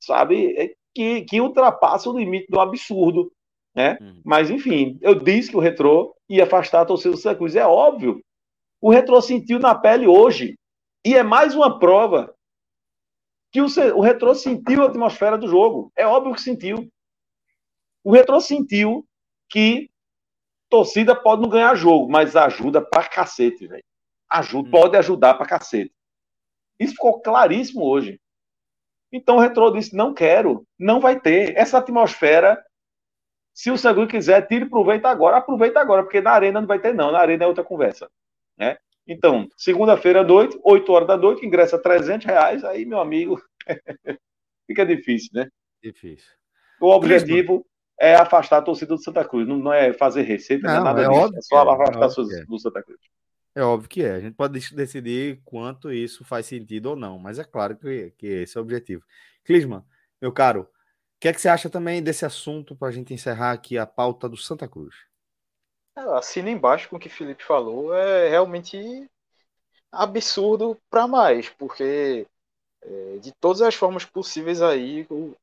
S2: sabe, é que, que ultrapassa o limite do absurdo. Né? Uhum. Mas, enfim, eu disse que o Retrô ia afastar a torcida do Santa Cruz. É óbvio. O Retrô sentiu na pele hoje. E é mais uma prova que o, o Retrô sentiu a atmosfera do jogo. É óbvio que sentiu. O Retrô sentiu que torcida pode não ganhar jogo, mas ajuda pra cacete, velho. Ajuda, hum. Pode ajudar pra cacete. Isso ficou claríssimo hoje. Então o Retrô disse: não quero, não vai ter. Essa atmosfera, se o Sangue quiser, tire proveito agora, aproveita agora, porque na arena não vai ter, não. Na arena é outra conversa. Né? Então, segunda-feira à noite, 8 horas da noite, ingressa 300 reais, aí, meu amigo, [LAUGHS] fica difícil, né?
S1: Difícil.
S2: O objetivo é afastar a torcida do Santa Cruz. Não, não é fazer receita, não, não é nada
S1: é
S2: disso.
S1: Óbvio
S2: é só
S1: é,
S2: afastar a torcida é. do Santa Cruz.
S1: É óbvio que é. A gente pode decidir quanto isso faz sentido ou não, mas é claro que, que esse é o objetivo. Clisman, meu caro, o que é que você acha também desse assunto para a gente encerrar aqui a pauta do Santa Cruz?
S3: Assina embaixo com o que o Felipe falou, é realmente absurdo para mais, porque é, de todas as formas possíveis aí, o,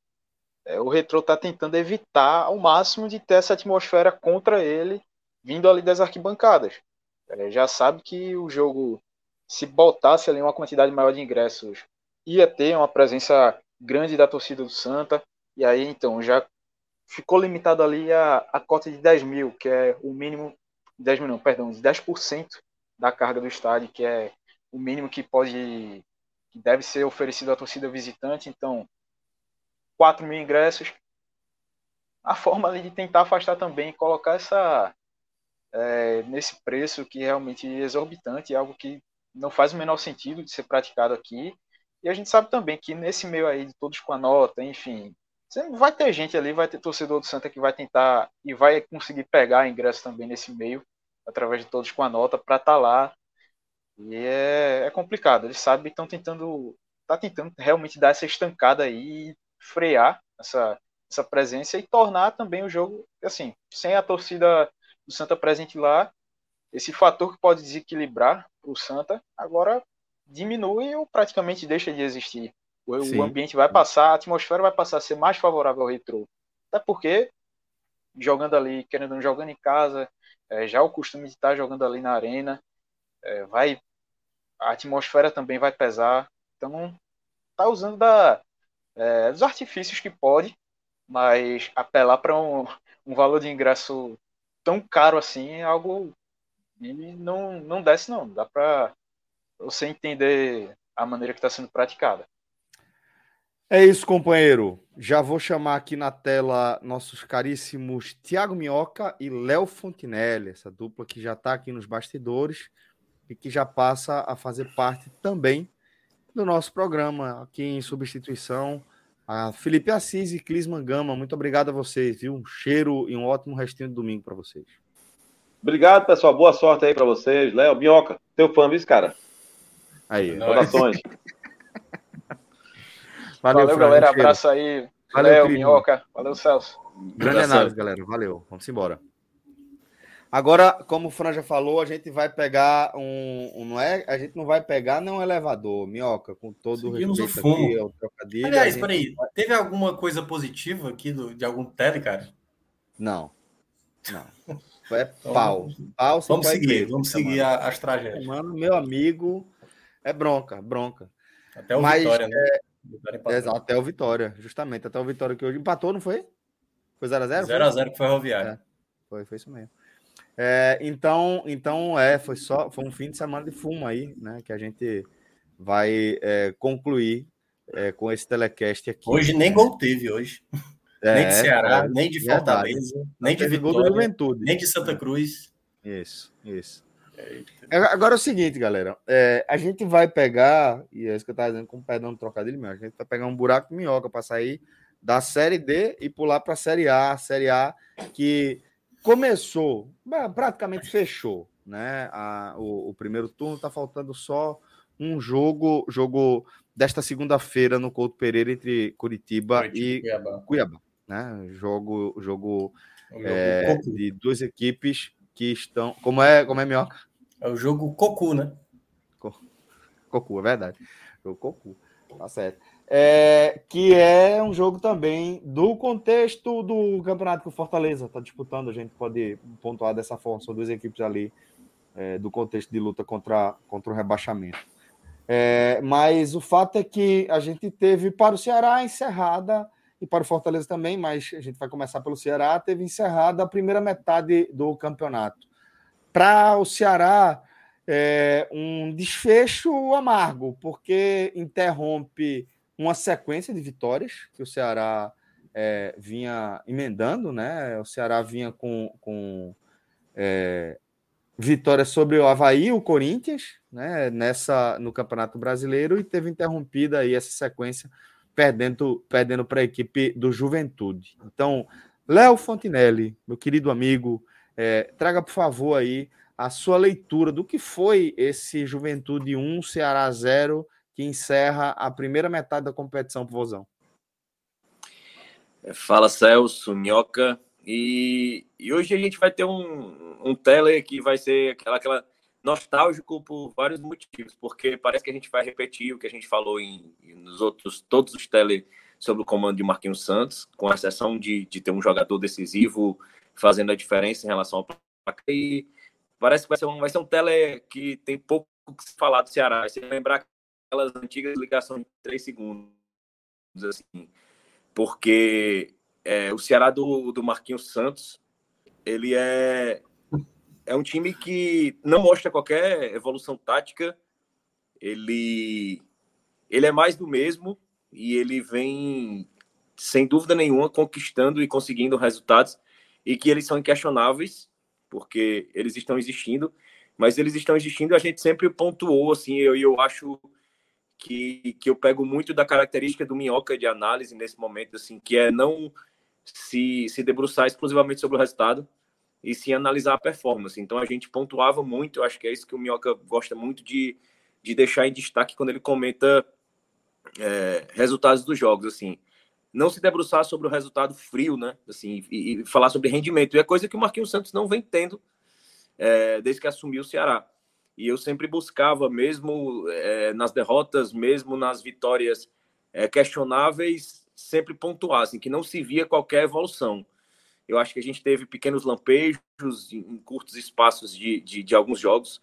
S3: é, o Retro está tentando evitar ao máximo de ter essa atmosfera contra ele vindo ali das arquibancadas. É, já sabe que o jogo, se botasse ali uma quantidade maior de ingressos, ia ter uma presença grande da torcida do Santa, e aí então já ficou limitado ali a, a cota de 10 mil, que é o mínimo, 10 mil não, perdão, de 10% da carga do estádio, que é o mínimo que pode, que deve ser oferecido à torcida visitante. Então, 4 mil ingressos. A forma de tentar afastar também, colocar essa é, nesse preço que é realmente exorbitante, é algo que não faz o menor sentido de ser praticado aqui. E a gente sabe também que nesse meio aí de todos com a nota, enfim, vai ter gente ali, vai ter torcedor do Santa que vai tentar e vai conseguir pegar ingresso também nesse meio, através de todos com a nota, para estar tá lá. E é, é complicado. Eles sabem estão tentando, tá tentando realmente dar essa estancada aí, frear essa, essa presença e tornar também o jogo, assim, sem a torcida do Santa presente lá, esse fator que pode desequilibrar o Santa, agora diminui ou praticamente deixa de existir. O, ambiente vai passar, a atmosfera vai passar a ser mais favorável ao retrô. Até porque, jogando ali, querendo jogando em casa, é, já o costume de estar jogando ali na arena, é, vai a atmosfera também vai pesar. Então, tá usando da, é, artifícios que pode, mas apelar para um, um valor de ingresso tão caro assim é algo e não, não desce não. Dá para você entender a maneira que está sendo praticada.
S1: É isso, companheiro. Já vou chamar aqui na tela nossos caríssimos Tiago Minhoca e Léo Fontinelli, essa dupla que já está aqui nos bastidores e que já passa a fazer parte também do nosso programa, aqui em substituição a Felipe Assis e Clis Mangama. Muito obrigado a vocês, viu? Um cheiro e um ótimo restinho de domingo para vocês.
S2: Obrigado, pessoal. Boa sorte aí para vocês. Léo, Minhoca, teu fã, viu, cara?
S1: Aí.
S2: Saudações. [LAUGHS]
S3: Valeu, Valeu galera. Abraço aí. Valeu, Léo, Minhoca. Valeu, Celso.
S1: Grande análise, galera. Valeu. Vamos embora. Agora, como o Fran já falou, a gente vai pegar um, um, não é, a gente não vai pegar não um elevador, minhoca, com todo
S5: Seguimos o respeito o fumo. aqui, o trocadilho. Aliás, gente... peraí, teve alguma coisa positiva aqui do, de algum tele, cara?
S1: Não. Não. É [LAUGHS] então, pau. pau
S5: vamos seguir, vamos seguir mano. as tragédias.
S1: Mano, meu amigo, é bronca, bronca.
S5: Até o Mas, Vitória, né?
S1: É... Vitória Exato, até o Vitória, justamente. Até o Vitória que hoje empatou, não foi? Foi 0x0?
S5: 0x0 que foi Roviário. É.
S1: Foi, foi isso mesmo. É, então, então é, foi só foi um fim de semana de fumo aí, né? Que a gente vai é, concluir é, com esse telecast aqui.
S5: Hoje nem gol teve hoje. É, nem de Ceará, nem de Fortaleza, nem de Vitória, Juventude. nem de Santa Cruz.
S1: Isso, isso. Agora é o seguinte, galera. É, a gente vai pegar, e é isso que eu estava dizendo com o perdão do trocadilho meu, a gente vai pegar um buraco de minhoca para sair da Série D e pular para a Série. A Série A que começou, praticamente fechou, né? A, o, o primeiro turno está faltando só um jogo, jogo desta segunda-feira no Couto Pereira entre Curitiba, Curitiba e Cuiabá. Cuiabá, né? Jogo, jogo é, de duas equipes que estão, como é, como é Minhoca?
S5: É o jogo Cocu, né?
S1: Cocu, é verdade. Jogo Cocu, tá certo é, que é um jogo também do contexto do campeonato que o Fortaleza está disputando. A gente pode pontuar dessa forma, são duas equipes ali é, do contexto de luta contra, contra o rebaixamento. É, mas o fato é que a gente teve para o Ceará encerrada, e para o Fortaleza também, mas a gente vai começar pelo Ceará, teve encerrada a primeira metade do campeonato. Para o Ceará, é um desfecho amargo, porque interrompe uma sequência de vitórias que o Ceará é, vinha emendando, né? O Ceará vinha com, com é, vitórias sobre o Havaí, o Corinthians, né? Nessa no Campeonato Brasileiro e teve interrompida aí essa sequência perdendo perdendo para a equipe do Juventude. Então, Léo Fontinelli, meu querido amigo, é, traga por favor aí a sua leitura do que foi esse Juventude 1 Ceará 0 que encerra a primeira metade da competição pro Vozão.
S6: Fala Celso, Minhoca. E, e hoje a gente vai ter um, um tele que vai ser aquela, aquela nostálgico por vários motivos, porque parece que a gente vai repetir o que a gente falou em, nos outros, todos os tele sobre o comando de Marquinhos Santos, com exceção de, de ter um jogador decisivo fazendo a diferença em relação ao placar. E parece que vai ser um, vai ser um tele que tem pouco que se falar do Ceará. Se lembrar aquelas antigas ligações de três segundos, assim, porque é, o Ceará do, do Marquinhos Santos, ele é, é um time que não mostra qualquer evolução tática. Ele, ele é mais do mesmo e ele vem, sem dúvida nenhuma, conquistando e conseguindo resultados e que eles são inquestionáveis, porque eles estão existindo, mas eles estão existindo a gente sempre pontuou, assim, eu, eu acho que, que eu pego muito da característica do Minhoca de análise nesse momento, assim, que é não se, se debruçar exclusivamente sobre o resultado, e sim analisar a performance. Então a gente pontuava muito, eu acho que é isso que o Minhoca gosta muito de, de deixar em destaque quando ele comenta é, resultados dos jogos, assim. Não se debruçar sobre o resultado frio, né? Assim, e, e falar sobre rendimento. E é coisa que o Marquinhos Santos não vem tendo é, desde que assumiu o Ceará. E eu sempre buscava, mesmo é, nas derrotas, mesmo nas vitórias é, questionáveis, sempre pontuar, assim, que não se via qualquer evolução. Eu acho que a gente teve pequenos lampejos em, curtos espaços de, de, de alguns jogos,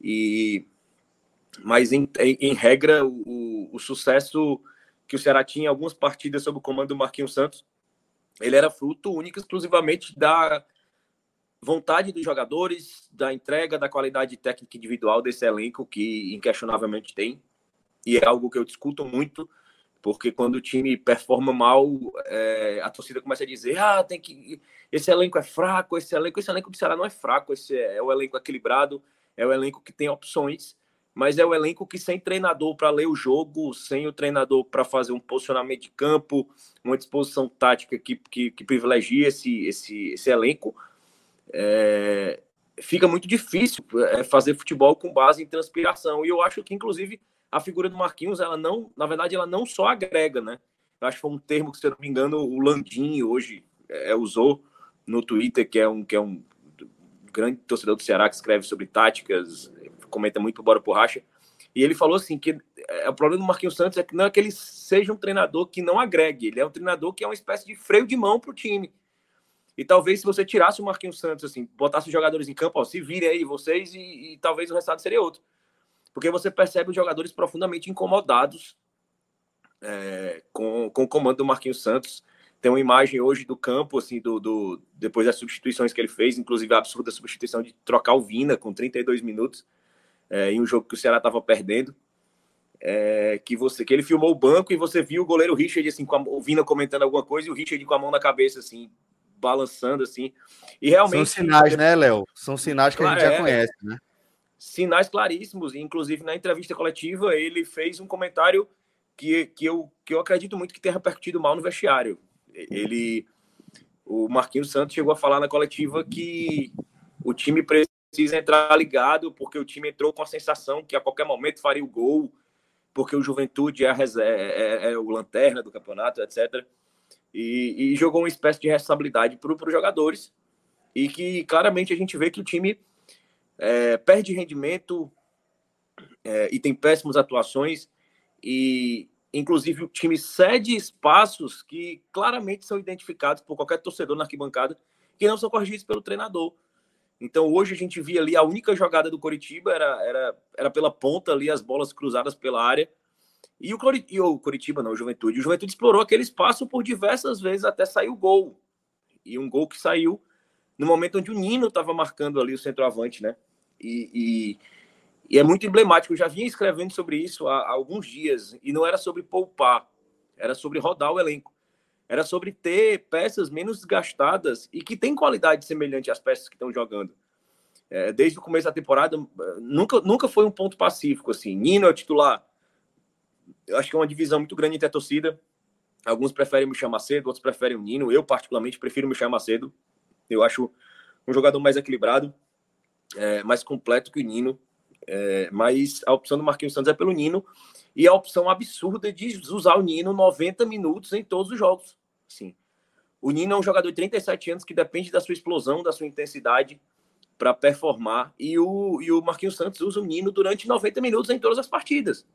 S6: e mas em, em, em regra o, o, sucesso que o Ceará tinha em algumas partidas sob o comando do Marquinhos Santos, ele era fruto único exclusivamente da vontade dos jogadores, da entrega, da qualidade técnica individual desse elenco que inquestionavelmente tem, e é algo que eu discuto muito porque quando o time performa mal, é, a torcida começa a dizer: ah, tem que. Esse elenco é fraco, esse elenco, esse elenco do Ceará não é fraco, esse é, é o elenco equilibrado, é o elenco que tem opções, mas é o elenco que sem treinador para ler o jogo, sem o treinador para fazer um posicionamento de campo, uma disposição tática que, que, que privilegia esse, esse, esse elenco, é, fica muito difícil é, fazer futebol com base em transpiração. E eu acho que, inclusive, a figura do Marquinhos, ela não, na verdade, ela não só agrega, né? Eu acho que foi um termo que, se eu não me engano, o Landim hoje é, usou no Twitter, que é um que é um grande torcedor do Ceará que escreve sobre táticas, comenta muito Bora por Racha. E ele falou assim que é, o problema do Marquinhos Santos é que não é que ele seja um treinador que não agregue, ele é um treinador que é uma espécie de freio de mão para o time. E talvez se você tirasse o Marquinhos Santos, assim, botasse os jogadores em campo, ó, se virem aí vocês, e, e talvez o resultado seria outro porque você percebe os jogadores profundamente incomodados é, com, com o comando do Marquinhos Santos. Tem uma imagem hoje do campo, assim, do, do, depois das substituições que ele fez, inclusive a absurda substituição de trocar o Vina com 32 minutos é, em um jogo que o Ceará estava perdendo. É, que você que ele filmou o banco e você viu o goleiro Richard assim com a, o Vina comentando alguma coisa e o Richard com a mão na cabeça assim balançando assim e realmente
S1: são sinais né Léo são sinais que a gente já é, conhece né
S6: sinais claríssimos. Inclusive, na entrevista coletiva, ele fez um comentário que, que, eu, que eu acredito muito que tenha repercutido mal no vestiário. Ele, o Marquinhos Santos chegou a falar na coletiva que o time precisa entrar ligado, porque o time entrou com a sensação que a qualquer momento faria o gol, porque o Juventude é, a, é, é, é o lanterna do campeonato, etc. E, e jogou uma espécie de responsabilidade para os jogadores, e que claramente a gente vê que o time é, perde rendimento é, e tem péssimas atuações e inclusive o time cede espaços que claramente são identificados por qualquer torcedor na arquibancada que não são corrigidos pelo treinador. Então hoje a gente via ali a única jogada do Coritiba era, era, era pela ponta ali, as bolas cruzadas pela área. E o, e o Coritiba, não, o Juventude. O Juventude explorou aquele espaço por diversas vezes até sair o gol. E um gol que saiu no momento onde o Nino estava marcando ali o centroavante, né? E, e, e, é muito emblemático. Eu já vinha escrevendo sobre isso há, há, alguns dias, e não era sobre poupar, era sobre rodar o elenco. Era sobre ter peças menos desgastadas e que têm qualidade semelhante às peças que estão jogando. É, desde o começo da temporada, nunca, nunca foi um ponto pacífico. Assim. Nino é o titular. Eu acho que é uma divisão muito grande entre a torcida. Alguns preferem me chamar cedo, outros preferem o Nino. Eu, particularmente, prefiro me chamar cedo. Eu acho um jogador mais equilibrado é, mais completo que o Nino, é, mas a opção do Marquinhos Santos é pelo Nino e a opção absurda de usar o Nino 90 minutos em todos os jogos. Sim. O Nino é um jogador de 37 anos que depende da sua explosão, da sua intensidade para performar e o, e o Marquinhos Santos usa o Nino durante 90 minutos em todas as partidas.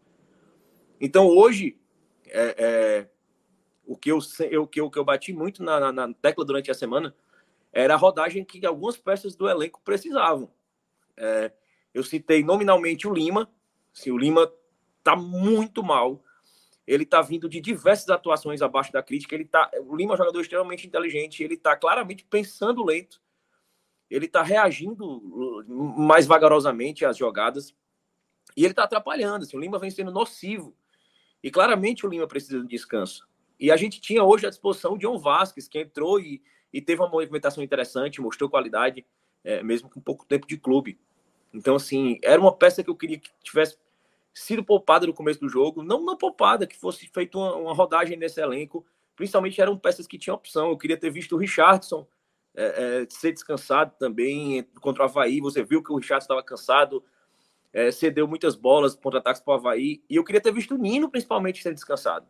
S6: Então hoje é, é o que eu, eu, que eu, que eu bati muito na, na, tecla durante a semana era a rodagem que algumas peças do elenco precisavam. É, eu citei nominalmente o Lima. Assim, o Lima está muito mal. Ele está vindo de diversas atuações abaixo da crítica. Ele tá, o Lima é um jogador extremamente inteligente. Ele está claramente pensando lento. Ele está reagindo mais vagarosamente às jogadas. E ele está atrapalhando. Assim, o Lima vem sendo nocivo. E claramente o Lima precisa de descanso. E a gente tinha hoje à disposição o John Vasquez, que entrou e, e teve uma movimentação interessante, mostrou qualidade, é, mesmo com pouco tempo de clube. Então, assim, era uma peça que eu queria que tivesse sido poupada no começo do jogo. Não, não poupada, que fosse feita uma, uma rodagem nesse elenco. Principalmente eram peças que tinham opção. Eu queria ter visto o Richardson é, é, ser descansado também contra o Havaí. Você viu que o Richardson estava cansado, é, cedeu muitas bolas contra-ataques para o Havaí. E eu queria ter visto o Nino, principalmente, ser descansado.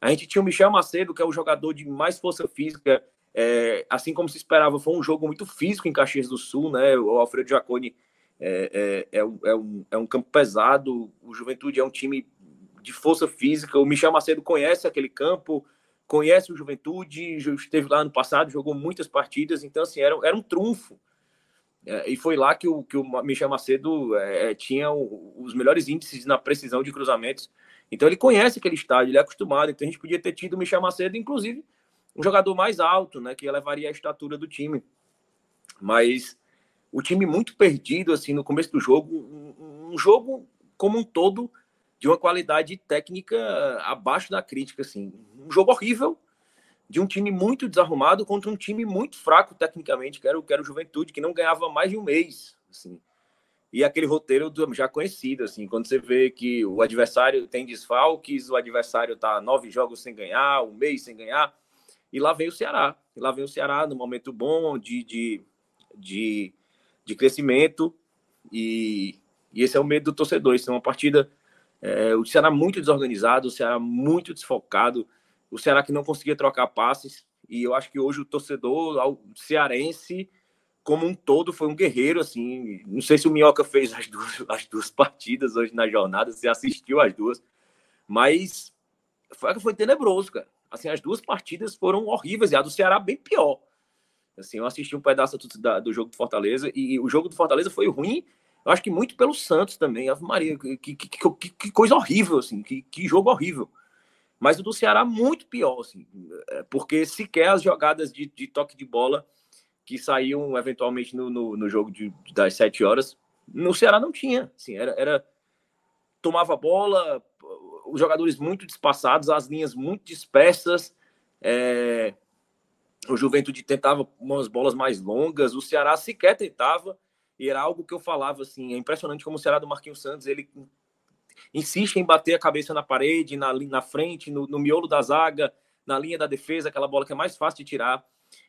S6: A gente tinha o Michel Macedo, que é o jogador de mais força física. É, assim como se esperava, foi um jogo muito físico em Caxias do Sul, né? O Alfredo Jaconi é, é, é, é, um, é um campo pesado, o Juventude é um time de força física. O Michel Macedo conhece aquele campo, conhece o Juventude, esteve lá no passado, jogou muitas partidas, então assim, era, era um trunfo. É, e foi lá que o, que o Michel Macedo é, tinha o, os melhores índices na precisão de cruzamentos. Então ele conhece aquele estádio, ele é acostumado. Então a gente podia ter tido o Michel Macedo, inclusive, um jogador mais alto, né, que elevaria a estatura do time. Mas o time muito perdido assim no começo do jogo, um, um jogo como um todo de uma qualidade técnica abaixo da crítica, assim, um jogo horrível de um time muito desarrumado contra um time muito fraco tecnicamente, que era, que era o Juventude, que não ganhava mais de um mês, assim. E aquele roteiro já conhecido, assim, quando você vê que o adversário tem desfalques, o adversário tá nove jogos sem ganhar, um mês sem ganhar, e lá vem o Ceará. E lá vem o Ceará no momento bom de, de, de de crescimento e, e, esse é o medo do torcedor. Isso é uma partida. É, o Ceará muito desorganizado, o Ceará muito desfocado, o Ceará que não conseguia trocar passes. E eu acho que hoje o torcedor cearense, como um todo, foi um guerreiro. assim Não sei se o Minhoca fez as duas, [LAUGHS] as duas partidas hoje na jornada, se assistiu as duas, mas foi, foi tenebroso, cara. Assim, as duas partidas foram horríveis e a do Ceará bem pior. Assim, eu assisti um pedaço do, da, do jogo do Fortaleza e o jogo do Fortaleza foi ruim, eu acho que muito pelo Santos também. Ave Maria, que, que, que, que coisa horrível, assim, que, que jogo horrível. Mas o do Ceará muito pior, assim, é, porque sequer as jogadas de, de toque de bola que saíam eventualmente no, no, no jogo de, das sete horas, no Ceará não tinha. Assim, era, era tomava bola, os jogadores muito despasados, as linhas muito dispersas. É, o Juventude tentava umas bolas mais longas, o Ceará sequer tentava, e era algo que eu falava assim, é impressionante como o Ceará do Marquinhos Santos, ele insiste em bater a cabeça na parede, na, na frente, no, no miolo da zaga, na linha da defesa, aquela bola que é mais fácil de tirar.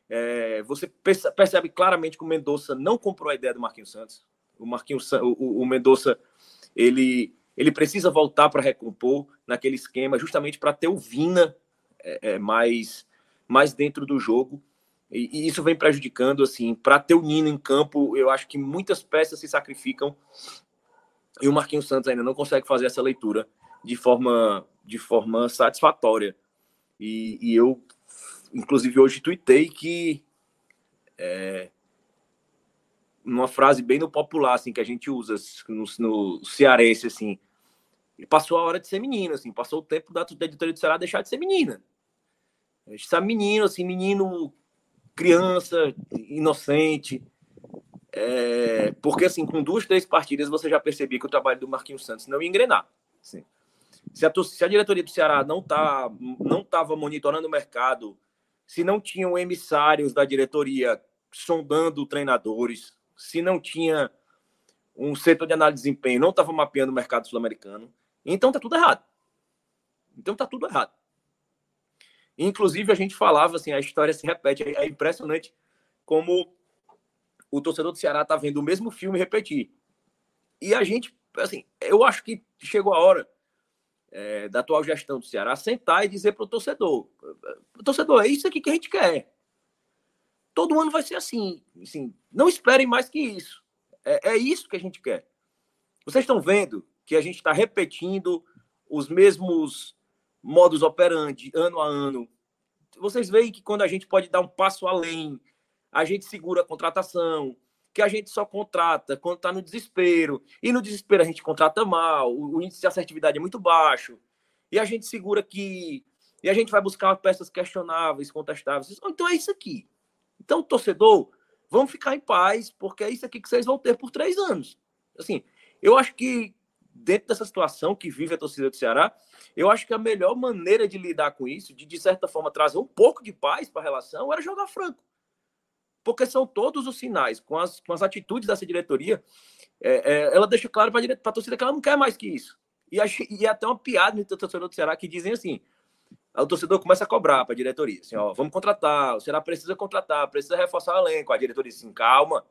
S6: É, você percebe claramente que o Mendonça não comprou a ideia do Marquinhos Santos. O Marquinhos, o, o Mendonça, ele, ele precisa voltar para recompor naquele esquema, justamente para ter o Vina é, é, mais mais dentro do jogo. E, e isso vem prejudicando, assim, para ter o Nino em campo, eu acho que muitas peças se sacrificam e o Marquinhos Santos ainda não consegue fazer essa leitura de forma, de forma satisfatória. E, e eu, inclusive, hoje tuitei que é, uma frase bem no popular, assim, que a gente usa no, no cearense, assim, passou a hora de ser menino, assim, passou o tempo da, da editoria do Ceará deixar de ser menina. A gente sabe menino, assim, menino, criança, inocente. É, porque, assim, com duas, três partidas, você já percebia que o trabalho do Marquinhos Santos não ia engrenar. Assim. Se, a, se a diretoria do Ceará não tá, não estava monitorando o mercado, se não tinham emissários da diretoria sondando treinadores, se não tinha um setor de análise de desempenho, não estava mapeando o mercado sul-americano, então tá tudo errado. Então tá tudo errado. Inclusive, a gente falava assim, a história se repete. É impressionante como o torcedor do Ceará tá vendo o mesmo filme repetir. E a gente, assim, eu acho que chegou a hora é, da atual gestão do Ceará sentar e dizer para o torcedor: torcedor, é isso aqui que a gente quer. Todo ano vai ser assim. assim não esperem mais que isso. É, é isso que a gente quer. Vocês estão vendo que a gente está repetindo os mesmos modus operandi, ano a ano. Vocês veem que quando a gente pode dar um passo além, a gente segura a contratação, que a gente só contrata quando está no desespero. E no desespero a gente contrata mal, o índice de assertividade é muito baixo. E a gente segura que. E a gente vai buscar peças questionáveis, contestáveis. Então é isso aqui. Então, torcedor, vamos ficar em paz, porque é isso aqui que vocês vão ter por três anos. Assim, eu acho que dentro dessa situação que vive a torcida do Ceará, eu acho que a melhor maneira de lidar com isso, de de certa forma trazer um pouco de paz para a relação, era jogar franco. Porque são todos os sinais, com as, com as atitudes dessa diretoria, é, é, ela deixa claro para a torcida que ela não quer mais que isso. E, acho, e é até uma piada no torcedor do Ceará que dizem assim: o torcedor começa a cobrar para a diretoria, assim, ó, vamos contratar, o Ceará precisa contratar, precisa reforçar o elenco. A diretoria assim, calma,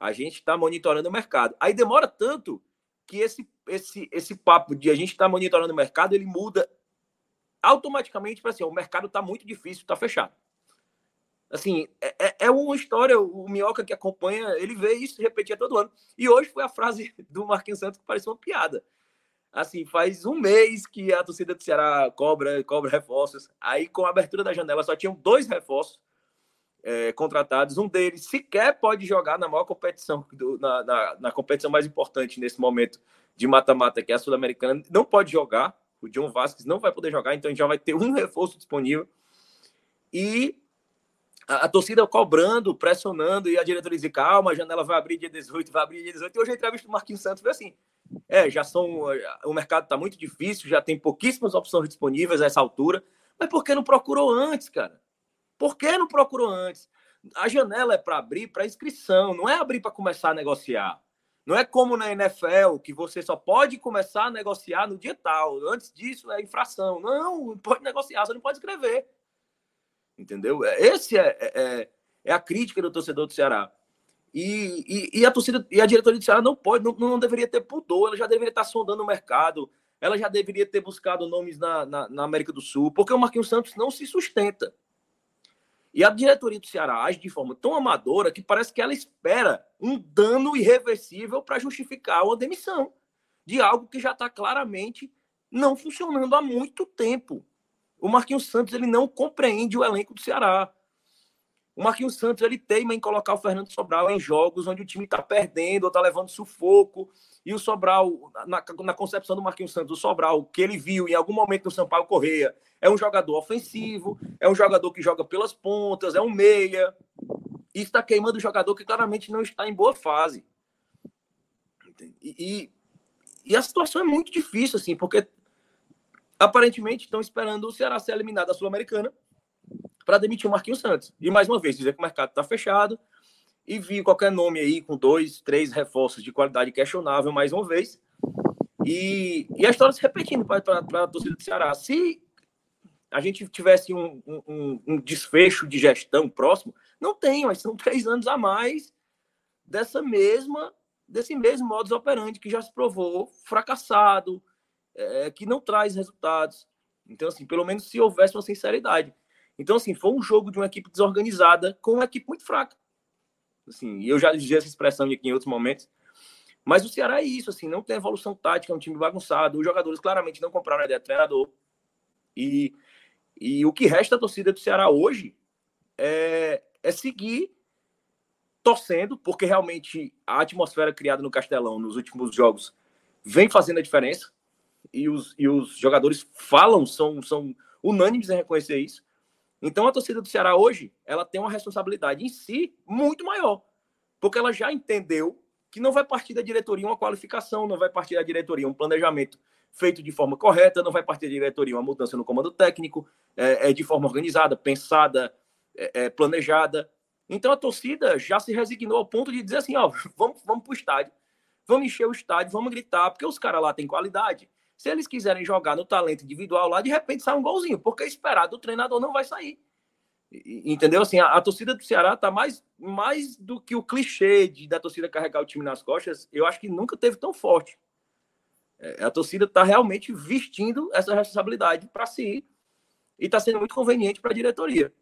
S6: a gente está monitorando o mercado. Aí demora tanto que esse, esse, esse papo de a gente estar tá monitorando o mercado, ele muda automaticamente para assim, o mercado está muito difícil, está fechado. Assim, é, é, é uma história, o Minhoca que acompanha, ele vê isso repetia todo ano. E hoje foi a frase [LAUGHS] do Marquinhos Santos que parecia uma piada. Assim, faz um mês que a torcida do Ceará cobra, cobra reforços. Aí, com a abertura da janela, só tinham dois reforços é, contratados. Um deles sequer pode jogar na maior competição, do, na, na, na, competição mais importante nesse momento de mata-mata, que é a Sul-Americana. Não pode jogar. O John Vasquez não vai poder jogar, então já vai ter um [LAUGHS] reforço disponível. E a, torcida cobrando, pressionando, e a diretoria diz: calma, a janela vai abrir dia 18, vai abrir dia 18. E hoje a entrevista do Marquinhos Santos foi assim: é, já são. O mercado está muito difícil, já tem pouquíssimas opções disponíveis a essa altura. Mas por que não procurou antes, cara? Por que não procurou antes? A janela é para abrir para inscrição, não é abrir para começar a negociar. Não é como na NFL, que você só pode começar a negociar no dia tal. Antes disso é infração. Não, pode negociar, você não pode escrever. Entendeu? Esse é, é, é, é a crítica do torcedor do Ceará. E, e, e, a torcida e a diretoria do Ceará não pode, não, não deveria ter pudor, ela já deveria estar sondando o mercado, ela já deveria ter buscado nomes na, na, na América do Sul, porque o Marquinhos Santos não se sustenta. E a diretoria do Ceará age de forma tão amadora que parece que ela espera um dano irreversível para justificar uma demissão de algo que já está claramente não funcionando há muito tempo. O Marquinhos Santos ele não compreende o elenco do Ceará. O Marquinhos Santos ele teima em colocar o Fernando Sobral em jogos onde o time está perdendo ou está levando sufoco. E o Sobral, na, na, concepção do Marquinhos Santos, o Sobral, que ele viu em algum momento no São Paulo Correia, é um jogador ofensivo, é um jogador que joga pelas pontas, é um meia. E está queimando o jogador que claramente não está em boa fase. E, e, e a situação é muito difícil, assim, porque aparentemente estão esperando o Ceará ser eliminado da Sul-Americana para demitir o Marquinhos Santos. E mais uma vez, dizer que o mercado está fechado e vi qualquer nome aí com dois, três reforços de qualidade questionável mais uma vez. E, e a história se repetindo para a torcida do Ceará. Se a gente tivesse um, um, um, desfecho de gestão próximo, não tem, mas são três anos a mais dessa mesma, desse mesmo modus operandi que já se provou fracassado, é, que não traz resultados. Então, assim, pelo menos se houvesse uma sinceridade. Então, assim, foi um jogo de uma equipe desorganizada com uma equipe muito fraca. Assim, eu já disse essa expressão aqui em outros momentos. Mas o Ceará é isso, assim, não tem evolução tática, é um time bagunçado. Os jogadores claramente não compraram a ideia do treinador. E, e o que resta da torcida do Ceará hoje é, é seguir torcendo, porque realmente a atmosfera criada no Castelão nos últimos jogos vem fazendo a diferença. E os, e os jogadores falam, são, são unânimes em reconhecer isso. Então a torcida do Ceará hoje, ela tem uma responsabilidade em si muito maior, porque ela já entendeu que não vai partir da diretoria uma qualificação, não vai partir da diretoria um planejamento feito de forma correta, não vai partir da diretoria uma mudança no comando técnico, é, é de forma organizada, pensada, é, é, planejada. Então a torcida já se resignou ao ponto de dizer assim, ó, [LAUGHS] vamos, vamos para o estádio, vamos encher o estádio, vamos gritar, porque os caras lá têm qualidade. Se eles quiserem jogar no talento individual lá, de repente sai um golzinho, porque esperar do treinador não vai sair. Entendeu? Assim, a, a torcida do Ceará tá mais, mais do que o clichê de, da torcida carregar o time nas costas, eu acho que nunca teve tão forte. É, a torcida está realmente vestindo essa responsabilidade para si e está sendo muito conveniente para a diretoria.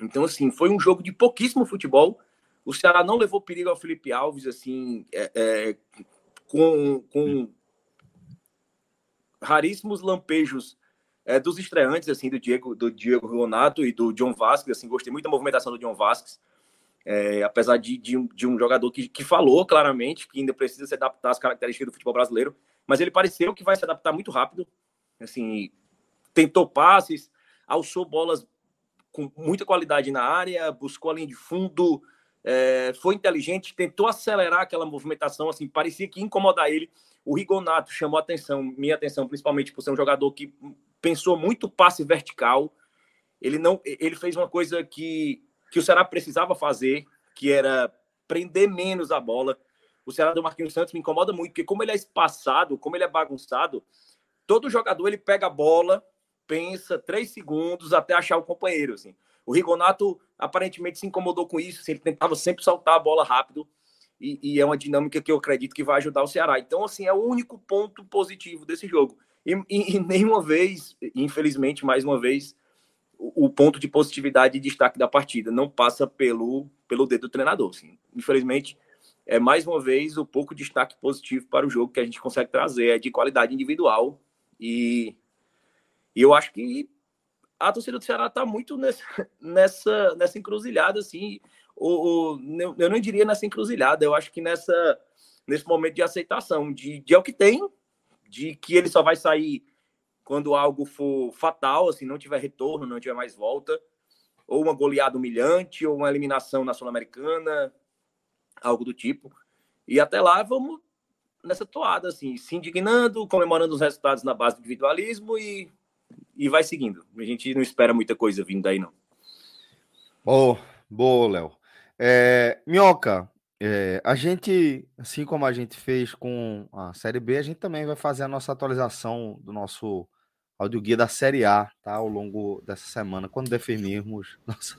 S6: Então, assim, foi um jogo de pouquíssimo futebol. O Ceará não levou perigo ao Felipe Alves, assim, é, é, com, com raríssimos lampejos é, dos estreantes, assim, do Diego, do Diego Leonato e do John Vasquez, assim, gostei muito da movimentação do John Vasquez, é, apesar de, de, um, de um jogador que, que falou claramente que ainda precisa se adaptar às características do futebol brasileiro, mas ele pareceu que vai se adaptar muito rápido, assim, tentou passes, alçou bolas com muita qualidade na área, buscou a linha de fundo, é, foi inteligente, tentou acelerar aquela movimentação, assim, parecia que incomodar ele. O Rigonato chamou atenção, minha atenção, principalmente por ser um jogador que pensou muito passe vertical. Ele não, ele fez uma coisa que, que o Ceará precisava fazer, que era prender menos a bola. O Ceará do Marquinhos Santos me incomoda muito, porque como ele é espaçado, como ele é bagunçado, todo jogador ele pega a bola, pensa três segundos até achar o companheiro, assim. O Rigonato aparentemente se incomodou com isso, assim, ele tentava sempre soltar a bola rápido e, e, é uma dinâmica que eu acredito que vai ajudar o Ceará. Então, assim, é o único ponto positivo desse jogo. E, e, e [LAUGHS] nenhuma vez, infelizmente, mais uma vez, o, o, ponto de positividade e destaque da partida não passa pelo, pelo dedo do treinador. Assim. Infelizmente, é mais uma vez o pouco destaque positivo para o jogo que a gente consegue trazer é de qualidade individual e, e eu acho que a torcida do Ceará está muito nessa, [LAUGHS] nessa, nessa encruzilhada, assim. Ou, ou, eu não diria nessa encruzilhada, eu acho que nessa, nesse momento de aceitação, de, de é o que tem, de que ele só vai sair quando algo for fatal, assim, não tiver retorno, não tiver mais volta, ou uma goleada humilhante, ou uma eliminação na Sul-Americana, algo do tipo. E até lá vamos nessa toada, assim, se indignando, comemorando os resultados na base do individualismo e e vai seguindo. A gente não espera muita coisa vindo daí, não.
S1: Oh, boa, Léo. É, Minhoca, é, a gente, assim como a gente fez com a Série B, a gente também vai fazer a nossa atualização do nosso audioguia da Série A, tá? Ao longo dessa semana, quando definirmos [LAUGHS] nossa,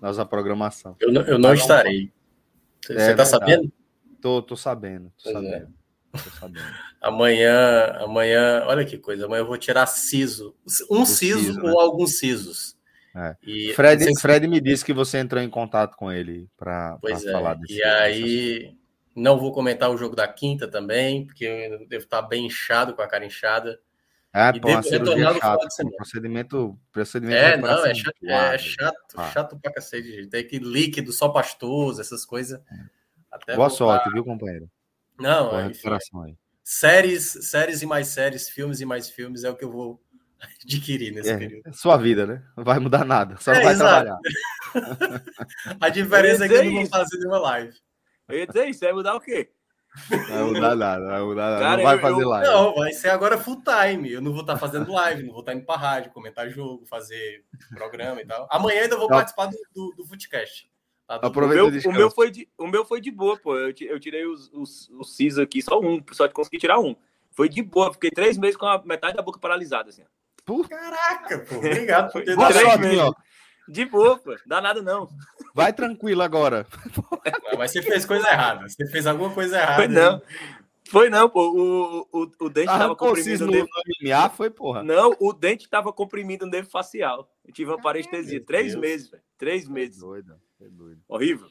S1: nossa programação.
S5: Eu não, eu não estarei. Você é, tá sabendo?
S1: Tô, tô sabendo, tô pois é. sabendo. É.
S5: amanhã, amanhã, olha que coisa, amanhã eu vou tirar siso. Um siso, siso ou né? alguns sisos.
S1: É. E, Fred, Fred me disse que você entrou em contato com ele para é. falar
S5: desse E aí, não vou comentar o jogo da quinta também, porque eu devo estar bem inchado com a cara inchada.
S1: É, pô, uma cirurgia chata, procedimento, procedimento
S5: é, não, é chato, é chato, ah. chato pra cacete, tem que líquido só pastoso, essas coisas.
S1: É. Boa sorte, viu, companheiro?
S5: Não, Boa aí. Séries, séries e mais séries, filmes e mais filmes é o que eu vou [LAUGHS] adquirir nesse
S1: é,
S5: período. É
S1: sua vida, né? Não vai mudar nada, só é, vai exato. trabalhar. [LAUGHS]
S5: A diferença é que eu não vou fazer nenhuma live.
S6: Eu ia dizer isso, vai mudar o quê?
S1: Vai mudar nada, vai mudar nada. Cara, não vai eu, fazer live.
S5: Não, vai ser agora full time. Eu não vou estar fazendo live, não vou estar indo para rádio, comentar jogo, fazer programa e tal. Amanhã ainda vou não. participar do, do, do Footcast.
S6: Aproveita o, meu, o, meu foi de, o meu foi de boa, pô. Eu, eu tirei os, os, os CIS aqui, só um, só consegui tirar um. Foi de boa, fiquei três meses com a metade da boca paralisada, assim.
S5: Caraca, pô. Obrigado por [LAUGHS] ter
S6: dado. De boa, pô. Dá nada, não.
S1: Vai tranquilo agora.
S5: Mas você fez coisa errada. Você fez alguma coisa errada.
S6: Foi não. Foi não, pô. O, o, o dente estava comprimido.
S1: No. MMA foi, porra.
S6: Não, o dente estava comprimido no nervo facial. Eu tive uma parestesia. Três Deus. meses, velho. Três meses. Doido. É doido. Horrível.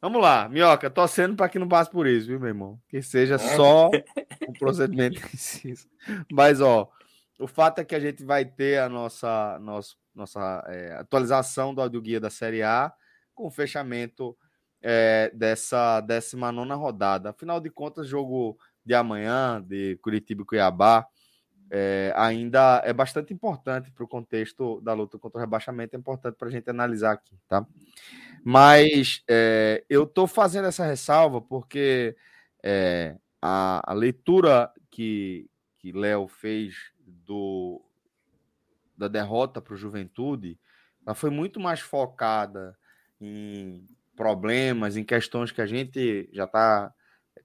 S1: Vamos lá, Minhoca, torcendo para que não passe por isso, viu, meu irmão? Que seja só [LAUGHS] um procedimento preciso. Mas, ó, o fato é que a gente vai ter a nossa, nossa, nossa é, atualização do audioguia da Série A com o fechamento é, dessa 19 rodada. Afinal de contas, jogo de amanhã, de Curitiba e Cuiabá, é, ainda é bastante importante para o contexto da luta contra o rebaixamento, é importante para a gente analisar aqui, tá? Mas é, eu estou fazendo essa ressalva porque é, a, a, leitura que, que Léo fez do, da derrota para o Juventude ela foi muito mais focada em problemas, em questões que a gente já está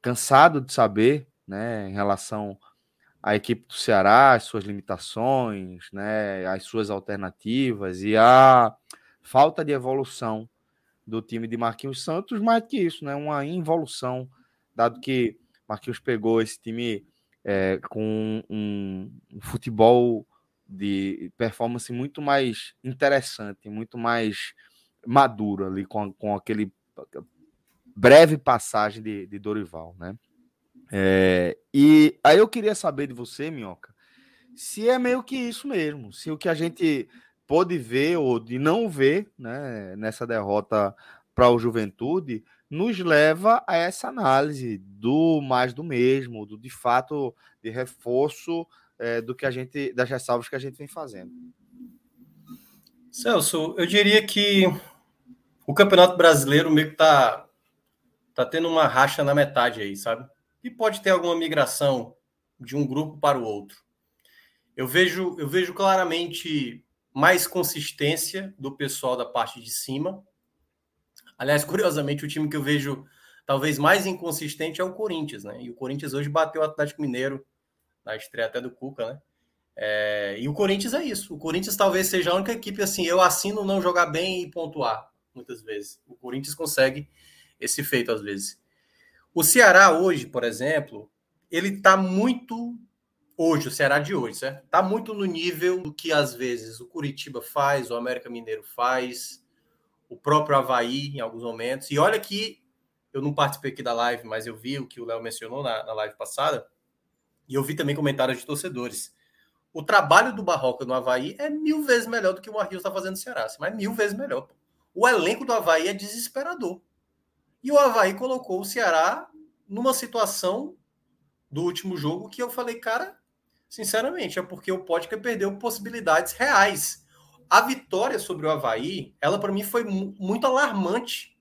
S1: cansado de saber, né, em relação a equipe do Ceará, as suas limitações, né, as suas alternativas e a falta de evolução do time de Marquinhos Santos, mais que isso, né, uma involução, dado que Marquinhos pegou esse time é, com um, futebol de performance muito mais interessante, muito mais maduro ali com, com aquele breve passagem de, de Dorival, né? É, e aí eu queria saber de você, Minhoca, se é meio que isso mesmo, se o que a gente pôde ver ou de não ver né, nessa derrota para o Juventude nos leva a essa análise do mais do mesmo, do de fato de reforço é, do que a gente das ressalvas que a gente vem fazendo.
S5: Celso, eu diria que o Campeonato Brasileiro meio que tá, tá tendo uma racha na metade aí, sabe? E pode ter alguma migração de um grupo para o outro. Eu vejo, eu vejo claramente mais consistência do pessoal da parte de cima. Aliás, [LAUGHS] curiosamente, o time que eu vejo talvez mais inconsistente é o Corinthians, né? E o Corinthians hoje bateu o Atlético Mineiro na estreia até do Cuca, né? É, e o Corinthians é isso. O Corinthians talvez seja a única equipe assim, eu assino não jogar bem e pontuar, muitas vezes. O Corinthians consegue esse feito às vezes. O Ceará hoje, por exemplo, ele está muito hoje, o Ceará de hoje, certo? Está muito no nível do que às vezes o Curitiba faz, o América Mineiro faz, o próprio Havaí em alguns momentos. E olha que eu não participei aqui da live, mas eu vi o que o Léo mencionou na, na live passada, e eu vi também comentários de torcedores. O trabalho do Barroca no Havaí é mil vezes melhor do que o Marquinhos está fazendo no Ceará, mas mil vezes melhor. O elenco do Havaí é desesperador. E o Havaí colocou o Ceará numa situação do último jogo que eu falei, cara, sinceramente, é porque o Pótica perdeu possibilidades reais. A vitória sobre o Havaí, ela para mim foi muito alarmante.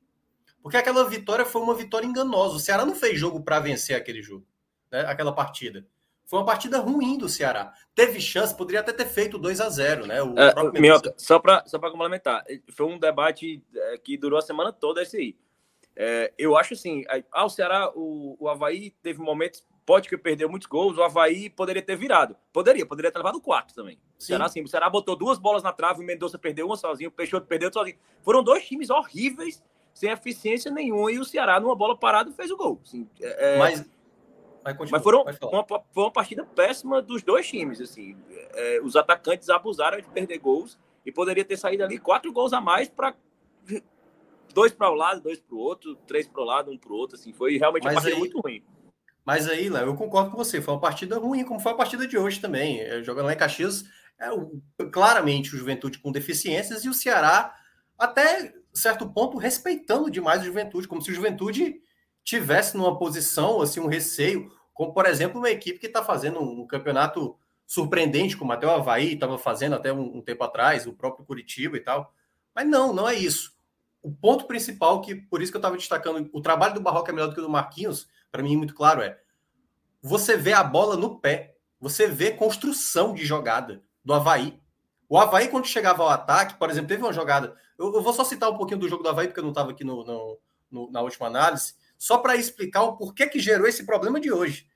S5: Porque aquela vitória foi uma vitória enganosa. O Ceará não fez jogo para vencer aquele jogo, né? aquela partida. Foi uma partida ruim do Ceará. Teve chance, poderia até ter feito 2 a 0 né? O
S6: é, Minhoca, só para só complementar, foi um debate é, que durou a semana toda esse aí. É, eu acho assim, ah, o Ceará, o, o Havaí teve momentos pode que perdeu muitos gols, o Havaí poderia ter virado. Poderia, poderia ter levado quatro também. O Ceará, sim, o Ceará botou duas bolas na trave, o Mendonça perdeu uma sozinho, o Peixoto perdeu sozinho. Foram dois times horríveis, sem eficiência nenhuma, e o Ceará, numa bola parada, fez o gol. Assim, é,
S5: mas,
S6: mas foram uma, foi uma partida péssima dos dois times. Assim, é, os atacantes abusaram de perder gols e poderia ter saído ali quatro gols a mais para dois para o um lado, dois para o outro, três para o lado, um para o outro. Assim, foi realmente uma partida aí... muito ruim.
S5: Mas aí, Léo, eu concordo com você. Foi uma partida ruim, como foi a partida de hoje também. É, jogando lá em Caxias, é, claramente o Juventude com deficiências e o Ceará, até certo ponto, respeitando demais o Juventude, como se o Juventude tivesse numa posição, assim, um receio, como, por exemplo, uma equipe que está fazendo um campeonato surpreendente, como até o Havaí estava fazendo até um, um tempo atrás, o próprio Curitiba e tal. Mas não, não é isso. O ponto principal, que por isso que eu estava destacando, o trabalho do Barroca é melhor do que o do Marquinhos, para mim, muito claro é: você vê a bola no pé, você vê construção de jogada do Havaí. O Havaí, quando chegava ao ataque, por exemplo, teve uma jogada. Eu, eu vou só citar um pouquinho do jogo do Havaí, porque eu não estava aqui no, no, no, na última análise, só para explicar o porquê que gerou esse problema de hoje.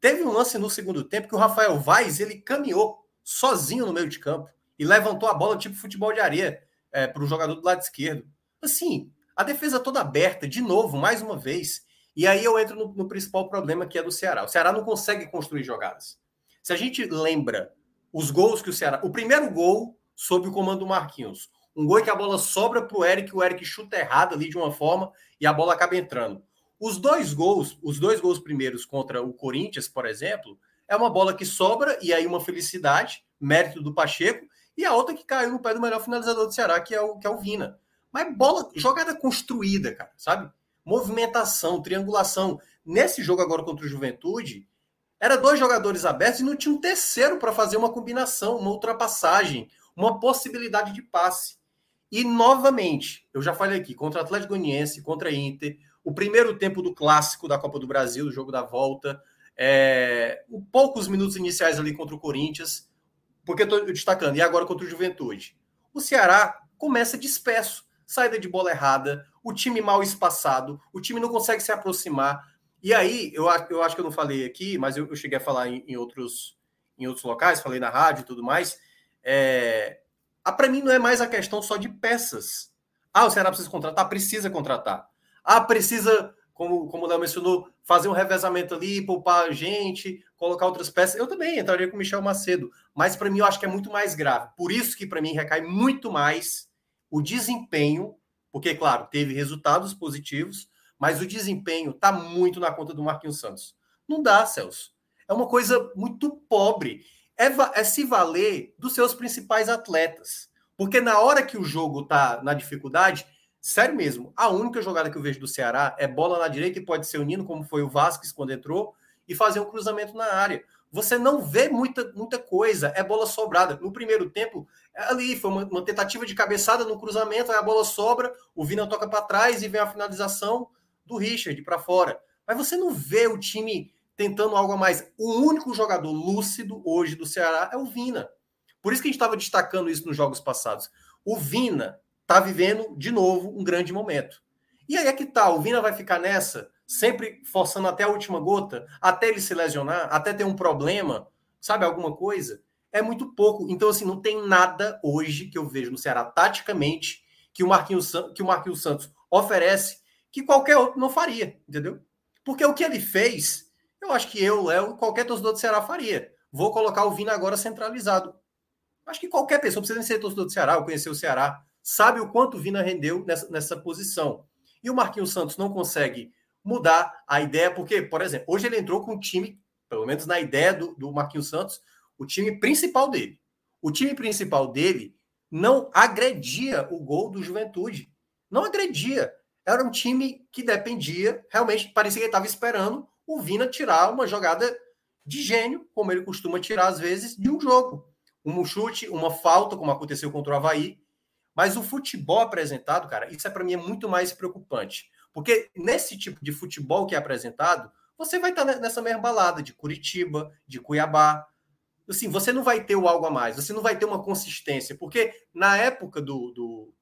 S5: Teve um lance no segundo tempo que o Rafael Vaz ele caminhou sozinho no meio de campo e levantou a bola tipo futebol de areia é, para o jogador do lado esquerdo. Assim, a defesa toda aberta, de novo, mais uma vez. E aí eu entro no, no, principal problema que é do Ceará. O Ceará não consegue construir jogadas. Se a gente lembra os gols que o Ceará. O primeiro gol sob o comando do Marquinhos. Um gol que a bola sobra para o Eric, o Eric chuta errado ali de uma forma e a bola acaba entrando. Os dois gols, os dois gols primeiros contra o Corinthians, por exemplo, é uma bola que sobra e aí uma felicidade, mérito do Pacheco, e a outra que caiu no pé do melhor finalizador do Ceará, que é o, que é o Vina. Mas bola, jogada construída, cara, sabe? Movimentação, triangulação. Nesse jogo agora contra o Juventude, era dois jogadores abertos e não tinha um terceiro para fazer uma combinação, uma ultrapassagem, uma possibilidade de passe. E novamente, eu já falei aqui, contra o Atlético Goianiense, contra a Inter, o primeiro tempo do clássico da Copa do Brasil, do jogo da volta, é, poucos minutos iniciais ali contra o Corinthians, porque estou destacando, e agora contra o Juventude. O Ceará começa disperso saída de bola errada, o time mal espaçado, o time não consegue se aproximar. E aí, eu, eu acho que eu não falei aqui, mas eu, eu cheguei a falar em, em, outros, em outros locais, falei na rádio e tudo mais. É, para mim, não é mais a questão só de peças. Ah, o Ceará precisa contratar? Precisa contratar. Ah, precisa, como, como o Léo mencionou, fazer um revezamento ali, poupar gente, colocar outras peças. Eu também entraria com o Michel Macedo. Mas para mim, eu acho que é muito mais grave. Por isso que para mim recai muito mais o desempenho, porque, claro, teve resultados positivos, mas o desempenho está muito na conta do Marquinhos Santos. Não dá, Celso. É uma coisa muito pobre. É, é se valer dos seus principais atletas. Porque na hora que o jogo está na dificuldade, sério mesmo, a única jogada que eu vejo do Ceará é bola na direita e pode ser o Nino, como foi o Vasquez quando entrou, e fazer um cruzamento na área. Você não vê muita, muita coisa, é bola sobrada. No primeiro tempo, ali foi uma, uma tentativa de cabeçada no cruzamento, aí a bola sobra, o Vina toca para trás e vem a finalização do Richard para fora. Mas você não vê o time tentando algo a mais. O único jogador lúcido hoje do Ceará é o Vina. Por isso que a gente estava destacando isso nos jogos passados. O Vina está vivendo de novo um grande momento. E aí é que tá, o Vina vai ficar nessa sempre forçando até a última gota, até ele se lesionar, até ter um problema, sabe, alguma coisa, é muito pouco. Então, assim, não tem nada hoje que eu vejo no Ceará, taticamente, que o Marquinhos, que o Marquinhos Santos oferece que qualquer outro não faria, entendeu? Porque o que ele fez, eu acho que eu, Léo, qualquer torcedor do Ceará faria. Vou colocar o Vina agora centralizado. Acho que qualquer pessoa, precisa ser torcedor do Ceará, ou conhecer o Ceará, sabe o quanto o Vina rendeu nessa, nessa posição. E o Marquinhos Santos não consegue mudar a ideia, porque, por exemplo, hoje ele entrou com o time, pelo menos na ideia do, do Marquinhos Santos, o time principal dele. O time principal dele não agredia o gol do Juventude. Não agredia. Era um time que dependia, realmente parecia que ele estava esperando o Vina tirar uma jogada de gênio, como ele costuma tirar às vezes, de um jogo. Um chute, uma falta, como aconteceu contra o Havaí. Mas o futebol apresentado, cara, isso é para mim é muito mais preocupante. Porque nesse tipo de futebol que é apresentado, você vai estar nessa mesma balada de Curitiba, de Cuiabá. Assim, você não vai ter o algo a mais, você não vai ter uma consistência. Porque na época do, do,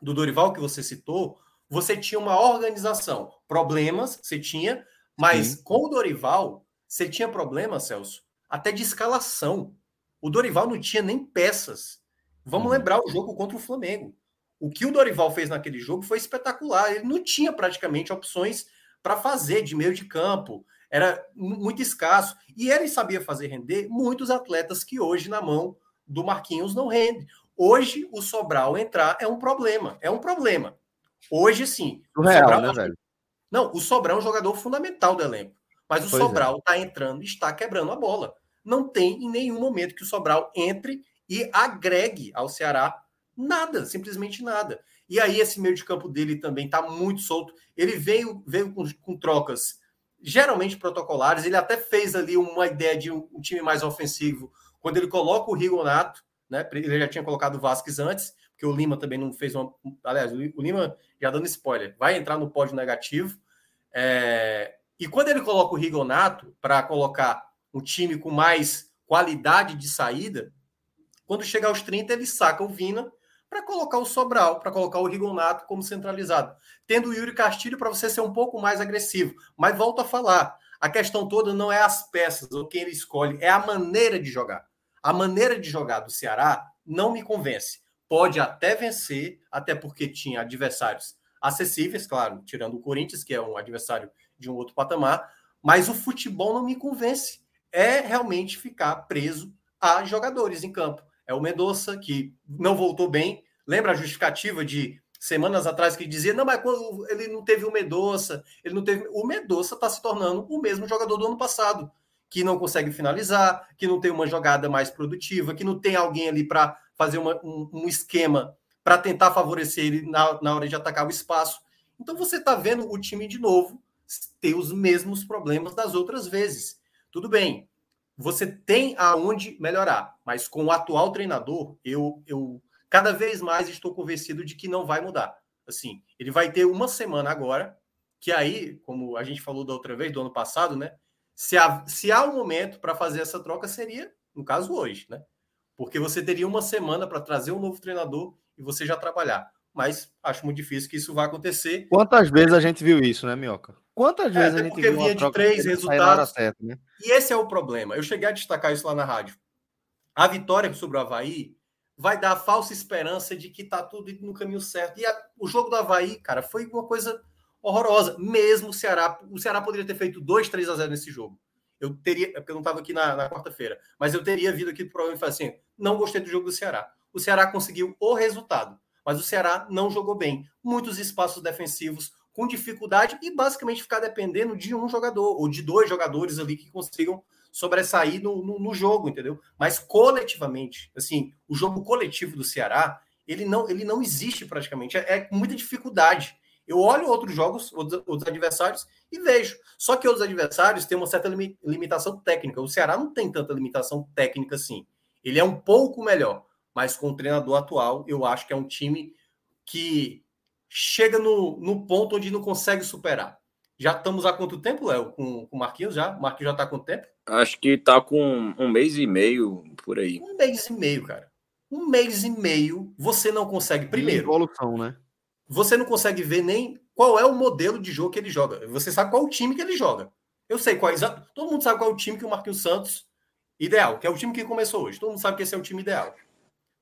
S5: do Dorival que você citou, você tinha uma organização. Problemas você tinha, mas Sim. com o Dorival, você tinha problemas, Celso, até de escalação. O Dorival não tinha nem peças. Vamos uhum. lembrar o jogo contra o Flamengo. O que o Dorival fez naquele jogo foi espetacular. Ele não tinha praticamente opções para fazer de meio de campo. Era muito escasso. E ele sabia fazer render muitos atletas que hoje, na mão do Marquinhos, não rende. Hoje, o Sobral entrar é um problema. É um problema. Hoje, sim.
S1: O Real, Sobral, né, velho?
S5: Não, o Sobral é um jogador fundamental do elenco. Mas o pois é. Sobral está é. entrando e está quebrando a bola. Não tem em nenhum momento que o Sobral entre e agregue ao Ceará Nada, simplesmente nada. E aí esse meio de campo dele também está muito solto. Ele veio, veio com, com, trocas geralmente protocolares. Ele até fez ali uma ideia de um, um, time mais ofensivo quando ele coloca o Rigonato, né? Ele já tinha colocado o Vasquez antes, porque o Lima também não fez uma. Aliás, o Lima, já dando spoiler, vai entrar no pódio negativo. É... E quando ele coloca o Rigonato para colocar um time com mais qualidade de saída, quando chega aos 30, ele saca o Vina para colocar o Sobral, para colocar o Rigonato como centralizado. Tendo o Yuri Castilho para você ser um pouco mais agressivo. Mas volto a falar, a questão toda não é as peças ou quem ele escolhe, é a maneira de jogar. A maneira de jogar do Ceará não me convence. Pode até vencer, até porque tinha adversários acessíveis, claro, tirando o Corinthians, que é um adversário de um outro patamar, mas o futebol não me convence. É realmente ficar preso a jogadores em campo. É o Mendonça, que não voltou bem. Lembra a justificativa de semanas atrás que dizia: não, mas ele não teve o Mendonça, ele não teve. O Mendonça está se tornando o mesmo jogador do ano passado, que não consegue finalizar, que não tem uma jogada mais produtiva, que não tem alguém ali para fazer uma, um, um, esquema para tentar favorecer ele na, na hora de atacar o espaço. Então você está vendo o time de novo ter os mesmos problemas das outras vezes. Tudo bem, você tem aonde melhorar, mas com o atual treinador, eu, eu cada vez mais estou convencido de que não vai mudar. Assim, ele vai ter uma semana agora, que aí, como a gente falou da outra vez, do ano passado, né? Se há, se há um momento para fazer essa troca, seria, no caso, hoje, né? Porque você teria uma semana para trazer um novo treinador e você já trabalhar. Mas acho muito difícil que isso vá acontecer.
S1: Quantas vezes a gente viu isso, né, Minhoca? Quantas é, vezes a gente viu
S5: vinha de três resultados. Certo, né? E esse é o problema. Eu cheguei a destacar isso lá na rádio. A vitória sobre o Havaí vai dar a falsa esperança de que tá tudo no caminho certo. E a, o jogo do Havaí, cara, foi uma coisa horrorosa. Mesmo o Ceará, o Ceará poderia ter feito 2, 3 a 0 nesse jogo. Eu teria, é porque eu não estava aqui na, na quarta-feira, mas eu teria vindo aqui para e falar assim: não gostei do jogo do Ceará. O Ceará conseguiu o resultado, mas o Ceará não jogou bem. Muitos espaços defensivos, com dificuldade e basicamente ficar dependendo de um jogador ou de dois jogadores ali que consigam sobressair no, no, no, jogo, entendeu? Mas coletivamente, assim, o jogo coletivo do Ceará, ele não, ele não existe praticamente, é, é muita dificuldade. Eu olho outros jogos, outros, outros adversários e vejo. Só que outros adversários têm uma certa limitação técnica. O Ceará não tem tanta limitação técnica assim. Ele é um pouco melhor, mas com o treinador atual, eu acho que é um time que chega no, no ponto onde não consegue superar. Já estamos há quanto tempo, Léo, com, com o Marquinhos já? O Marquinhos já está há quanto tempo?
S6: Acho que está com um mês e meio por aí.
S5: Um mês e meio, cara. Um mês e meio você não consegue. Primeiro.
S1: Evolução, né?
S5: Você não consegue ver nem qual é o modelo de jogo que ele joga. Você sabe qual é o time que ele joga. Eu sei qual é. Todo mundo sabe qual é o time que o Marquinhos Santos ideal, que é o time que começou hoje. Todo mundo sabe que esse é o time ideal.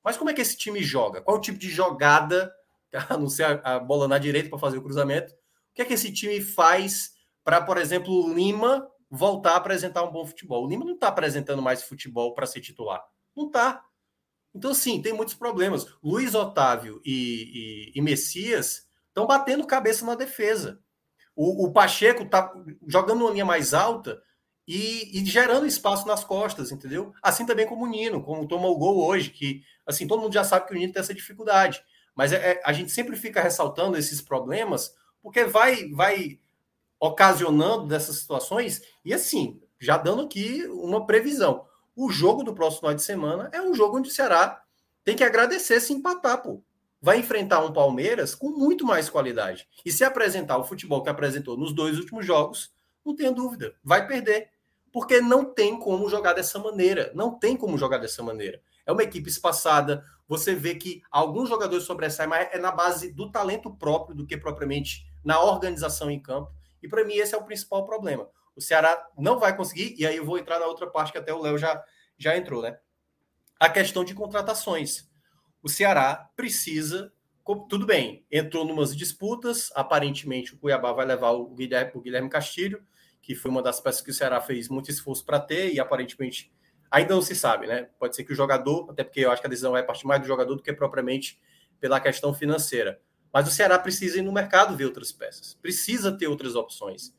S5: Mas como é que esse time joga? Qual é o tipo de jogada, [LAUGHS] a não ser a, a bola na direita para fazer o cruzamento? Que é que esse time faz para, por exemplo, o Lima voltar a apresentar um bom futebol? O Lima não está apresentando mais futebol para ser titular. Não está. Então, sim, tem muitos problemas. Luiz Otávio e, e, e Messias estão batendo cabeça na defesa. O, o Pacheco está jogando uma linha mais alta e, e, gerando espaço nas costas, entendeu? Assim também como o Nino, como tomou o gol hoje, que assim todo mundo já sabe que o Nino tem essa dificuldade. Mas é, é, a gente sempre fica ressaltando esses problemas, porque vai, vai ocasionando dessas situações, e assim, já dando aqui uma previsão o jogo do próximo final de semana é um jogo onde o Ceará tem que agradecer se empatar, pô. Vai enfrentar um Palmeiras com muito mais qualidade. E se apresentar o futebol que apresentou nos dois últimos jogos, não tenha dúvida, vai perder. Porque não tem como jogar dessa maneira. Não tem como jogar dessa maneira. É uma equipe espaçada. Você vê que alguns jogadores sobressaem, mas é na base do talento próprio do que propriamente na organização em campo. E para mim esse é o principal problema. O Ceará não vai conseguir, e aí eu vou entrar na outra parte que até o Léo já, já entrou, né? A questão de contratações. O Ceará precisa. Tudo bem, entrou numas disputas. Aparentemente, o Cuiabá vai levar o Guilherme, o Guilherme Castilho, que foi uma das peças que o Ceará fez muito esforço para ter, e aparentemente ainda não se sabe, né? Pode ser que o jogador, até porque eu acho que a decisão vai partir mais do jogador do que propriamente pela questão financeira. Mas o Ceará precisa ir no mercado ver outras peças, precisa ter outras opções.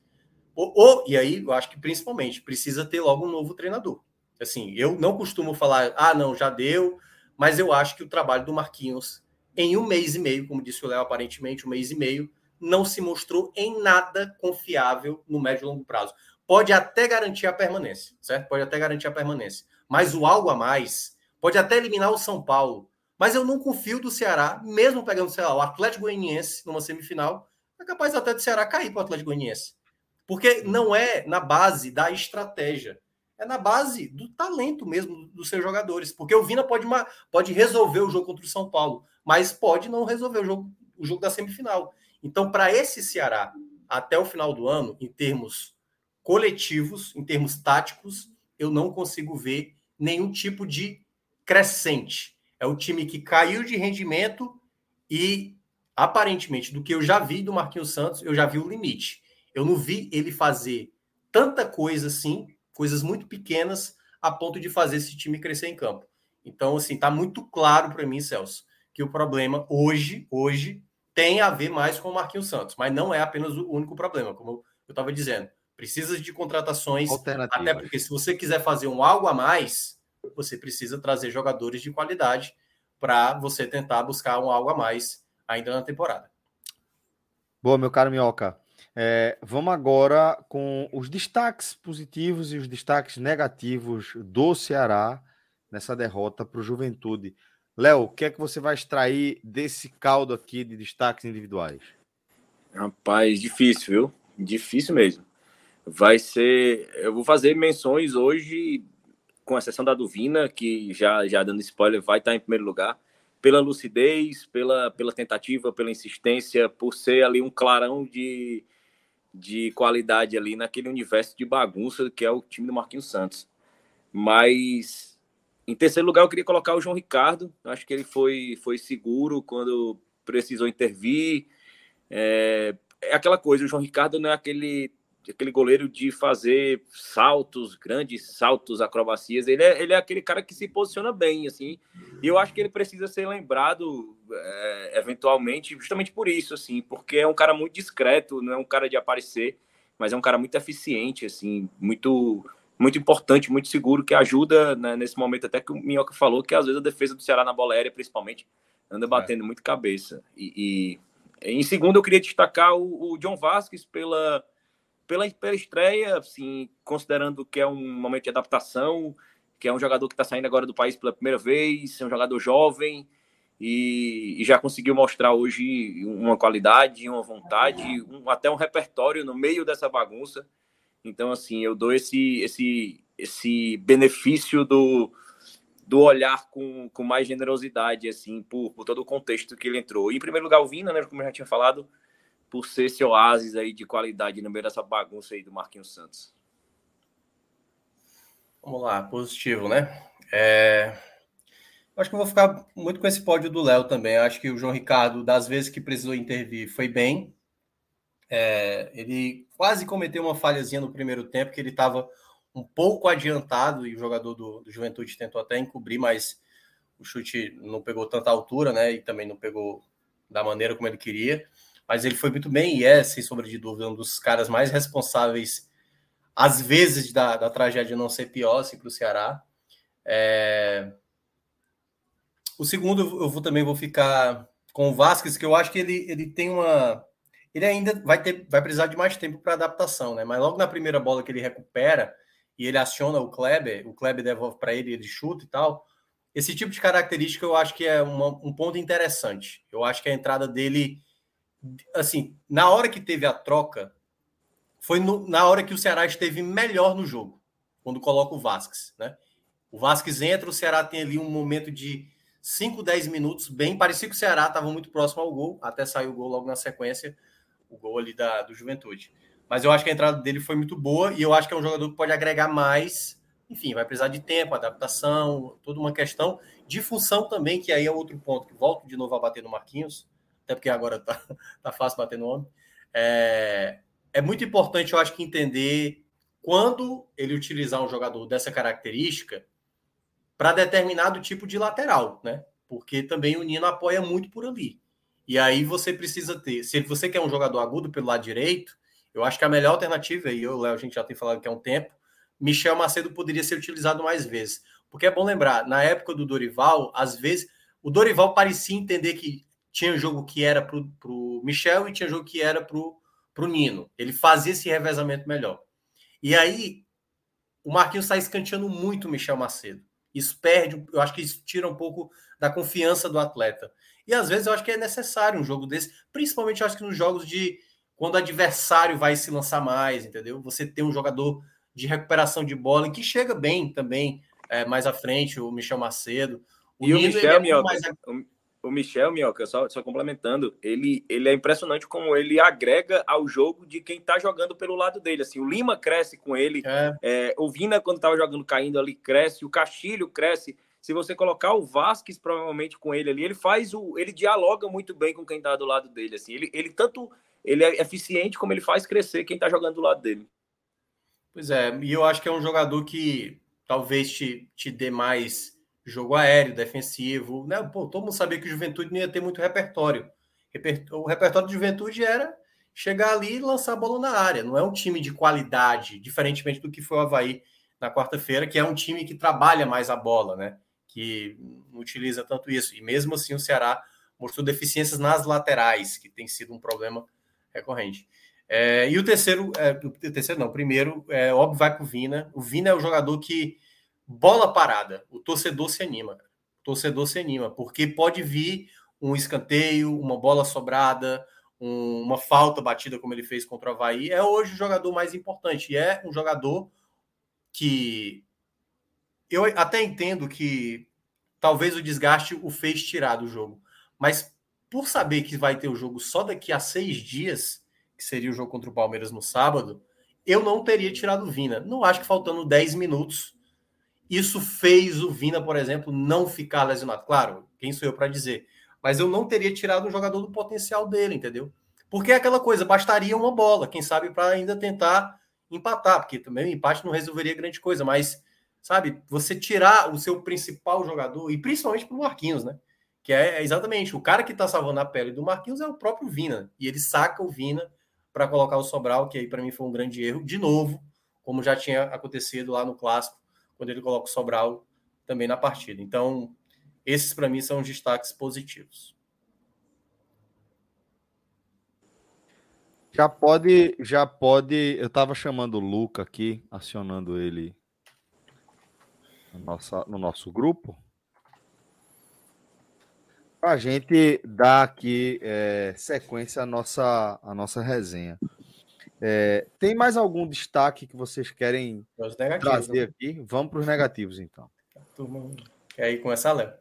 S5: Ou, ou, e aí eu acho que principalmente precisa ter logo um novo treinador. Assim, eu não costumo falar, ah, não, já deu, mas eu acho que o trabalho do Marquinhos, em um mês e meio, como disse o Léo, aparentemente, um mês e meio, não se mostrou em nada confiável no médio e longo prazo. Pode até garantir a permanência, certo? Pode até garantir a permanência. Mas o algo a mais pode até eliminar o São Paulo. Mas eu não confio do Ceará, mesmo pegando, sei lá, o Atlético Goianiense numa semifinal, é capaz até do Ceará cair para o Atlético Goianiense. Porque não é na base da estratégia, é na base do talento mesmo dos seus jogadores. Porque o Vina pode, pode resolver o jogo contra o São Paulo, mas pode não resolver o jogo, o jogo da semifinal. Então, para esse Ceará, até o final do ano, em termos coletivos, em termos táticos, eu não consigo ver nenhum tipo de crescente. É o time que caiu de rendimento e, aparentemente, do que eu já vi do Marquinhos Santos, eu já vi o limite. Eu não vi ele fazer tanta coisa assim, coisas muito pequenas, a ponto de fazer esse time crescer em campo. Então, assim, tá muito claro para mim, Celso, que o problema hoje, hoje, tem a ver mais com o Marquinhos Santos, mas não é apenas o único problema, como eu estava dizendo. Precisa de contratações, até porque se você quiser fazer um algo a mais, você precisa trazer jogadores de qualidade para você tentar buscar um algo a mais ainda na temporada.
S1: Boa, meu caro Minhoca. É, vamos agora com os destaques positivos e os destaques negativos do Ceará nessa derrota para o Juventude. Léo, o que é que você vai extrair desse caldo aqui de destaques individuais?
S6: Rapaz, difícil, viu? Difícil mesmo. Vai ser. Eu vou fazer menções hoje, com exceção da Duvina, que já, já dando spoiler, vai estar em primeiro lugar, pela lucidez, pela, pela tentativa, pela insistência, por ser ali um clarão de, de qualidade ali naquele universo de bagunça que é o time do Marquinhos Santos. Mas em terceiro lugar eu queria colocar o João Ricardo. Acho que ele foi, foi seguro quando precisou intervir. É, é aquela coisa, o João Ricardo não é aquele aquele goleiro de fazer saltos, grandes saltos, acrobacias. Ele é, ele é aquele cara que se posiciona bem, assim. E eu acho que ele precisa ser lembrado, é, eventualmente, justamente por isso, assim, porque é um cara muito discreto, não é um cara de aparecer, mas é um cara muito eficiente, assim, muito muito importante, muito seguro, que ajuda né, nesse momento, até que o Minhoca falou, que às vezes a defesa do Ceará na bola aérea, principalmente, anda batendo é. muito cabeça. E, e Em segundo, eu queria destacar o, o John Vasquez pela, pela, pela estreia, assim, considerando que é um momento de adaptação, que é um jogador que está saindo agora do país pela primeira vez, é um jogador jovem e, e já conseguiu mostrar hoje uma qualidade, uma vontade, um, até um repertório no meio dessa bagunça. Então, assim, eu dou esse, esse, esse benefício do, do olhar com, com mais generosidade, assim, por, por todo o contexto que ele entrou. E, em primeiro lugar, o Vina, né, como eu já tinha falado, por ser esse oásis aí de qualidade no meio dessa bagunça aí do Marquinhos Santos.
S5: Vamos lá, positivo, né? É... Acho que eu vou ficar muito com esse pódio do Léo também. Acho que o João Ricardo, das vezes que precisou intervir, foi bem. É... Ele quase cometeu uma falhazinha no primeiro tempo, que ele estava um pouco adiantado e o jogador do, do Juventude tentou até encobrir, mas o chute não pegou tanta altura, né? E também não pegou da maneira como ele queria. Mas ele foi muito bem e é, sem sombra de dúvida, um dos caras mais responsáveis, às vezes, da, da tragédia não ser pior assim, para o Ceará. É... O segundo, eu vou, também vou ficar com o Vasquez, que eu acho que ele, ele tem uma. Ele ainda vai, ter, vai precisar de mais tempo para adaptação, né? Mas logo na primeira bola que ele recupera, e ele aciona o Kleber, o Kleber devolve para ele, ele chuta e tal. Esse tipo de característica eu acho que é uma, um ponto interessante. Eu acho que a entrada dele, assim, na hora que teve a troca, foi no, na hora que o Ceará esteve melhor no jogo, quando coloca o Vasquez, né? O Vasquez entra, o Ceará tem ali um momento de 5, 10 minutos, bem parecia que o Ceará estava muito próximo ao gol, até saiu o gol logo na sequência, o gol ali da, do Juventude. Mas eu acho que a entrada dele foi muito boa e eu acho que é um jogador que pode agregar mais. Enfim, vai precisar de tempo, adaptação, toda uma questão de função também, que aí é outro ponto, que volto de novo a bater no Marquinhos, até porque agora tá, [LAUGHS] tá fácil bater no homem. É, é muito importante, eu acho que entender quando ele utilizar um jogador dessa característica para determinado tipo de lateral, né? Porque também o Nino apoia muito por ali. E aí você precisa ter, se você quer um jogador agudo pelo lado direito, eu acho que a melhor alternativa, e eu, Léo, a gente já tem falado que há um tempo, Michel Macedo poderia ser utilizado mais vezes. Porque é bom lembrar, na época do Dorival, às vezes, o Dorival parecia entender que tinha jogo que era para o Michel e tinha jogo que era para o Nino. Ele fazia esse revezamento melhor. E aí, o Marquinhos está escanteando muito o Michel Macedo. Isso perde, eu acho que isso tira um pouco da confiança do atleta. E às vezes eu acho que é necessário um jogo desse, principalmente eu acho que nos jogos de, quando o adversário vai se lançar mais, entendeu? Você tem um jogador de recuperação de bola que chega bem também é, mais à frente, o Michel Macedo.
S6: O e Nino, o Michel, é mais... o, Michel, Mioca, só, só complementando, ele, ele é impressionante como ele agrega ao jogo de quem tá jogando pelo lado dele. Assim, o Lima cresce com ele, é. É, o Vina, quando tava jogando caindo ali, cresce, o Castilho cresce. Se você colocar o Vasquez provavelmente com ele ali, ele faz o. ele dialoga muito bem com quem tá do lado dele. Assim, ele, ele tanto ele é eficiente como ele faz crescer quem está jogando do lado dele.
S5: Pois é, e eu acho que é um jogador que talvez te, te dê mais jogo aéreo, defensivo. Né? Pô, todo mundo sabia que o Juventude não ia ter muito repertório. O repertório de Juventude era chegar ali e lançar a bola na área. Não é um time de qualidade, diferentemente do que foi o Havaí na quarta-feira, que é um time que trabalha mais a bola, né? Que não utiliza tanto isso. E mesmo assim o Ceará mostrou deficiências nas laterais, que tem sido um problema recorrente. É, e o terceiro, é, o terceiro não, o primeiro, é, óbvio, vai para o Vina. O Vina é o jogador que, bola parada, o torcedor se anima. O torcedor se anima, porque pode vir um escanteio, uma bola sobrada, um, uma falta batida, como ele fez contra o Havaí. É hoje o jogador mais importante. E é um jogador que eu até entendo que talvez o desgaste o fez tirar do jogo. Mas por saber que vai ter o jogo só daqui a seis dias, que seria o jogo contra o Palmeiras no sábado, eu não teria tirado o Vina. Não acho que faltando 10 minutos, isso fez o Vina, por exemplo, não ficar lesionado. Claro, quem sou eu para dizer? Mas eu não teria tirado um jogador do potencial dele, entendeu? Porque é aquela coisa, bastaria uma bola, quem sabe, para ainda tentar empatar, porque também o empate não resolveria grande coisa, mas, sabe, você tirar o seu principal jogador, e principalmente para o Marquinhos, né? que é exatamente o cara que está salvando a pele do Marquinhos é o próprio Vina. E ele saca o Vina para colocar o Sobral, que aí para mim foi um grande erro, de novo, como já tinha acontecido lá no clássico, quando ele coloca o Sobral também na partida. Então, esses para mim são os destaques positivos.
S1: Já pode, já pode. Eu tava chamando o Luca aqui, acionando ele no, nossa, no nosso grupo. Para a gente dar aqui é, sequência à nossa, à nossa resenha. É, tem mais algum destaque que vocês querem trazer né? aqui? Vamos para os negativos, então.
S5: Quer ir começar, Léo?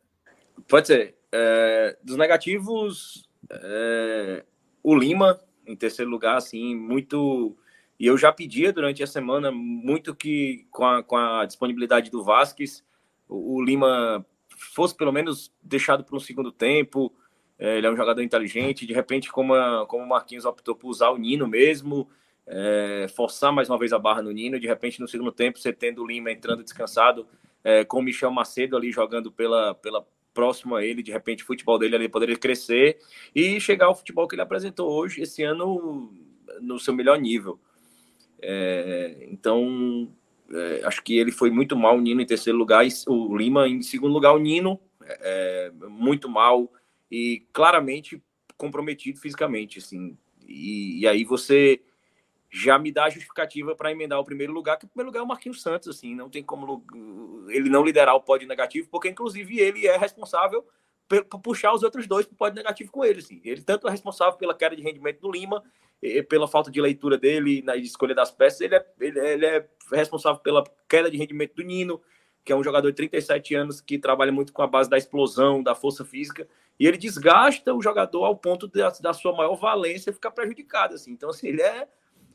S6: Pode ser. É, dos negativos, é, o Lima, em terceiro lugar, assim, muito. E eu já pedia durante a semana muito que, com a, com a disponibilidade do Vasquez, o, o Lima fosse pelo menos deixado para um segundo tempo. É, ele é um jogador inteligente. De repente, como, a, como o Marquinhos optou por usar o Nino mesmo, é, forçar mais uma vez a barra no Nino. De repente, no segundo tempo, você tendo o Lima entrando descansado, é, com o Michel Macedo ali jogando pela, pela próximo a ele, de repente o futebol dele ali poderia crescer e chegar ao futebol que ele apresentou hoje, esse ano, no seu melhor nível. É, então, é, acho que ele foi muito mal, o Nino em terceiro lugar, e o Lima em segundo lugar, o Nino é, muito mal e claramente comprometido fisicamente, assim. E, e aí você já me dá a justificativa para emendar o primeiro lugar, que o primeiro lugar é o Marquinhos Santos, assim, não tem como ele não liderar o pódio negativo, porque inclusive ele é responsável por puxar os outros dois para o pódio negativo com ele, assim. Ele tanto é responsável pela queda de rendimento do Lima, pela falta de leitura dele na escolha das peças, ele é, ele, ele é responsável pela queda de rendimento do Nino, que é um jogador de 37 anos que trabalha muito com a base da explosão, da força física, e ele desgasta o jogador ao ponto da, da sua maior valência ficar prejudicado, assim. Então, assim, ele é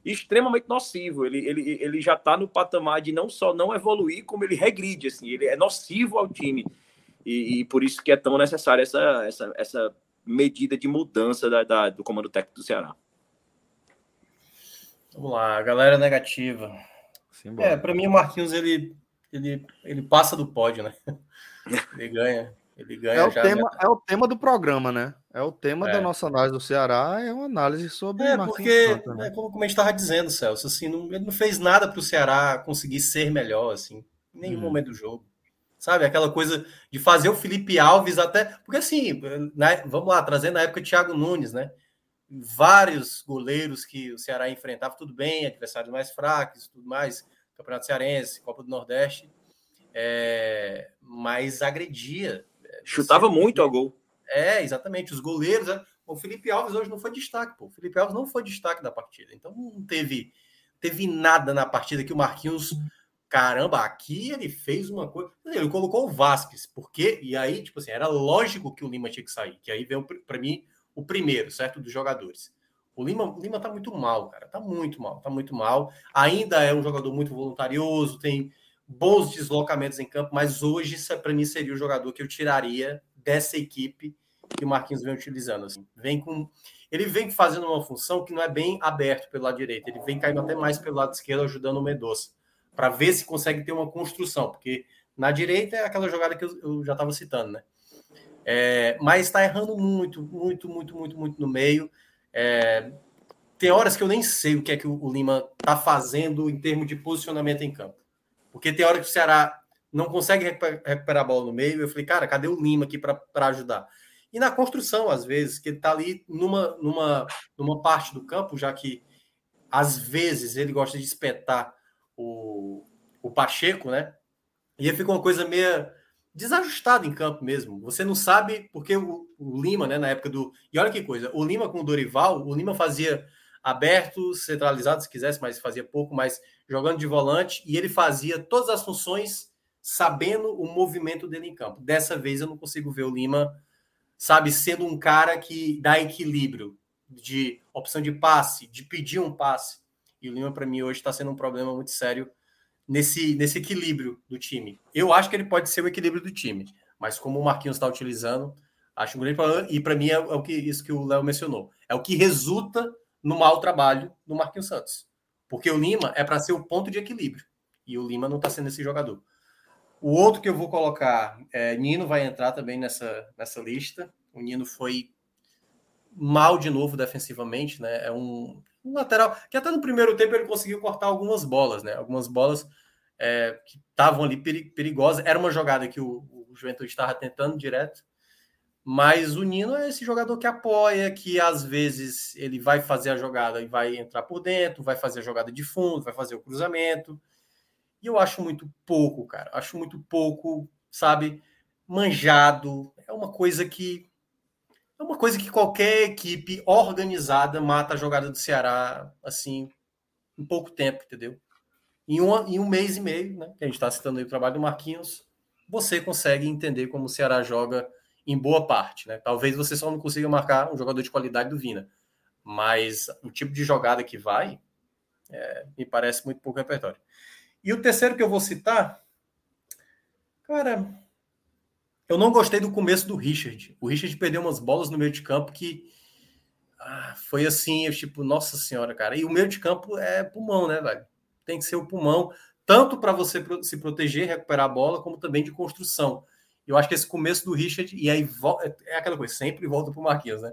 S6: extremamente nocivo. Ele, ele, ele já está no patamar de não só não evoluir, como ele regride, assim, ele é nocivo ao time. E, e por isso que é tão necessária essa, essa, essa medida de mudança da, da, do comando técnico do Ceará.
S5: Vamos lá, galera negativa. Sim, é, para mim o Marquinhos ele, ele, ele passa do pódio, né? [LAUGHS] Ele ganha. Ele ganha
S1: é, o tema, é o tema do programa, né? É o tema é. da nossa análise do Ceará, é uma análise sobre
S5: É, porque, né? é, como, como a gente estava dizendo, Celso, assim, não, ele não fez nada para o Ceará conseguir ser melhor, assim, em nenhum hum. momento do jogo. Sabe, aquela coisa de fazer o Felipe Alves até. Porque assim, né, vamos lá, trazendo a época Thiago Nunes, né? Vários goleiros que o Ceará enfrentava, tudo bem, adversários mais fracos, tudo mais, Campeonato Cearense, Copa do Nordeste, é, mas agredia
S6: Chutava muito ao gol.
S5: É, exatamente. Os goleiros. Né? O Felipe Alves hoje não foi destaque, pô. O Felipe Alves não foi destaque da partida. Então não teve, teve nada na partida que o Marquinhos. Caramba, aqui ele fez uma coisa. Ele colocou o Vasquez, porque. E aí, tipo assim, era lógico que o Lima tinha que sair. Que aí veio para mim o primeiro, certo? Dos jogadores. O Lima, o Lima tá muito mal, cara. Tá muito mal, tá muito mal. Ainda é um jogador muito voluntarioso, tem bons deslocamentos em campo, mas hoje, para mim, seria o jogador que eu tiraria dessa equipe que o Marquinhos vem utilizando. Assim. Vem com, ele vem fazendo uma função que não é bem aberto pelo lado direito, ele vem caindo até mais pelo lado esquerdo, ajudando o Medoça, para ver se consegue ter uma construção, porque na direita é aquela jogada que eu, já estava citando, né? É, mas está errando muito, muito, muito, muito, muito no meio. É, tem horas que eu nem sei o que é que o Lima está fazendo em termos de posicionamento em campo. Porque tem hora que o Ceará não consegue recuperar a bola no meio. Eu falei, cara, cadê o Lima aqui para ajudar? E na construção, às vezes, que ele está ali numa, numa, numa parte do campo, já que às vezes ele gosta de espetar o, o Pacheco, né? E aí fica uma coisa meio desajustada em campo mesmo. Você não sabe porque o, o, Lima, né, na época do. E olha que coisa, o Lima com o Dorival, o Lima fazia aberto, centralizado, se quisesse, mas fazia pouco, mas jogando de volante, e ele fazia todas as funções sabendo o movimento dele em campo. Dessa vez eu não consigo ver o Lima, sabe, sendo um cara que dá equilíbrio de opção de passe, de pedir um passe. E o Lima, para mim, hoje está sendo um problema muito sério nesse, nesse equilíbrio do time. Eu acho que ele pode ser o equilíbrio do time, mas como o Marquinhos está utilizando, acho um grande problema. E para mim é, é, o que isso que o Léo mencionou. É o que resulta no mau trabalho do Marquinhos Santos. Porque o Lima é para ser o ponto de equilíbrio. E o Lima não está sendo esse jogador. O outro que eu vou colocar, é, Nino vai entrar também nessa, nessa lista. O Nino foi mal de novo defensivamente, né? É um, um, lateral que até no primeiro tempo ele conseguiu cortar algumas bolas, né? Algumas bolas é, que estavam ali perigosas. Era uma jogada que o, o Juventude estava tentando direto, Mas o Nino é esse jogador que apoia, que às vezes ele vai fazer a jogada e vai entrar por dentro, vai fazer a jogada de fundo, vai fazer o cruzamento. E eu acho muito pouco, cara. Acho muito pouco, sabe, manjado. É uma coisa que é uma coisa que qualquer equipe organizada mata a jogada do Ceará assim em pouco tempo, entendeu? Em, uma, em um mês e meio, né? Que a gente está citando aí o trabalho do Marquinhos, você consegue entender como o Ceará joga em boa parte, né? Talvez você só não consiga marcar um jogador de qualidade do Vina, mas o tipo de jogada que vai é, me parece muito pouco repertório. E o terceiro que eu vou citar, cara, eu não gostei do começo do Richard. O Richard perdeu umas bolas no meio de campo que ah, foi assim, eu, tipo, nossa senhora, cara. E o meio de campo é pulmão, né, velho? Tem que ser o pulmão, tanto para você se proteger, recuperar a bola, como também de construção. Eu acho que esse começo do Richard, e aí é aquela coisa, sempre volta para o Marquinhos, né?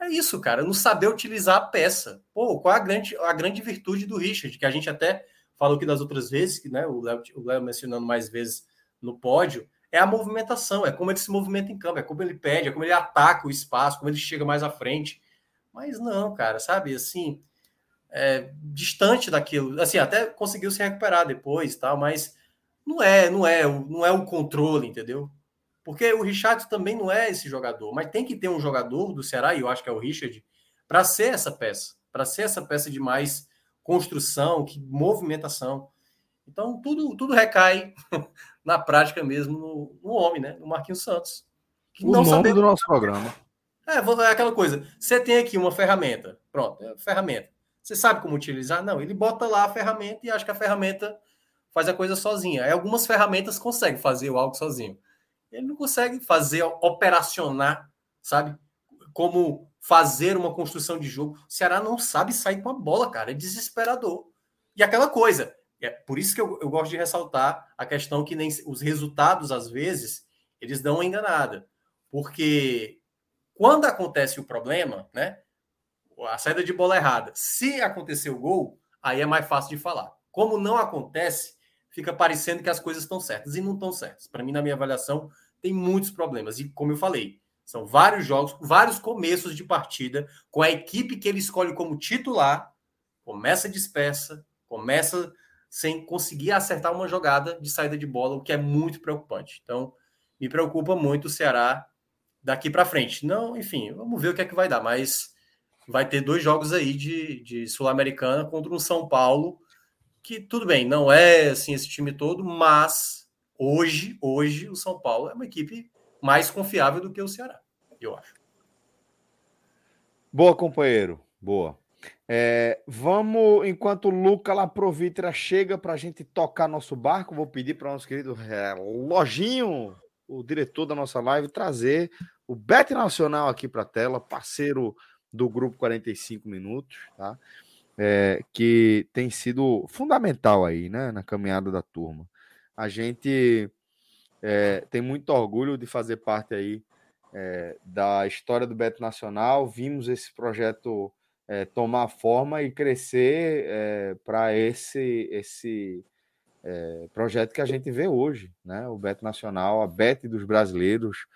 S5: É isso, cara, não saber utilizar a peça. Pô, qual é a grande, a grande virtude do Richard, que a gente até falou aqui das outras vezes, que né, o Léo mencionando mais vezes no pódio, é a movimentação, é como ele se movimenta em campo, é como ele pede, é como ele ataca o espaço, como ele chega mais à frente. Mas não, cara, sabe, assim, é, distante daquilo, assim, até conseguiu se recuperar depois, tal, mas não é, não é, não é o controle, entendeu? Porque o Richard também não é esse jogador, mas tem que ter um jogador do Ceará, e eu acho que é o Richard, para ser essa peça, para ser essa peça de mais construção, que movimentação. Então, tudo, tudo recai [LAUGHS] na prática mesmo no, no homem, né? No Marquinhos Santos.
S1: Que o não nome saber... do nosso programa.
S5: É, é aquela coisa. Você tem aqui uma ferramenta. Pronto, é ferramenta. Você sabe como utilizar? Não, ele bota lá a ferramenta e acha que a ferramenta faz a coisa sozinha. Aí algumas ferramentas conseguem fazer algo sozinho. Ele não consegue fazer, operacionar, sabe? Como fazer uma construção de jogo. O Ceará não sabe sair com a bola, cara. É desesperador. E aquela coisa. É por isso que eu, eu gosto de ressaltar a questão que nem os resultados, às vezes, eles dão uma enganada. Porque quando acontece o problema, né? A saída de bola errada. Se acontecer o gol, aí é mais fácil de falar. Como não acontece, fica parecendo que as coisas estão certas e não estão certas. Para mim, na minha avaliação, tem muitos problemas. E como eu falei, são vários jogos, vários começos de partida com a equipe que ele escolhe como titular, começa dispersa, começa sem conseguir acertar uma jogada de saída de bola, o que é muito preocupante. Então, me preocupa muito o Ceará daqui para frente. Não, enfim, vamos ver o que é que vai dar, mas vai ter dois jogos aí de, de Sul-Americana contra um São Paulo que tudo bem, não é assim esse time todo, mas hoje, hoje o São Paulo é uma equipe mais confiável do que o Ceará, eu acho.
S1: Boa, companheiro. Boa. É, vamos, enquanto o Luca Laprovitra chega para a gente tocar nosso barco, vou pedir para o nosso querido Lojinho, o diretor da nossa live, trazer o Bet Nacional aqui para a tela, parceiro do grupo 45 Minutos, tá? é, que tem sido fundamental aí, né, na caminhada da turma. A gente é, tem muito orgulho de fazer parte aí é, da história do Beto Nacional. Vimos esse projeto é, tomar forma e crescer para esse esse projeto que a gente vê hoje, né? O Beto Nacional, a Bet dos brasileiros,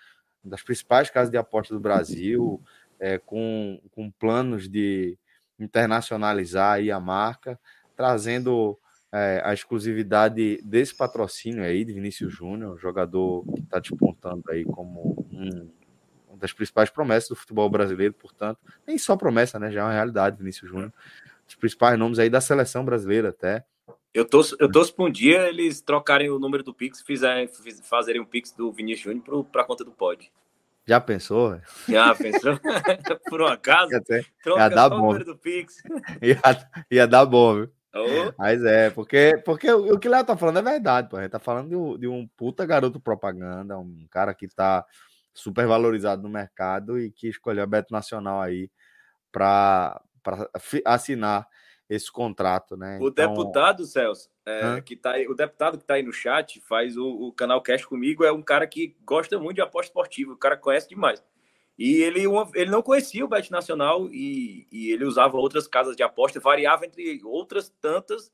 S1: das principais casas de aposta do Brasil, [LAUGHS] com, com planos de internacionalizar aí a marca, trazendo é, a exclusividade desse patrocínio aí de Vinícius Júnior, jogador que está despontando aí como um, uma das principais promessas do futebol brasileiro, portanto, nem só promessa, né? Já é uma realidade, Vinícius Júnior. Os principais nomes aí da seleção brasileira até.
S6: Eu torço, eu torço para um dia eles trocarem o número do Pix e fazerem um Pix do Vinícius Júnior para a conta do Pod.
S1: Já pensou?
S6: Já pensou? [LAUGHS] Por um acaso?
S1: Ia, troca ia dar bom. do Pix. [LAUGHS] Ia, ia dar bom, viu? Oh. Mas é, porque, porque o, o que Léo tá falando é verdade, pô. A gente tá falando de um, de um puta garoto propaganda, um cara que tá super valorizado no mercado e que escolheu a Beto Nacional aí para assinar esse contrato, né?
S6: O então... deputado, Celso, é, que tá aí, o deputado que está aí no chat, faz o, o, canal Cash comigo, é um cara que gosta muito de aposta esportiva, o cara conhece demais. E ele, ele não conhecia o Bet Nacional e, e ele usava outras casas de aposta, variava entre outras tantas.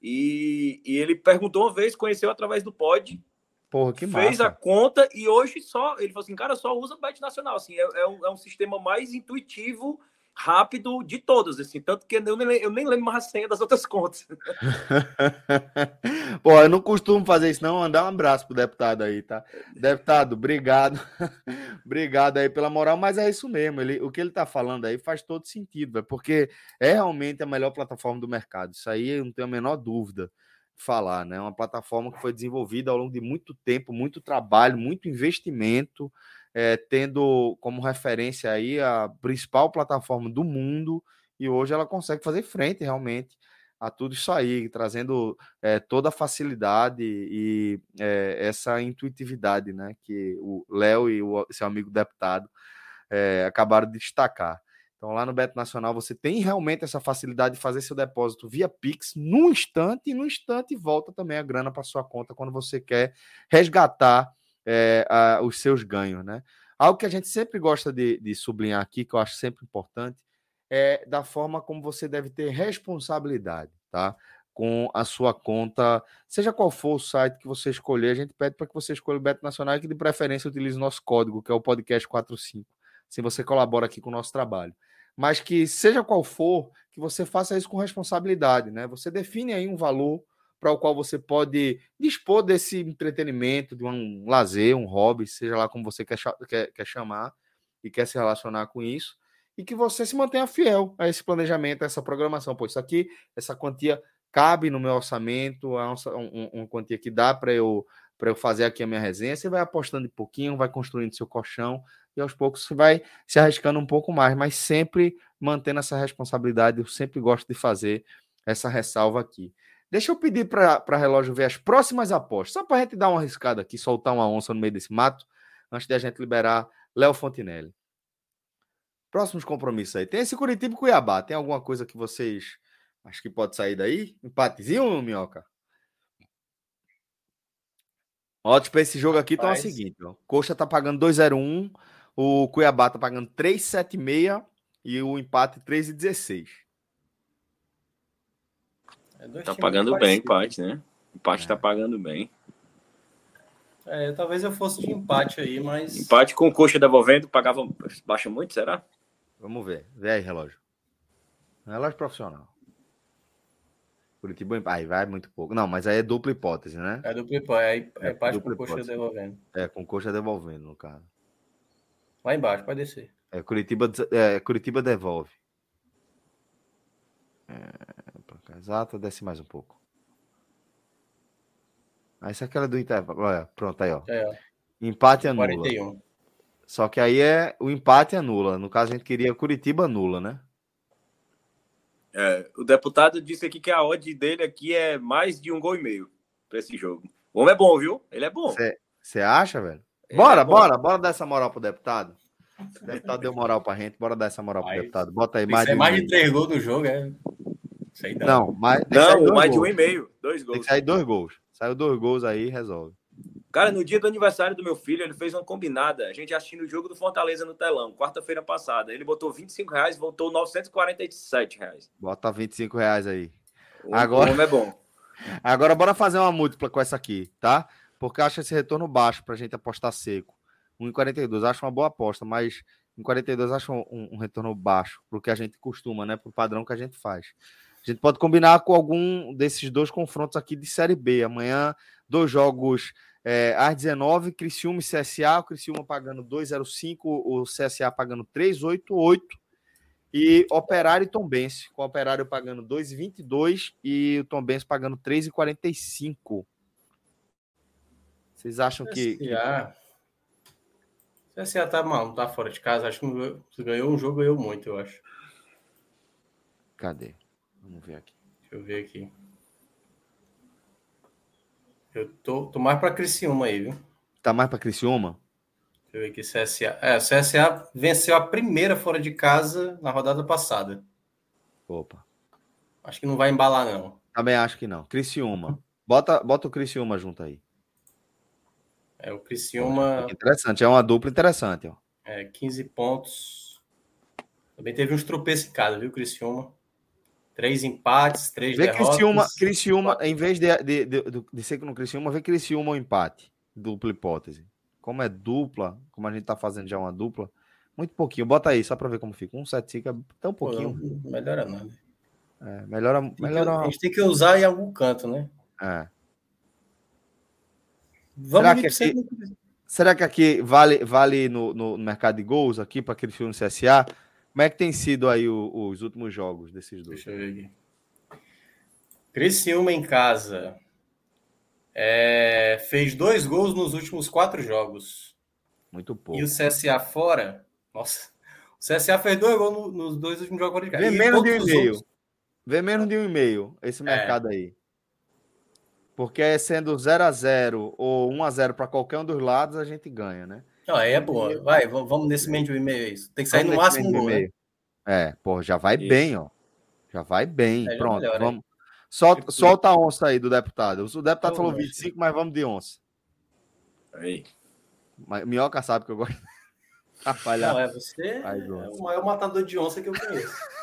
S6: E, e ele perguntou uma vez, conheceu através do Pod,
S1: Porra, que
S6: fez
S1: massa.
S6: a conta e hoje só. Ele falou assim, cara, só usa Bet Nacional. Assim, é, é um, é um sistema mais intuitivo, rápido de todos. Assim, tanto que eu nem, eu nem lembro mais a senha das outras contas. [LAUGHS]
S1: Pô, eu não costumo fazer isso, não. Mandar um abraço pro deputado aí, tá? Deputado, obrigado. [LAUGHS] obrigado aí pela moral, mas é isso mesmo. Ele, o que ele tá falando aí faz todo sentido, véio, porque é realmente a melhor plataforma do mercado. Isso aí eu não tenho a menor dúvida falar, né? Uma plataforma que foi desenvolvida ao longo de muito tempo, muito trabalho, muito investimento, é, tendo como referência aí a principal plataforma do mundo, e hoje ela consegue fazer frente realmente a tudo isso aí, trazendo é, toda a facilidade e é, essa intuitividade, né, que o Léo e o seu amigo deputado é, acabaram de destacar. Então, lá no Beto Nacional, você tem realmente essa facilidade de fazer seu depósito via Pix no instante, e no instante volta também a grana para sua conta quando você quer resgatar a, os seus ganhos, né? Algo que a gente sempre gosta de, de sublinhar aqui, que eu acho sempre importante, é da forma como você deve ter responsabilidade, tá? Com a sua conta, seja qual for o site que você escolher, a gente pede para que você escolha o Beto Nacional e que de preferência utilize o nosso código, que é o podcast 45. Assim você colabora aqui com o nosso trabalho. Mas que seja qual for, que você faça isso com responsabilidade, né? Você define aí um valor para o qual você pode dispor desse entretenimento, de um lazer, um hobby, seja lá como você quer, quer, quer chamar e quer se relacionar com isso e que você se mantenha fiel a esse planejamento, a essa programação. Pô, isso aqui, essa quantia cabe no meu orçamento, é uma, uma quantia que dá para eu para eu fazer aqui a minha resenha, você vai apostando de pouquinho, vai construindo seu colchão e aos poucos você vai se arriscando um pouco mais, mas sempre mantendo essa responsabilidade. Eu sempre gosto de fazer essa ressalva aqui. Deixa eu pedir para relógio ver as próximas apostas, só para a gente dar uma arriscada aqui, soltar uma onça no meio desse mato, antes de a gente liberar Léo Fontinelli. Próximos compromissos aí. Tem esse Curitiba e Cuiabá. Tem alguma coisa que vocês acham que pode sair daí? Empatezinho, Minhoca? Ótimo, para esse jogo aqui então é o seguinte: ó. Coxa tá pagando 2,01, o Cuiabá tá pagando 3,76 e o empate 3,16.
S6: É tá pagando bem empate, né? Empate é. tá pagando bem.
S5: É, talvez eu fosse de empate aí, mas.
S6: Empate com coxa devolvendo, pagava. Baixa muito, será?
S1: Vamos ver. Vê aí, relógio. Relógio profissional. Curitiba aí vai muito pouco. Não, mas aí é dupla hipótese, né?
S5: É dupla hipótese. É, é empate com coxa hipótese. devolvendo.
S1: É, com coxa devolvendo, no caso.
S5: Lá embaixo, pode descer.
S1: É, Curitiba, é, Curitiba devolve. É, exato, desce mais um pouco. Essa é aquela do intervalo. Olha, pronto, aí, ó. É, ó. Empate anula. 41. Só que aí é o empate anula. No caso, a gente queria Curitiba anula, né?
S6: É, o deputado disse aqui que a odd dele aqui é mais de um gol e meio para esse jogo. O homem é bom, viu? Ele é bom.
S1: Você acha, velho? Ele bora, é bora, bora dar essa moral pro deputado. O deputado deu moral pra gente, bora dar essa moral pro deputado. Bota aí
S5: mais de. mais de três gols do jogo, é.
S1: Não. Não, mais,
S6: não mais de um e meio. Dois gols.
S1: Tem que sair dois gols. Saiu dois gols aí, resolve.
S6: Cara, no dia do aniversário do meu filho, ele fez uma combinada. A gente assistindo o jogo do Fortaleza no telão, quarta-feira passada. Ele botou 25 reais, voltou 947 reais.
S1: Bota 25 reais aí. O Agora...
S6: é bom. [LAUGHS]
S1: Agora bora fazer uma múltipla com essa aqui, tá? Porque eu acho esse retorno baixo pra gente apostar seco. 1,42 acho uma boa aposta, mas em 42 acho um, um retorno baixo pro que a gente costuma, né? Pro padrão que a gente faz. A gente pode combinar com algum desses dois confrontos aqui de Série B. Amanhã, dois jogos é, às 19, Criciúma e CSA. O Criciúma pagando 2,05, o CSA pagando 3,88. E Operário e Tombense, com o Operário pagando 2,22 e o Tombense pagando 3,45. Vocês acham que.
S5: CSA. CSA tá mal, tá fora de casa. Acho que ganhou um jogo, ganhou muito, eu acho.
S1: Cadê? Vamos ver aqui.
S5: Deixa eu ver aqui. Eu tô, tô mais para Criciúma aí, viu?
S1: Tá mais para Criciúma?
S5: Deixa eu ver aqui, CSA. É, CSA venceu a primeira fora de casa na rodada passada.
S1: Opa.
S5: Acho que não vai embalar, não.
S1: Também acho que não. Criciúma. Bota, bota o Criciúma junto aí.
S5: É, o Criciúma.
S1: Interessante, é uma dupla interessante, ó.
S5: É, 15 pontos. Também teve uns tropeços em casa, viu, Criciúma? Três empates, três vê derrotas.
S1: Criciúma, Criciúma, em vez de, de, de, de, ser no Criciúma, vê Criciúma um empate. Dupla hipótese. Como é dupla, como a gente tá fazendo já uma dupla, muito pouquinho. Bota aí, só para ver como fica. 175 é tão pouquinho.
S5: Pô, não melhora nada.
S1: É, melhora,
S5: Tem que-
S1: melhora.
S5: a gente tem que usar em algum canto, né?
S1: É.
S5: Vamos
S1: Será que aqui- Será que aqui vale, vale no, no mercado de gols aqui para aquele filme CSA? Como é que tem sido aí o- os últimos jogos desses dois?
S5: Deixa eu ver aqui. Criciúma em casa. É, fez dois gols nos últimos quatro jogos.
S1: Muito pouco.
S5: E o CSA fora. Nossa. O CSA fez dois gols no- nos dois últimos jogos de casa.
S1: Vê
S5: E
S1: menos de um
S5: os
S1: e-mail.
S5: outros-
S1: Vê menos de um e-mail esse
S5: É.
S1: mercado aí. Porque é sendo 0x0 ou 1x0 para qualquer um dos lados, a gente ganha, né?
S5: Não, aí é boa. Vai, vamos nesse meio de um e-mail. aí. Tem que sair
S1: Vamos
S5: no máximo um gol, né?
S1: e-mail. É, pô, já vai
S5: Isso.
S1: bem, ó. Já vai bem.
S5: É,
S1: Pronto,
S5: melhora,
S1: vamos. Solta,
S5: Tipo-
S1: solta a onça aí do deputado. O deputado
S5: Então,
S1: falou
S5: mas-
S1: 25, mas vamos de onça.
S6: Aí.
S1: Mas Minhoca sabe que eu gosto [LAUGHS] atrapalhar.
S5: Não, é você
S1: Ai,
S5: é o maior matador de onça que eu conheço. [LAUGHS]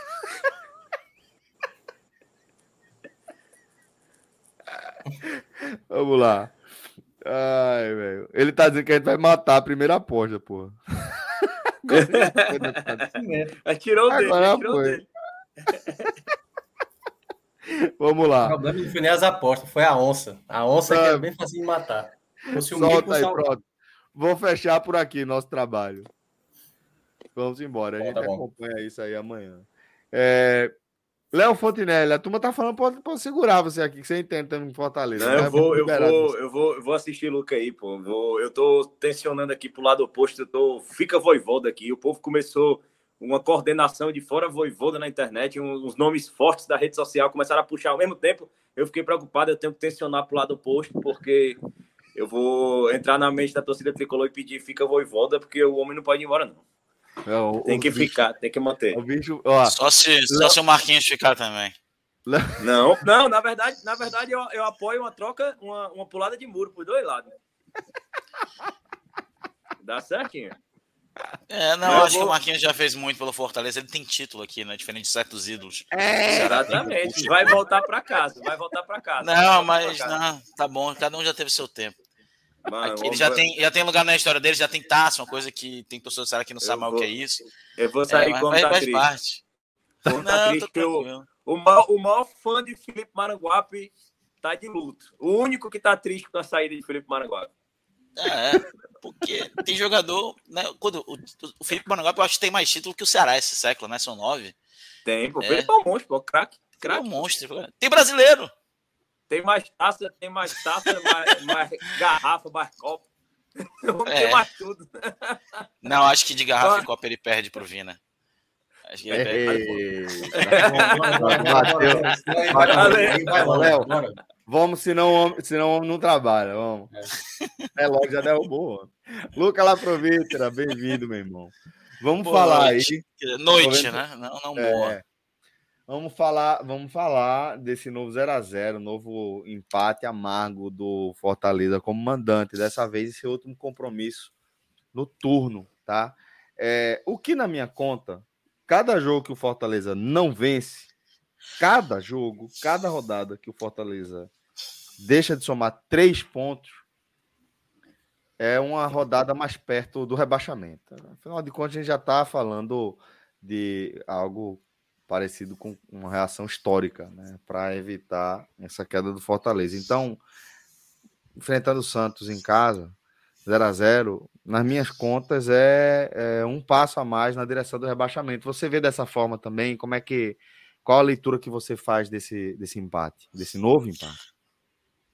S1: Vamos lá. Ai, velho. Ele tá dizendo que a gente vai matar a primeira aposta, pô. [LAUGHS]
S6: Aí tirou o dele,
S1: Agora
S6: tirou o
S1: foi.
S6: dele. [LAUGHS]
S1: Vamos
S5: O
S1: lá.
S5: problema não foi nem as apostas, foi a onça. A onça que é bem fácil de matar. Fosse um
S1: Solta aí, pronto. Vou fechar por aqui nosso trabalho. Vamos embora. A
S5: Bom,
S1: gente
S5: tá bom.
S1: acompanha isso aí amanhã. É... Léo Fontinelli, a turma tá falando pra, pra segurar você aqui, que você entende também em Fortaleza.
S6: Não,
S1: né?
S6: eu vou, eu vou, eu vou, eu vou assistir Luca aí, pô. Vou, eu tô tensionando aqui pro lado oposto, eu tô, fica voivoda aqui. O povo começou uma coordenação de fora voivoda na internet, uns nomes fortes da rede social começaram a puxar ao mesmo tempo. Eu fiquei preocupado, eu tenho que tensionar pro lado oposto, porque eu vou entrar na mente da torcida tricolor e pedir fica voivoda, porque o homem não pode ir embora, não.
S1: É, o-
S6: Tem que
S1: bicho-
S6: ficar, tem que manter.
S1: O bicho, ó,
S7: Só se, só se o Marquinhos ficar também.
S6: Não, não, na verdade, na verdade eu, eu apoio uma troca, uma, uma pulada de muro por dois lados. Dá certinho.
S7: É, não,
S6: Eu
S7: acho que
S6: vou-
S7: o Marquinhos já fez muito pelo Fortaleza. Ele tem título aqui, né? Diferente de certos ídolos.
S1: É,
S6: Exatamente. Vai voltar para casa, vai voltar para casa.
S7: Não, mas não, tá bom. Cada um já teve seu tempo.
S6: Mano,
S7: Ele já
S6: vou-
S7: tem, já tem lugar na história dele, já tem taça, uma coisa que tem torcedor do que não sabe o que é isso.
S6: Eu vou
S7: É,
S6: sair
S7: mas
S6: quando
S7: faz,
S6: triste.
S7: parte. Não,
S6: triste, eu- o, maior, o maior fã de Felipe Maranguape tá de luto. O único que tá triste com a saída de Felipe Maranguape.
S7: É, porque tem jogador, né? Quando o, o Felipe Maranguape, eu acho que tem mais título que o Ceará esse século, né? São nove.
S6: Tem, pô.
S7: É.
S6: Felipe é um monstro, pô. Craque.
S7: É um
S6: Craque.
S7: monstro. Tem brasileiro.
S6: Tem mais taça, tem mais taça, [LAUGHS] mais, mais garrafa, mais copo. [LAUGHS] Vamos
S7: É.
S6: ter mais tudo. [LAUGHS]
S7: Não, acho que de garrafa e copa ele perde pro Vina. Acho que ele perde.
S6: Valeu.
S1: Vamos, senão o homem, senão o homem não trabalha. Vamos. É logo, já derrubou. Luca Laprovítera, bem-vindo, meu irmão. Vamos
S7: Boa
S1: falar
S7: noite.
S1: aí.
S7: Noite, né? Não, não
S1: É,
S7: boa.
S1: Vamos falar, vamos falar desse novo 0 a 0 novo empate amargo do Fortaleza como mandante. Dessa vez, esse último compromisso no turno, tá? É, o que na minha conta, cada jogo que o Fortaleza não vence, cada jogo, cada rodada que o Fortaleza deixa de somar três pontos, é uma rodada mais perto do rebaixamento. Afinal de contas, a gente já está falando de algo parecido com uma reação histórica, né, para evitar essa queda do Fortaleza. Então, enfrentando o Santos em casa, 0 a 0 nas minhas contas, é, é um passo a mais na direção do rebaixamento. Você vê dessa forma também? Como é que. Qual a leitura que você faz desse, desse empate, desse novo empate?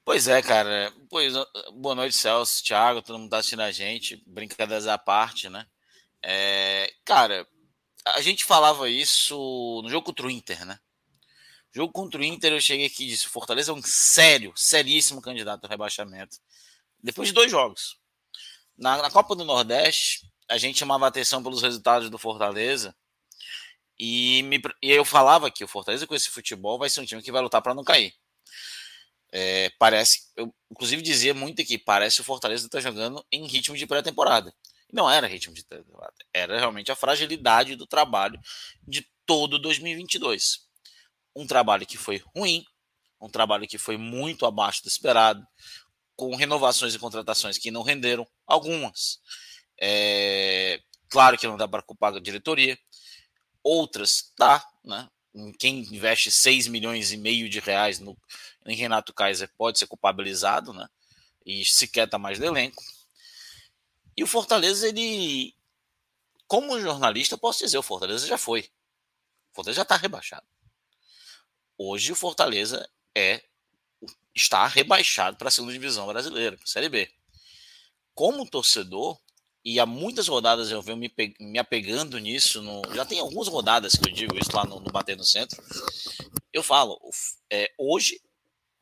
S7: Pois é, cara. Pois, boa noite, Celso, Thiago, todo mundo tá assistindo a gente. Brincadeiras à parte, né? É, cara, a gente falava isso no jogo contra o Inter, né? Jogo contra o Inter, eu cheguei aqui e disse: Fortaleza é um sério, seríssimo candidato ao rebaixamento. Depois de dois jogos. Na, na Copa do Nordeste, a gente chamava atenção pelos resultados do Fortaleza. E, me, e eu falava que o Fortaleza, com esse futebol, vai ser um time que vai lutar para não cair. É, parece, eu inclusive dizia muito aqui, parece que o Fortaleza está jogando em ritmo de pré-temporada. Não era ritmo de pré-temporada, era realmente a fragilidade do trabalho de todo 2022. Um trabalho que foi ruim, um trabalho que foi muito abaixo do esperado, com renovações e contratações que não renderam, algumas. É, claro que não dá para culpar a diretoria, outras dá, né? Quem investe 6 milhões e meio de reais no, em Renato Kaiser pode ser culpabilizado, né? E sequer está mais no elenco. E o Fortaleza, ele, como jornalista, posso dizer, o Fortaleza já foi. O Fortaleza já está rebaixado. Hoje o Fortaleza é está rebaixado para a segunda divisão brasileira, para a Série B. Como torcedor, e há muitas rodadas eu venho me, me apegando nisso, no, já tem algumas rodadas que eu digo isso lá no, no Bater no Centro. Eu falo, é, hoje,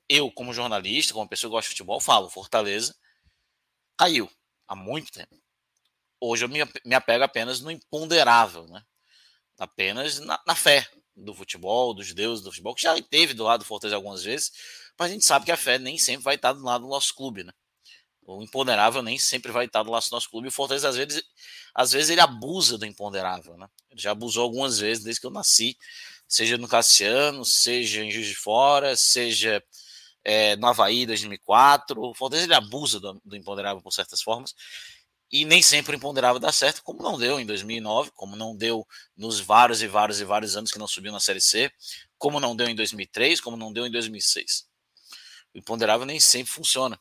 S7: eu, como jornalista, como pessoa que gosta de futebol, falo, Fortaleza caiu há muito tempo. Hoje eu me, me apego apenas no imponderável, né? apenas na, na fé do futebol, dos deuses do futebol, que já teve do lado do Fortaleza algumas vezes, mas a gente sabe que a fé nem sempre vai estar do lado do nosso clube, né? O imponderável nem sempre vai estar do lado do nosso clube. E o Fortaleza, às vezes, às vezes ele abusa do imponderável, né? Ele já abusou algumas vezes desde que eu nasci, seja no Cassiano, seja em Juiz de Fora, seja é, no Havaí 2004. O Fortaleza ele abusa do, do imponderável por certas formas e nem sempre o imponderável dá certo, como não deu em 2009, como não deu nos vários e vários e vários anos que não subiu na Série C, como não deu em 2003, como não deu em 2006. O imponderável nem sempre funciona.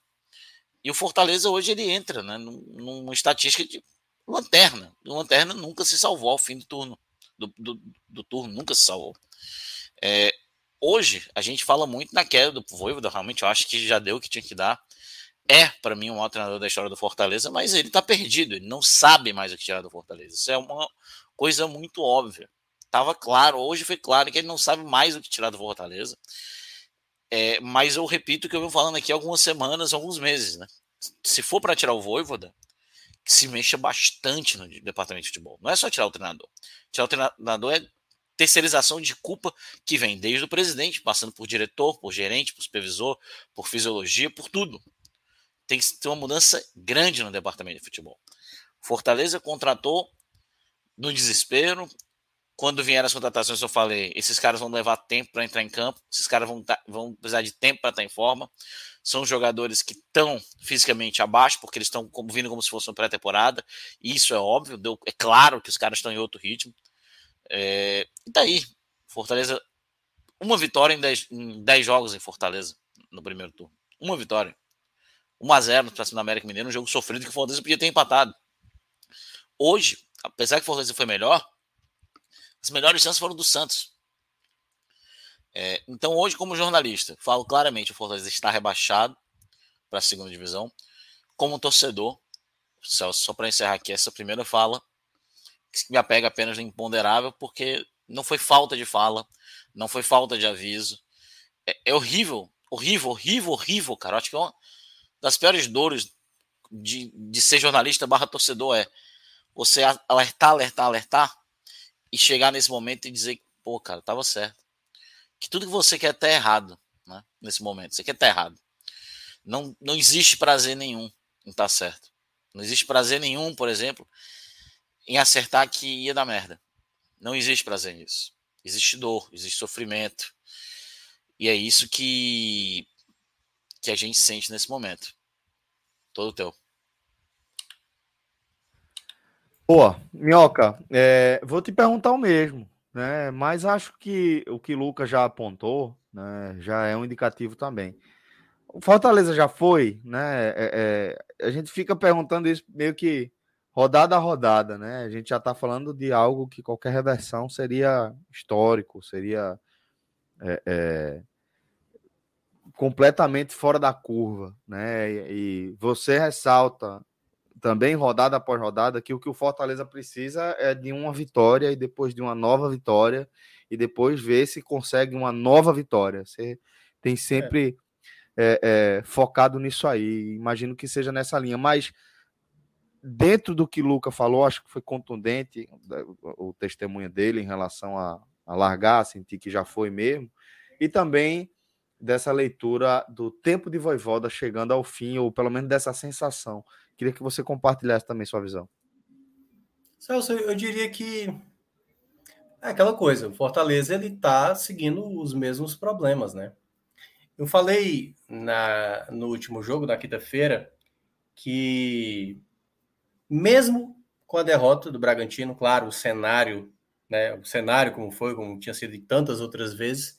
S7: E o Fortaleza hoje ele entra né, numa estatística de lanterna. O lanterna nunca se salvou ao fim do turno. Do, do, do turno nunca se salvou. É, hoje a gente fala muito na queda do Voivoda, realmente eu acho que já deu o que tinha que dar é, para mim, o maior treinador da história do Fortaleza, mas ele está perdido, ele não sabe mais o que tirar do Fortaleza. Isso é uma coisa muito óbvia. Tava claro, hoje foi claro que ele não sabe mais o que tirar do Fortaleza. É, mas eu repito o que eu venho falando aqui algumas semanas, alguns meses, né? Se for para tirar o Voivoda, que se mexa bastante no departamento de futebol. Não é só tirar o treinador. Tirar o treinador é terceirização de culpa que vem desde o presidente, passando por diretor, por gerente, por supervisor, por fisiologia, por tudo tem que ter uma mudança grande no departamento de futebol. Fortaleza contratou no desespero. Quando vieram as contratações, eu falei: esses caras vão levar tempo para entrar em campo, esses caras vão, tá, vão precisar de tempo para estar em forma. São jogadores que estão fisicamente abaixo, porque eles estão vindo como se fosse uma pré-temporada. Isso é óbvio, deu, é claro que os caras estão em outro ritmo. É, e daí, tá Fortaleza, uma vitória em 10 em dez jogos em Fortaleza no primeiro turno. Uma vitória. 1x0 para cima do América Mineiro, um jogo sofrido que o Fortaleza podia ter empatado. Hoje, apesar que o Fortaleza foi melhor, as melhores chances foram do Santos. É, então, hoje, como jornalista, falo claramente: o Fortaleza está rebaixado para a segunda divisão. Como torcedor, Celso, só para encerrar aqui essa primeira fala, me apega apenas no imponderável, porque não foi falta de fala, não foi falta de aviso. É, é horrível, horrível, horrível, horrível, cara. Eu acho que é uma, das piores dores de, de ser jornalista barra torcedor é você alertar, alertar, alertar e chegar nesse momento e dizer, pô, cara, tava certo. Que tudo que você quer tá errado, né? Nesse momento. Você quer tá errado. Não, não existe prazer nenhum em estar tá certo. Não existe prazer nenhum, por exemplo, em acertar que ia dar merda. Não existe prazer nisso. Existe dor, existe sofrimento. E é isso que que a gente sente nesse momento. Todo teu.
S1: Boa, Minhoca, é, vou te perguntar o mesmo, né? Mas acho que o que o Lucas já apontou, né, já é um indicativo também. O Fortaleza já foi, né? É, é, a gente fica perguntando isso meio que rodada a rodada, né? A gente já está falando de algo que qualquer reversão seria histórico, seria é, é completamente fora da curva, né? E, e você ressalta também rodada após rodada que o que o Fortaleza precisa é de uma vitória e depois de uma nova vitória e depois ver se consegue uma nova vitória. Você tem sempre é. É, é, focado nisso aí. Imagino que seja nessa linha, mas dentro do que Luca falou, acho que foi contundente o, o testemunho dele em relação a, a largar, sentir que já foi mesmo, e também dessa leitura do tempo de Voivoda chegando ao fim, ou pelo menos dessa sensação. Queria que você compartilhasse também sua visão.
S5: Celso, eu diria que é aquela coisa, o Fortaleza ele está seguindo os mesmos problemas, né? Eu falei na, no último jogo, na quinta-feira, que mesmo com a derrota do Bragantino, claro, o cenário, né, o cenário como foi, como tinha sido tantas outras vezes,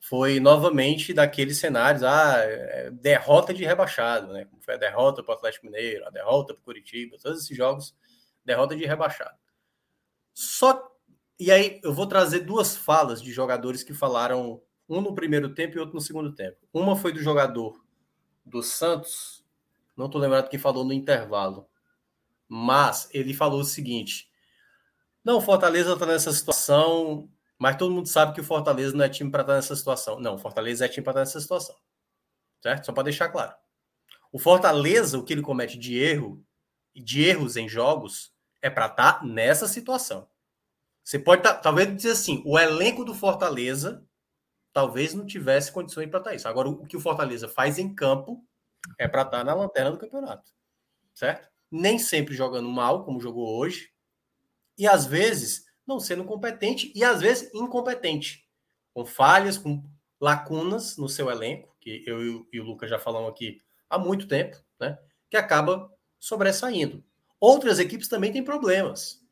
S5: foi novamente daqueles cenários, ah, é, derrota de rebaixado, né? Foi a derrota para o Atlético Mineiro, a derrota para o Curitiba, todos esses jogos, derrota de rebaixado. Só e aí eu vou trazer duas falas de jogadores que falaram um no primeiro tempo e outro no segundo tempo. Uma foi do jogador do Santos, não estou lembrado quem falou no intervalo, mas ele falou o seguinte: não, Fortaleza está nessa situação, mas todo mundo sabe que o Fortaleza não é time para estar nessa situação. Não, Fortaleza é time para estar nessa situação. Certo? Só para deixar claro. O Fortaleza, o que ele comete de erro, de erros em jogos, é para estar nessa situação. Você pode tá, talvez dizer assim, o elenco do Fortaleza talvez não tivesse condições para estar isso. Agora, o que o Fortaleza faz em campo é para estar na lanterna do campeonato. Certo? Nem sempre jogando mal, como jogou hoje, e às vezes não sendo competente e às vezes incompetente, com falhas, com lacunas no seu elenco, que eu e o Lucas já falamos aqui há muito tempo, né? Que acaba sobressaindo. Outras equipes também têm problemas.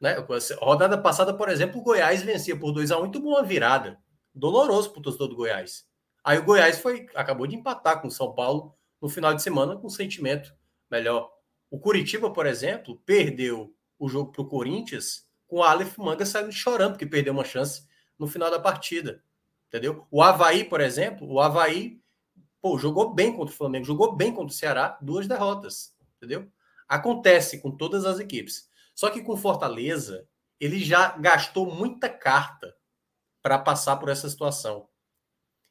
S5: Né? Rodada passada, por exemplo, o Goiás vencia por 2 a 1 e tomou uma virada. Doloroso para o torcedor do Goiás. Aí o Goiás foi, acabou de empatar com o São Paulo no final de semana com um sentimento melhor. O Curitiba, por exemplo, perdeu o jogo para o Corinthians com o Aleph Manga saindo chorando porque perdeu uma chance no final da partida. Entendeu? O Havaí, por exemplo, o Havaí pô, jogou bem contra o Flamengo, jogou bem contra o Ceará, duas derrotas. Entendeu? Acontece com todas as equipes. Só que com Fortaleza, ele já gastou muita carta para passar por essa situação.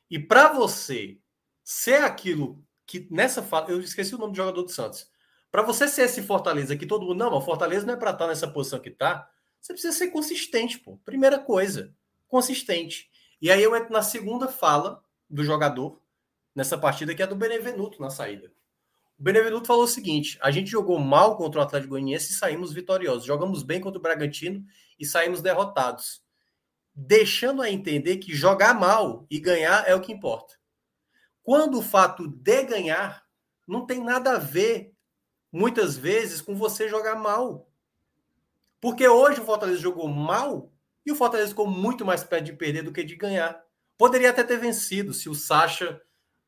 S5: E para você ser aquilo que nessa fala, eu esqueci o nome do jogador do Santos. Para você ser esse Fortaleza que todo mundo, não, o Fortaleza não é para estar nessa posição que está, você precisa ser consistente, pô. Primeira coisa, consistente. E aí eu entro na segunda fala do jogador nessa partida, que é do Benevenuto na saída. O Benevenuto falou o seguinte: a gente jogou mal contra o Atlético Goianiense e saímos vitoriosos. Jogamos bem contra o Bragantino e saímos derrotados. Deixando a entender que jogar mal e ganhar é o que importa. Quando o fato de ganhar não tem nada a ver, muitas vezes, com você jogar mal. Porque hoje o Fortaleza jogou mal e o Fortaleza ficou muito mais perto de perder do que de ganhar. Poderia até ter vencido se o Sacha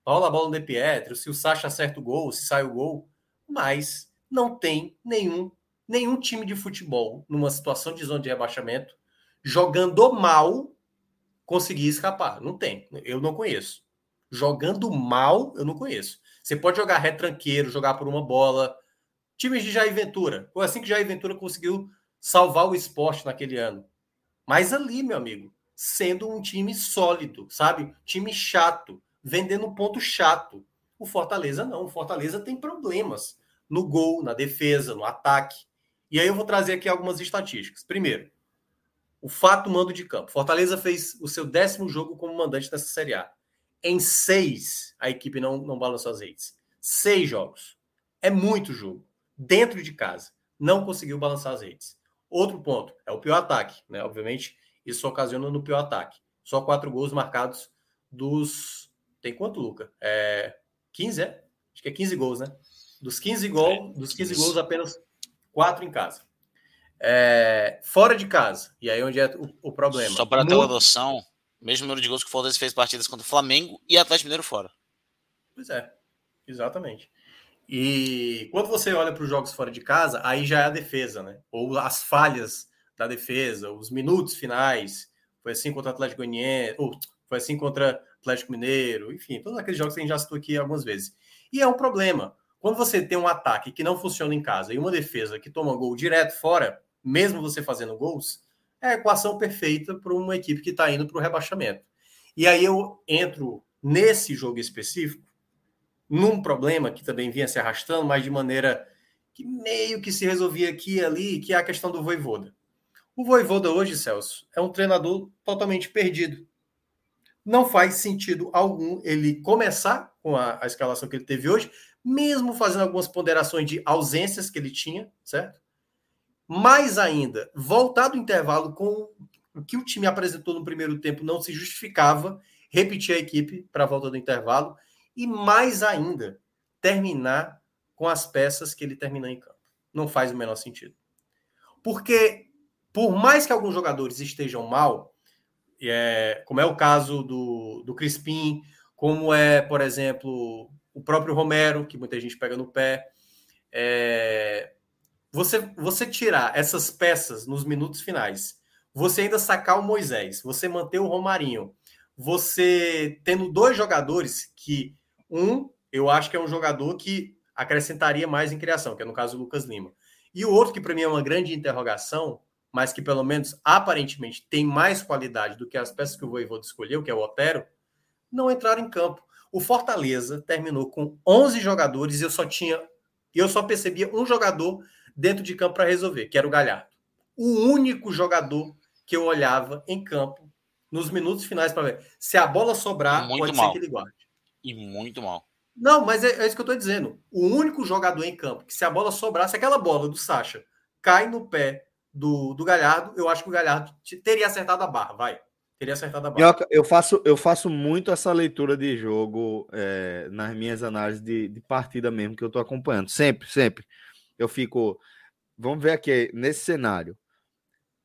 S5: rola a bola no De Pietro, se o Sacha acerta o gol, se sai o gol, mas não tem nenhum nenhum time de futebol numa situação de zona de rebaixamento jogando mal conseguir escapar. Não tem, eu não conheço. Jogando mal, eu não conheço. Você pode jogar retranqueiro, jogar por uma bola. Times de Jair Ventura. Foi assim que Jair Ventura conseguiu salvar o esporte naquele ano. Mas ali, meu amigo, sendo um time sólido, sabe? Time chato, vendendo ponto chato. O Fortaleza não. O Fortaleza tem problemas no gol, na defesa, no ataque. E aí eu vou trazer aqui algumas estatísticas. Primeiro, o fato mando de campo. Fortaleza fez o seu décimo jogo como mandante dessa Série A. Em seis, a equipe não, não balançou as redes. Seis jogos. É muito jogo. Dentro de casa. Não conseguiu balançar as redes. Outro ponto é o pior ataque, né? Obviamente, isso ocasiona no pior ataque. Só quatro gols marcados dos. Tem quanto, Luca? É... 15, é? Acho que é 15 gols, né? Dos 15 gols, dos 15 gols, apenas quatro em casa. É... Fora de casa. E aí onde é o, o problema?
S7: Só para ter uma noção, mesmo número de gols que o Fortaleza fez partidas contra o Flamengo e Atlético Mineiro fora.
S5: Pois é, exatamente. E quando você olha para os jogos fora de casa, aí já é a defesa, né? Ou as falhas da defesa, os minutos finais. Foi assim contra o Atlético Goianiense, ou foi assim contra o Atlético Mineiro, enfim, todos aqueles jogos que a gente já citou aqui algumas vezes. E é um problema. Quando você tem um ataque que não funciona em casa e uma defesa que toma gol direto fora, mesmo você fazendo gols, é a equação perfeita para uma equipe que está indo para o rebaixamento. E aí eu entro nesse jogo específico num problema que também vinha se arrastando, mas de maneira que meio que se resolvia aqui e ali, que é a questão do Voivoda. O Voivoda hoje, Celso, é um treinador totalmente perdido. Não faz sentido algum ele começar com a, a escalação que ele teve hoje, mesmo fazendo algumas ponderações de ausências que ele tinha, certo? Mais ainda, voltar do intervalo com o que o time apresentou no primeiro tempo não se justificava repetir a equipe para a volta do intervalo e mais ainda terminar com as peças que ele terminou em campo. Não faz o menor sentido. Porque por mais que alguns jogadores estejam mal, é, como é o caso do, do Crispim, como é, por exemplo, o próprio Romero, que muita gente pega no pé, é, você, você tirar essas peças nos minutos finais, você ainda sacar o Moisés, você manter o Romarinho, você tendo dois jogadores que um eu acho que é um jogador que acrescentaria mais em criação, que é no caso do Lucas Lima. E o outro que para mim é uma grande interrogação, mas que pelo menos aparentemente tem mais qualidade do que as peças que o Voivoda escolheu, que é o Otero, não entraram em campo. O Fortaleza terminou com 11 jogadores e eu só tinha eu só percebia um jogador dentro de campo para resolver, que era o Galhardo. O único jogador que eu olhava em campo nos minutos finais para ver se a bola sobrar, pode
S7: mal.
S5: ser que ele guarde.
S7: E muito mal.
S5: Não, mas é, é, isso que eu estou dizendo. O único jogador em campo que se a bola sobrasse, aquela bola do Sacha cai no pé do, do Galhardo, eu acho que o Galhardo teria acertado a barra, vai. Teria acertado a barra.
S1: Eu faço, eu faço muito essa leitura de jogo é, nas minhas análises de, de, partida mesmo que eu estou acompanhando. Sempre, sempre. Eu fico. Vamos ver aqui, nesse cenário.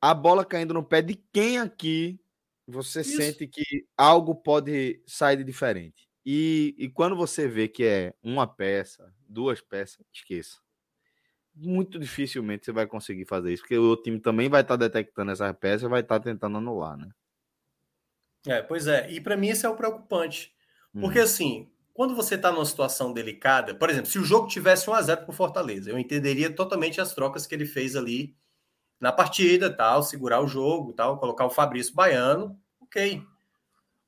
S1: A bola caindo no pé de quem aqui você Isso. sente que algo pode sair de diferente? E, e quando você vê que é uma peça, duas peças, esqueça. Muito dificilmente você vai conseguir fazer isso, porque o time também vai estar tá detectando essas peças e vai estar tá tentando anular, né?
S5: É, pois é. E para mim isso é o preocupante. Porque hum. assim, quando você está numa situação delicada, por exemplo, se o jogo tivesse 1 a 0 para o Fortaleza, eu entenderia totalmente as trocas que ele fez ali na partida, tal, segurar o jogo, tal, colocar o Fabrício Baiano, ok.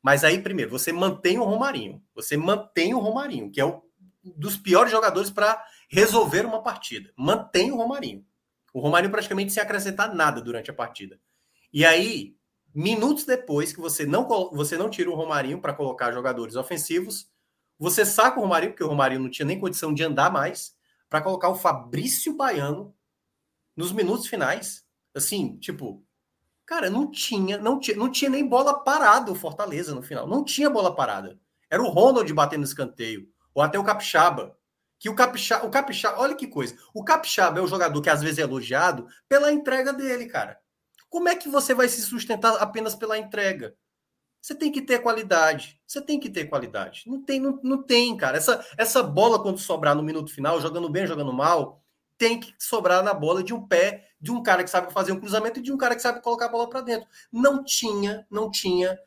S5: Mas aí, primeiro, você mantém o Romarinho. Você mantém o Romarinho, que é um dos piores jogadores para resolver uma partida. Mantém o Romarinho. O Romarinho praticamente sem acrescentar nada durante a partida. E aí, minutos depois que você não, você não tira o Romarinho para colocar jogadores ofensivos, você saca o Romarinho, porque o Romarinho não tinha nem condição de andar mais, para colocar o Fabrício Baiano nos minutos finais. Assim, tipo, Cara, não tinha, não tinha, não tinha nem bola parada o Fortaleza no final. Não tinha bola parada. Era o Ronald batendo escanteio. Ou até o Capixaba. Que o Capixaba, o Capixaba, olha que coisa. O Capixaba é o jogador que às vezes é elogiado pela entrega dele, cara. Como é que você vai se sustentar apenas pela entrega? Você tem que ter qualidade. Você tem que ter qualidade. Não tem, não, não tem, cara. Essa, essa bola, quando sobrar no minuto final, jogando bem, jogando mal, tem que sobrar na bola de um pé de um cara que sabe fazer um cruzamento e de um cara que sabe colocar a bola para dentro. Não tinha, não tinha.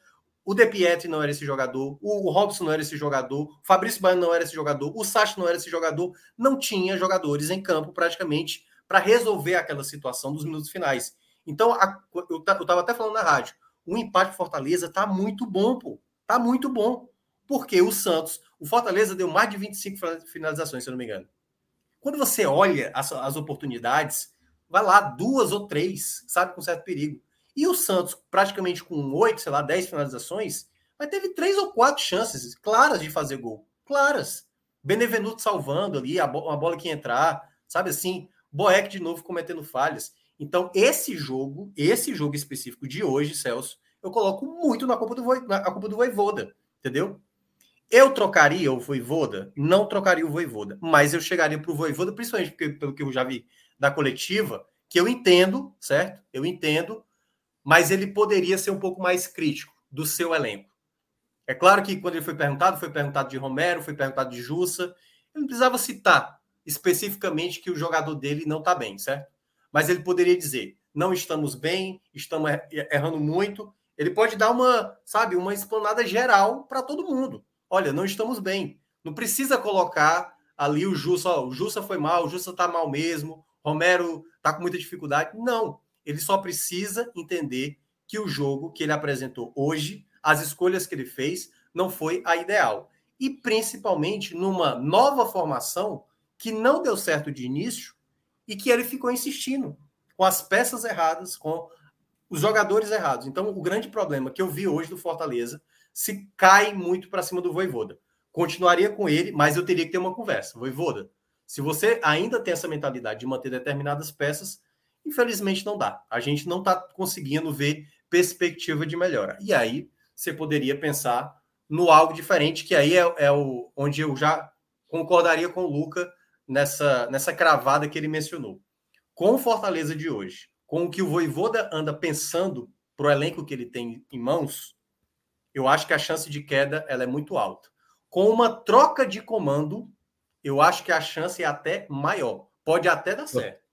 S5: O De Pietri não era esse jogador, o Robson não era esse jogador, o Fabrício Baiano não era esse jogador, o Sacha não era esse jogador. Não tinha jogadores em campo praticamente para resolver aquela situação dos minutos finais. Então, a, eu, estava até falando na rádio, o empate Fortaleza tá muito bom, pô. Tá muito bom. Porque o Santos, o Fortaleza deu mais de 25 finalizações, se eu não me engano. Quando você olha as, as oportunidades, vai lá, duas ou três, sabe, com certo perigo. E o Santos, praticamente com oito, sei lá, dez finalizações, mas teve três ou quatro chances claras de fazer gol. Claras. Benevenuto salvando ali, a, bo uma bola que entrar, sabe assim? Boeck de novo cometendo falhas. Então, esse jogo, esse jogo específico de hoje, Celso, eu coloco muito na culpa do, na culpa do Voivoda, entendeu? Eu trocaria o Voivoda? Não trocaria o Voivoda, mas eu chegaria para o Voivoda, principalmente porque, pelo que eu já vi da coletiva, que eu entendo, certo? Eu entendo, mas ele poderia ser um pouco mais crítico do seu elenco. É claro que quando ele foi perguntado, foi perguntado de Romero, foi perguntado de Jussa, ele não precisava citar especificamente que o jogador dele não está bem, certo? Mas ele poderia dizer: não estamos bem, estamos er-, errando muito. Ele pode dar uma, sabe, uma explanada geral para todo mundo. Olha, não estamos bem. Não precisa colocar ali o Jussa, ó, o Jussa foi mal, o Jussa está mal mesmo, Romero está com muita dificuldade. Não, ele só precisa entender que o jogo que ele apresentou hoje, as escolhas que ele fez, não foi a ideal. E principalmente numa nova formação que não deu certo de início e que ele ficou insistindo com as peças erradas, com os jogadores errados. Então, o grande problema que eu vi hoje do Fortaleza se cai muito para cima do Voivoda. Continuaria com ele, mas eu teria que ter uma conversa. Voivoda, se você ainda tem essa mentalidade de manter determinadas peças, infelizmente não dá. A gente não está conseguindo ver perspectiva de melhora. E aí você poderia pensar no algo diferente, que aí é, é o, onde eu já concordaria com o Luca nessa, nessa cravada que ele mencionou. Com o Fortaleza de hoje, com o que o Voivoda anda pensando para o elenco que ele tem em mãos, eu acho que a chance de queda ela é muito alta. Com uma troca de comando, eu acho que a chance é até maior. Pode até dar certo,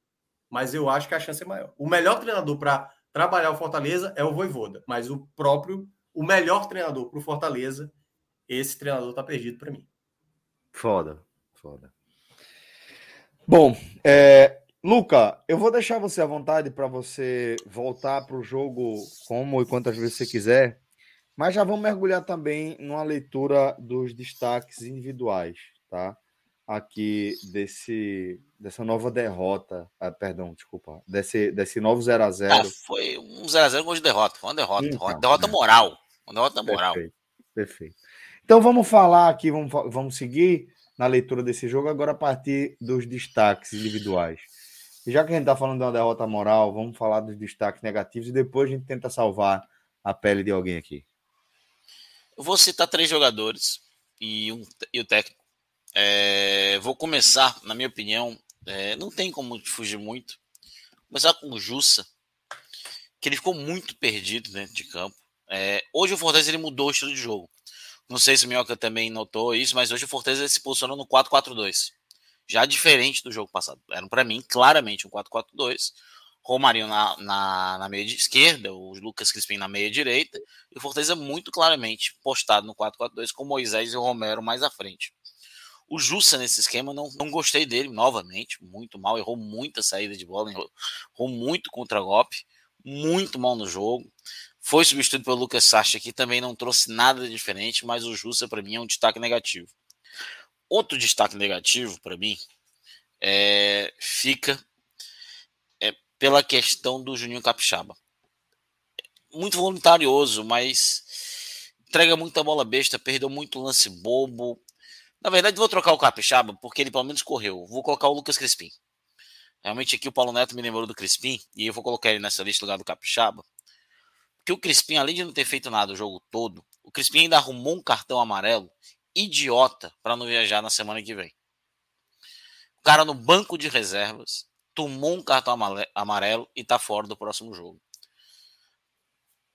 S5: mas eu acho que a chance é maior. O melhor treinador para trabalhar o Fortaleza é o Voivoda, mas o próprio, o melhor treinador para o Fortaleza, esse treinador está perdido para mim.
S1: Foda, foda. Bom, é, Luca, eu vou deixar você à vontade para você voltar para o jogo como e quantas vezes você quiser, mas já vamos mergulhar também numa leitura dos destaques individuais, tá? Aqui desse dessa nova derrota, ah, perdão, desculpa, desse, desse novo 0 a 0
S7: ah, Foi um 0x0 gol de derrota, foi uma derrota, então, uma derrota é. moral, uma derrota moral.
S1: Perfeito, perfeito. Então vamos falar aqui, vamos, vamos seguir na leitura desse jogo agora a partir dos destaques individuais. E já que a gente está falando de uma derrota moral, vamos falar dos destaques negativos e depois a gente tenta salvar a pele de alguém aqui.
S7: Eu vou citar três jogadores e, um, e o técnico. É, vou começar, na minha opinião, é, não tem como fugir muito. Começar com o Jussa, que ele ficou muito perdido dentro de campo. É, hoje o Fortaleza ele mudou o estilo de jogo. Não sei se o Minhoca também notou isso, mas hoje o Fortaleza se posicionou no 4-4-2 já diferente do jogo passado. Era para mim claramente um 4-4-2. Romarinho na, na, na, meia esquerda, o Lucas Crispim na meia direita, e o Fortaleza muito claramente postado no 4-4-2 com Moisés e o Romero mais à frente. O Jussa nesse esquema, não, não gostei dele novamente, muito mal, errou muita saída de bola, errou, errou muito contra-golpe, muito mal no jogo. Foi substituído pelo Lucas Sacha, que também não trouxe nada diferente, mas o Jussa para mim é um destaque negativo. Outro destaque negativo para mim é, fica é, pela questão do Juninho Capixaba. Muito voluntarioso, mas entrega muita bola besta, perdeu muito lance bobo. Na verdade, vou trocar o Capixaba, porque ele pelo menos correu. Vou colocar o Lucas Crispim. Realmente aqui o Paulo Neto me lembrou do Crispim, e eu vou colocar ele nessa lista no lugar do Capixaba. Porque o Crispim, além de não ter feito nada o jogo todo, o Crispim ainda arrumou um cartão amarelo idiota para não viajar na semana que vem. O cara no banco de reservas tomou um cartão amarelo e tá fora do próximo jogo.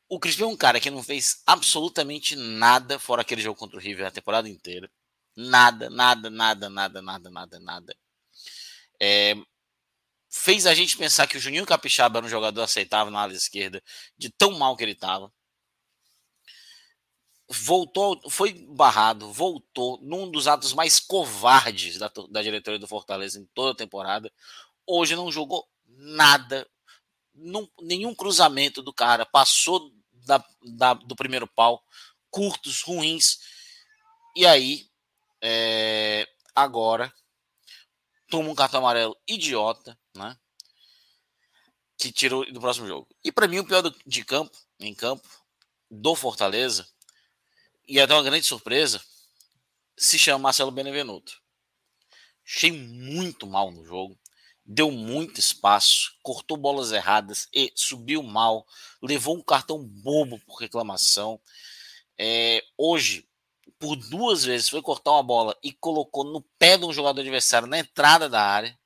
S7: O Crispim é um cara que não fez absolutamente nada fora aquele jogo contra o River a temporada inteira. Nada, nada, nada, nada, nada, nada, nada. É, fez a gente pensar que o Juninho Capixaba era um jogador aceitável na ala esquerda, de tão mal que ele estava voltou, foi barrado, voltou num dos atos mais covardes da, da diretoria do Fortaleza em toda a temporada. Hoje não jogou nada, nenhum cruzamento do cara, passou da, da, do primeiro pau, curtos, ruins. E aí, é, agora, toma um cartão amarelo idiota, né? Que tirou do próximo jogo. E para mim, o pior do, de campo, em campo, do Fortaleza, e até uma grande surpresa, se chama Marcelo Benevenuto. Achei muito mal no jogo, deu muito espaço, cortou bolas erradas e subiu mal, levou um cartão bobo por reclamação. É, hoje, por duas vezes, foi cortar uma bola e colocou no pé de um jogador adversário na entrada da área.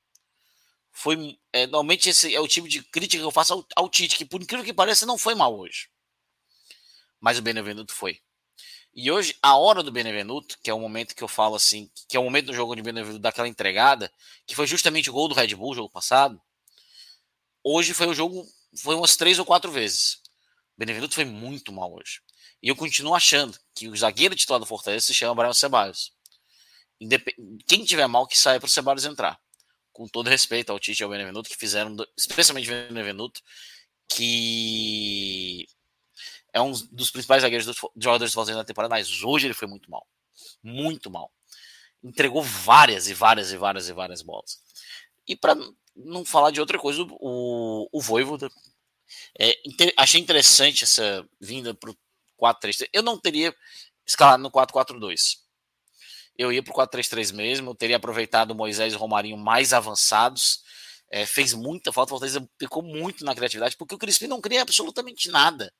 S7: Foi é, normalmente esse é o tipo de crítica que eu faço ao, ao Tite, que por incrível que pareça não foi mal hoje. Mas o Benevenuto foi. E hoje, a hora do Benevenuto, que é o momento que eu falo assim, que é o momento do jogo de Benevenuto daquela entregada, que foi justamente o gol do Red Bull, jogo passado. Hoje foi o jogo, foi umas três ou quatro vezes. O Benevenuto foi muito mal hoje. E eu continuo achando que o zagueiro titular do Fortaleza se chama Brian Ceballos. Quem tiver mal, que saia para o Ceballos entrar. Com todo respeito ao Tite e ao Benevenuto, que fizeram, especialmente o Benevenuto, que é um dos principais zagueiros dos jogadores do Fortaleza na temporada, mas hoje ele foi muito mal. Muito mal. Entregou várias e várias e várias e várias bolas. E para não falar de outra coisa, o, o Voivoda, é, inter, achei interessante essa vinda para o 4-3-3. Eu não teria escalado no 4-4-2. Eu ia para o 4-3-3 mesmo, eu teria aproveitado Moisés e Romarinho mais avançados. É, fez muita falta, o Fortaleza pecou muito na criatividade, porque o Crispim não cria absolutamente nada.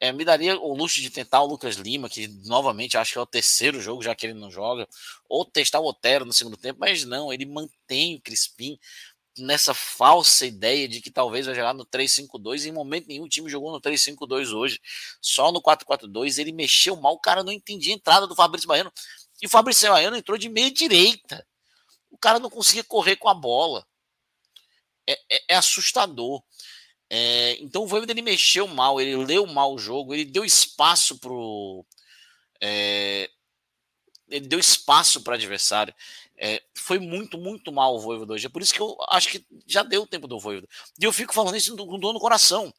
S7: É, me daria o luxo de tentar o Lucas Lima, que novamente acho que é o terceiro jogo, já que ele não joga, ou testar o Otero no segundo tempo, mas não, ele mantém o Crispim nessa falsa ideia de que talvez vai jogar no 3-5-2. Em momento nenhum o time jogou no 3-5-2 hoje, só no 4-4-2. Ele mexeu mal, o cara não entendia a entrada do Fabrício Baiano. E o Fabrício Baiano entrou de meia direita. O cara não conseguia correr com a bola. É, é, é assustador. É, então o Voivoda ele mexeu mal, ele leu mal o jogo, ele deu espaço pro. É, ele deu espaço para adversário. É, foi muito, muito mal o Voivoda hoje. É por isso que eu acho que já deu o tempo do Voivoda. E eu fico falando isso com dor no coração.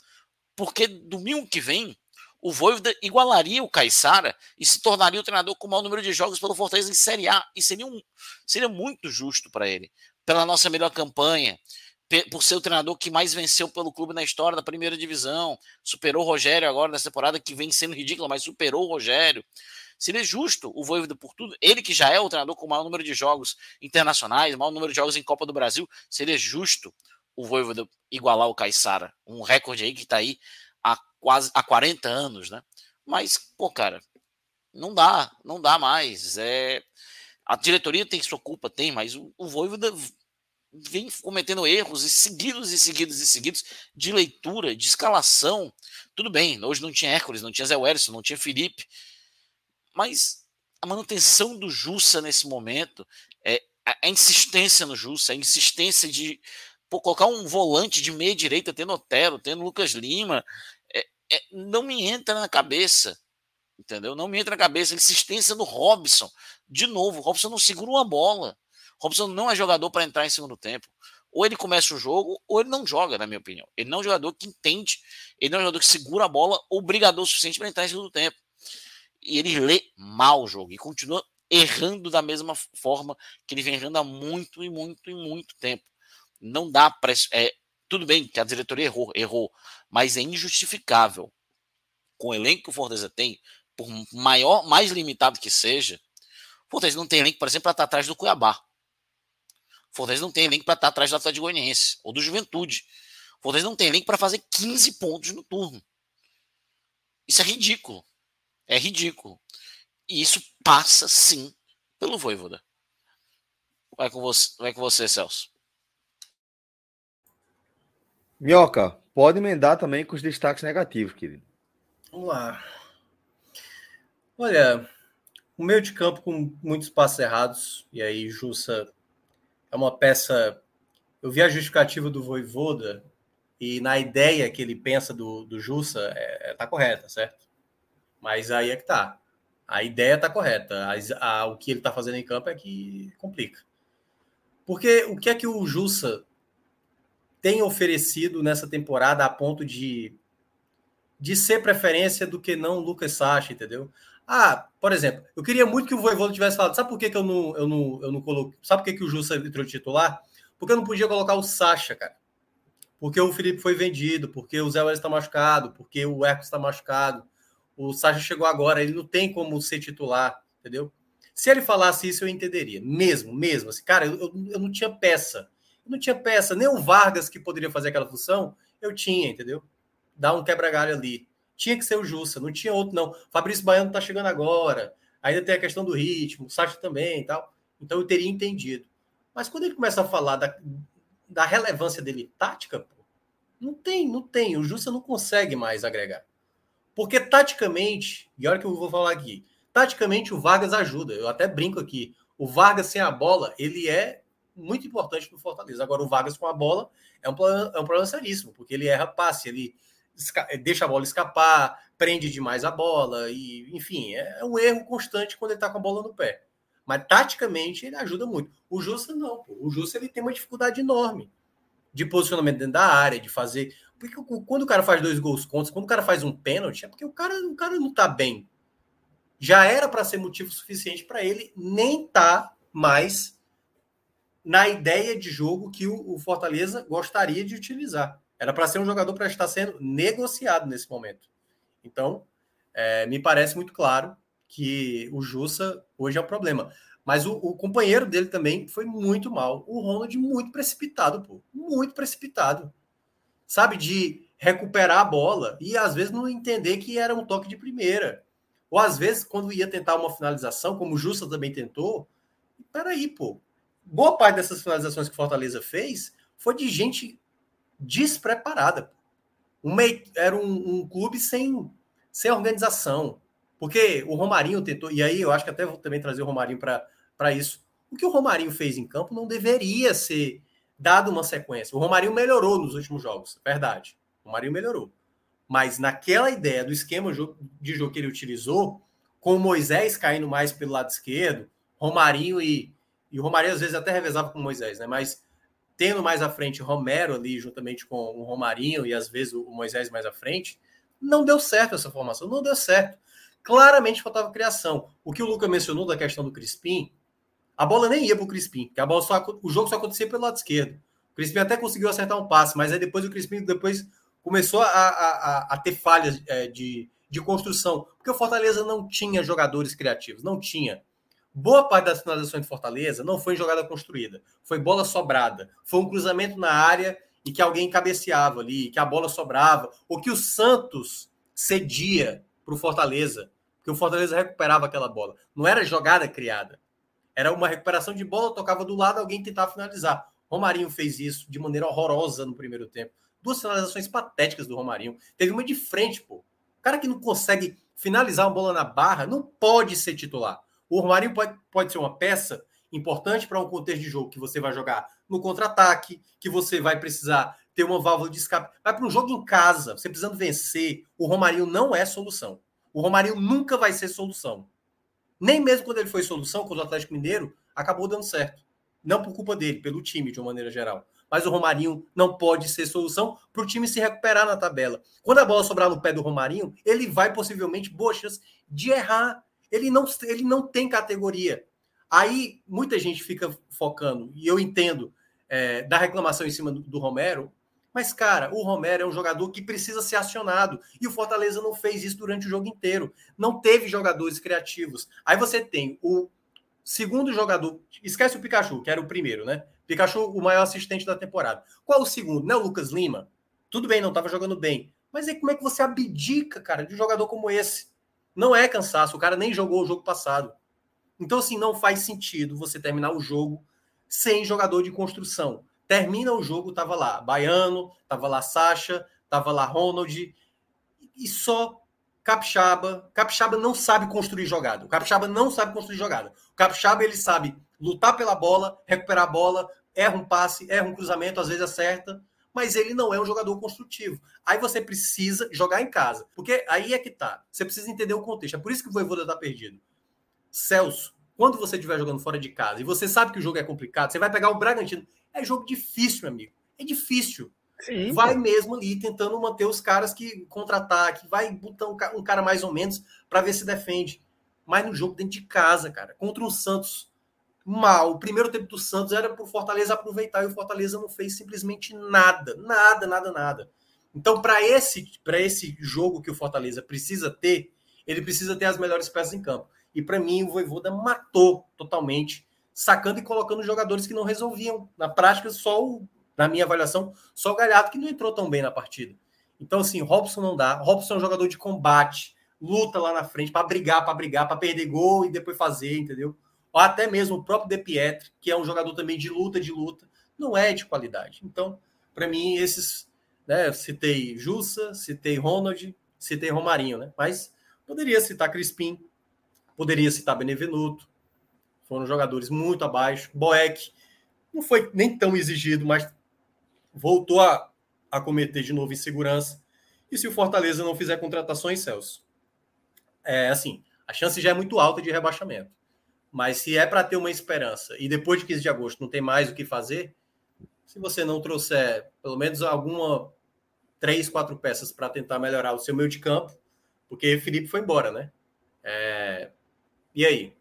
S7: Porque domingo que vem, o Voivoda igualaria o Caixara e se tornaria o treinador com o maior número de jogos pelo Fortaleza em Série A. E seria, um, seria muito justo para ele. Pela nossa melhor campanha, por ser o treinador que mais venceu pelo clube na história da primeira divisão, superou o Rogério agora nessa temporada que vem sendo ridícula, mas superou o Rogério. Seria justo o Voivoda por tudo, ele que já é o treinador com o maior número de jogos internacionais, maior número de jogos em Copa do Brasil, seria justo o Voivoda igualar o Caissara, um recorde aí que está aí há quase há 40 anos, né? Mas, pô, cara, não dá, não dá mais. É, a diretoria tem sua culpa, tem, mas o, o Voivoda vem cometendo erros e seguidos e seguidos e seguidos de leitura, de escalação. Tudo bem, hoje não tinha Hércules, não tinha Zé Wellison, não tinha Felipe, mas a manutenção do Jussa nesse momento, é, a, insistência no Jussa, a insistência de pô, colocar um volante de meia direita, tendo Otero, tendo Lucas Lima, é, é, não me entra na cabeça. Entendeu? Não me entra na cabeça a insistência no Robson. De novo, o Robson não segura uma bola. O Robson não é jogador para entrar em segundo tempo. Ou ele começa o jogo, ou ele não joga, na minha opinião. Ele não é um jogador que entende, ele não é um jogador que segura a bola ou brigador suficiente para entrar em segundo tempo e ele lê mal o jogo e continua errando da mesma forma que ele vem errando há muito e muito e muito tempo. Não dá para. É, tudo bem que a diretoria errou, errou, mas é injustificável. Com o elenco que o Fortaleza tem, por maior, mais limitado que seja, o Fortaleza não tem elenco, por exemplo, para estar atrás do Cuiabá. O Fortaleza não tem elenco para estar atrás do Atlético Goianiense ou do Juventude. O Fortaleza não tem elenco para fazer 15 pontos no turno. Isso é ridículo. É ridículo. E isso passa, sim, pelo Voivoda. Vai com você, vai com você Celso.
S1: Minhoca, pode emendar também com os destaques negativos, querido.
S5: Vamos lá. Olha, o meio de campo com muitos passos errados, e aí Jussa é uma peça. Eu vi a justificativa do Voivoda, e na ideia que ele pensa do, do Jussa, é, é, tá correta, certo? Mas aí é que tá. A ideia tá correta. A, a, o que ele tá fazendo em campo é que complica. Porque o que é que o Jussa tem oferecido nessa temporada a ponto de, de ser preferência do que não o Lucas Sacha, entendeu? Ah, por exemplo, eu queria muito que o Voivoda tivesse falado, sabe por que, que eu não, eu não, eu não coloquei, sabe por que, que o Jussa entrou titular? Porque eu não podia colocar o Sacha, cara. Porque o Felipe foi vendido, porque o Zé Welles está machucado, porque o Eco está machucado. O Sacha chegou agora, ele não tem como ser titular, entendeu? Se ele falasse isso, eu entenderia. Mesmo, mesmo. Assim, cara, eu, eu não tinha peça. Eu não tinha peça. Nem o Vargas, que poderia fazer aquela função, eu tinha, entendeu? Dar um quebra-galho ali. Tinha que ser o Jussa, não tinha outro, não. Fabrício Baiano tá chegando agora. Ainda tem a questão do ritmo, o Sacha também e tal. Então eu teria entendido. Mas quando ele começa a falar da, da relevância dele tática, pô, não tem, não tem. O Jussa não consegue mais agregar. Porque taticamente, e olha que eu vou falar aqui, taticamente o Vargas ajuda. Eu até brinco aqui. O Vargas sem a bola, ele é muito importante no Fortaleza. Agora, o Vargas com a bola é um, é um problema seríssimo, porque ele erra passe, ele deixa a bola escapar, prende demais a bola, e enfim, é um erro constante quando ele está com a bola no pé. Mas taticamente ele ajuda muito. O Justa não, pô. o Justa ele tem uma dificuldade enorme de posicionamento dentro da área, de fazer porque quando o cara faz dois gols contra, quando o cara faz um pênalti, é porque o cara, o cara não tá bem. Já era para ser motivo suficiente para ele nem tá mais na ideia de jogo que o, o Fortaleza gostaria de utilizar. Era para ser um jogador para estar sendo negociado nesse momento. Então, é, me parece muito claro que o Jussa hoje é o problema. Mas o, o, companheiro dele também foi muito mal. O Ronald muito precipitado, pô. Muito precipitado sabe? De recuperar a bola e às vezes não entender que era um toque de primeira. Ou às vezes, quando ia tentar uma finalização, como o Justa também tentou, peraí, pô. Boa parte dessas finalizações que Fortaleza fez foi de gente despreparada. Uma, era um, um clube sem, sem organização. Porque o Romarinho tentou, e aí eu acho que até vou também trazer o Romarinho para isso. O que o Romarinho fez em campo não deveria ser dado uma sequência. O Romarinho melhorou nos últimos jogos, verdade. O Romarinho melhorou. Mas naquela ideia do esquema de jogo que ele utilizou, com o Moisés caindo mais pelo lado esquerdo, Romarinho e. E o Romarinho às vezes até revezava com o Moisés, né? Mas tendo mais à frente Romero ali, juntamente com o Romarinho e às vezes o Moisés mais à frente, não deu certo essa formação, não deu certo. Claramente faltava criação. O que o Luca mencionou da questão do Crispim, a bola nem ia para o Crispim, porque a bola só, o jogo só acontecia pelo lado esquerdo. O Crispim até conseguiu acertar um passe, mas aí depois o Crispim depois começou a, a, a ter falhas é, de, de construção, porque o Fortaleza não tinha jogadores criativos, não tinha. Boa parte das finalizações de Fortaleza não foi jogada construída, foi bola sobrada, foi um cruzamento na área e que alguém cabeceava ali, que a bola sobrava, ou que o Santos cedia para o Fortaleza, que o Fortaleza recuperava aquela bola. Não era jogada criada. Era uma recuperação de bola, tocava do lado, alguém tentava finalizar. Romarinho fez isso de maneira horrorosa no primeiro tempo. Duas finalizações patéticas do Romarinho. Teve uma de frente, pô. O cara que não consegue finalizar uma bola na barra não pode ser titular. O Romarinho pode, pode ser uma peça importante para um contexto de jogo que você vai jogar no contra-ataque, que você vai precisar ter uma válvula de escape. Vai para um jogo em casa, você precisando vencer, o Romarinho não é solução. O Romarinho nunca vai ser solução. Nem mesmo quando ele foi solução contra o Atlético Mineiro, acabou dando certo. Não por culpa dele, pelo time de uma maneira geral. Mas o Romarinho não pode ser solução para o time se recuperar na tabela. Quando a bola sobrar no pé do Romarinho, ele vai possivelmente boas de errar. Ele não, ele não tem categoria. Aí muita gente fica focando, e eu entendo, é, da reclamação em cima do, do Romero, mas, cara, o Romero é um jogador que precisa ser acionado. E o Fortaleza não fez isso durante o jogo inteiro. Não teve jogadores criativos. Aí você tem o segundo jogador. Esquece o Pikachu, que era o primeiro, né? Pikachu, o maior assistente da temporada. Qual o segundo? Não é o Lucas Lima? Tudo bem, não estava jogando bem. Mas aí como é que você abdica, cara, de um jogador como esse? Não é cansaço. O cara nem jogou o jogo passado. Então, assim, não faz sentido você terminar o jogo sem jogador de construção. Termina o jogo, tava lá Baiano, tava lá Sacha, tava lá Ronald, e só Capixaba. Capixaba não sabe construir jogada. O Capixaba não sabe construir jogada. O Capixaba ele sabe lutar pela bola, recuperar a bola, erra um passe, erra um cruzamento, às vezes acerta, mas ele não é um jogador construtivo. Aí você precisa jogar em casa, porque aí é que tá. Você precisa entender o contexto. É por isso que o Voivoda tá perdido. Celso, quando você estiver jogando fora de casa e você sabe que o jogo é complicado, você vai pegar o Bragantino. É jogo difícil, meu amigo. É difícil. Sim, vai pô. mesmo ali tentando manter os caras que contra-ataque, vai botar um cara mais ou menos para ver se defende. Mas no jogo dentro de casa, cara, contra um Santos mal. O primeiro tempo do Santos era para o Fortaleza aproveitar e o Fortaleza não fez simplesmente nada, nada, nada, nada. Então, para esse, para esse jogo que o Fortaleza precisa ter, ele precisa ter as melhores peças em campo. E para mim, o Voivoda matou totalmente sacando e colocando jogadores que não resolviam. Na prática, só o, na minha avaliação, só o Galhardo que não entrou tão bem na partida. Então, assim, Robson não dá. Robson é um jogador de combate, luta lá na frente para brigar, para brigar, para perder gol e depois fazer, entendeu? Ou até mesmo o próprio De Pietri, que é um jogador também de luta, de luta, não é de qualidade. Então, para mim, esses, né, citei Jussa, citei Ronald, citei Romarinho, né? Mas poderia citar Crispim, poderia citar Benevenuto, foram jogadores muito abaixo. Boeck não foi nem tão exigido, mas voltou a, a cometer de novo insegurança. E se o Fortaleza não fizer contratações, Celso, é assim, a chance já é muito alta de rebaixamento. Mas se é para ter uma esperança e depois de 15 de agosto não tem mais o que fazer, se você não trouxer pelo menos alguma três, quatro peças para tentar melhorar o seu meio de campo, porque Felipe foi embora, né? É... E aí?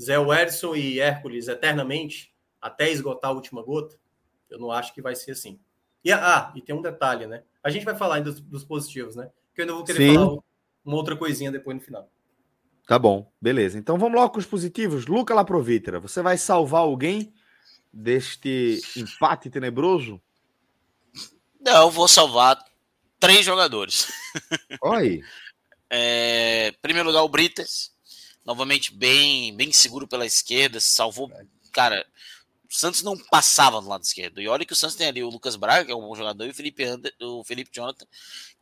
S5: Zé Werson e Hércules eternamente, até esgotar a última gota, eu não acho que vai ser assim. E, ah, e tem um detalhe, né? A gente vai falar ainda dos, dos positivos, né? Que eu ainda vou querer Sim. falar uma outra coisinha depois no final.
S1: Tá bom, beleza. Então vamos logo com os positivos. Luca Laprovitra, você vai salvar alguém deste empate tenebroso?
S7: Não, vou salvar três jogadores.
S1: Oi. [LAUGHS]
S7: É, em primeiro lugar, o Brites, novamente bem, bem seguro pela esquerda, salvou. Cara, o Santos não passava do lado esquerdo. E olha que o Santos tem ali o Lucas Braga, que é um bom jogador, e o Felipe, Ander, o Felipe Jonathan,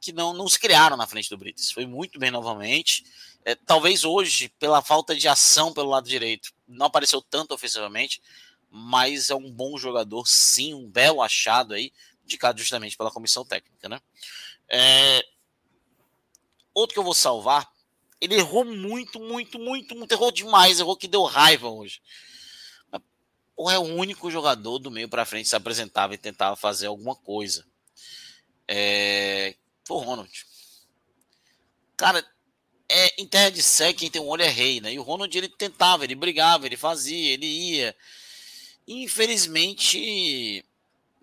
S7: que não, não se criaram na frente do Brites. Foi muito bem novamente. É, talvez hoje, pela falta de ação pelo lado direito, não apareceu tanto ofensivamente, mas é um bom jogador, sim, um belo achado aí, indicado justamente pela comissão técnica, né? É... Outro que eu vou salvar, ele errou muito, muito, muito, muito, errou demais, errou que deu raiva hoje. Ou é o único jogador do meio para frente que se apresentava e tentava fazer alguma coisa. É... Foi o Ronald. Cara, é, em terra de sé, quem tem um olho é rei, né? E o Ronald ele tentava, ele brigava, ele fazia, ele ia. Infelizmente,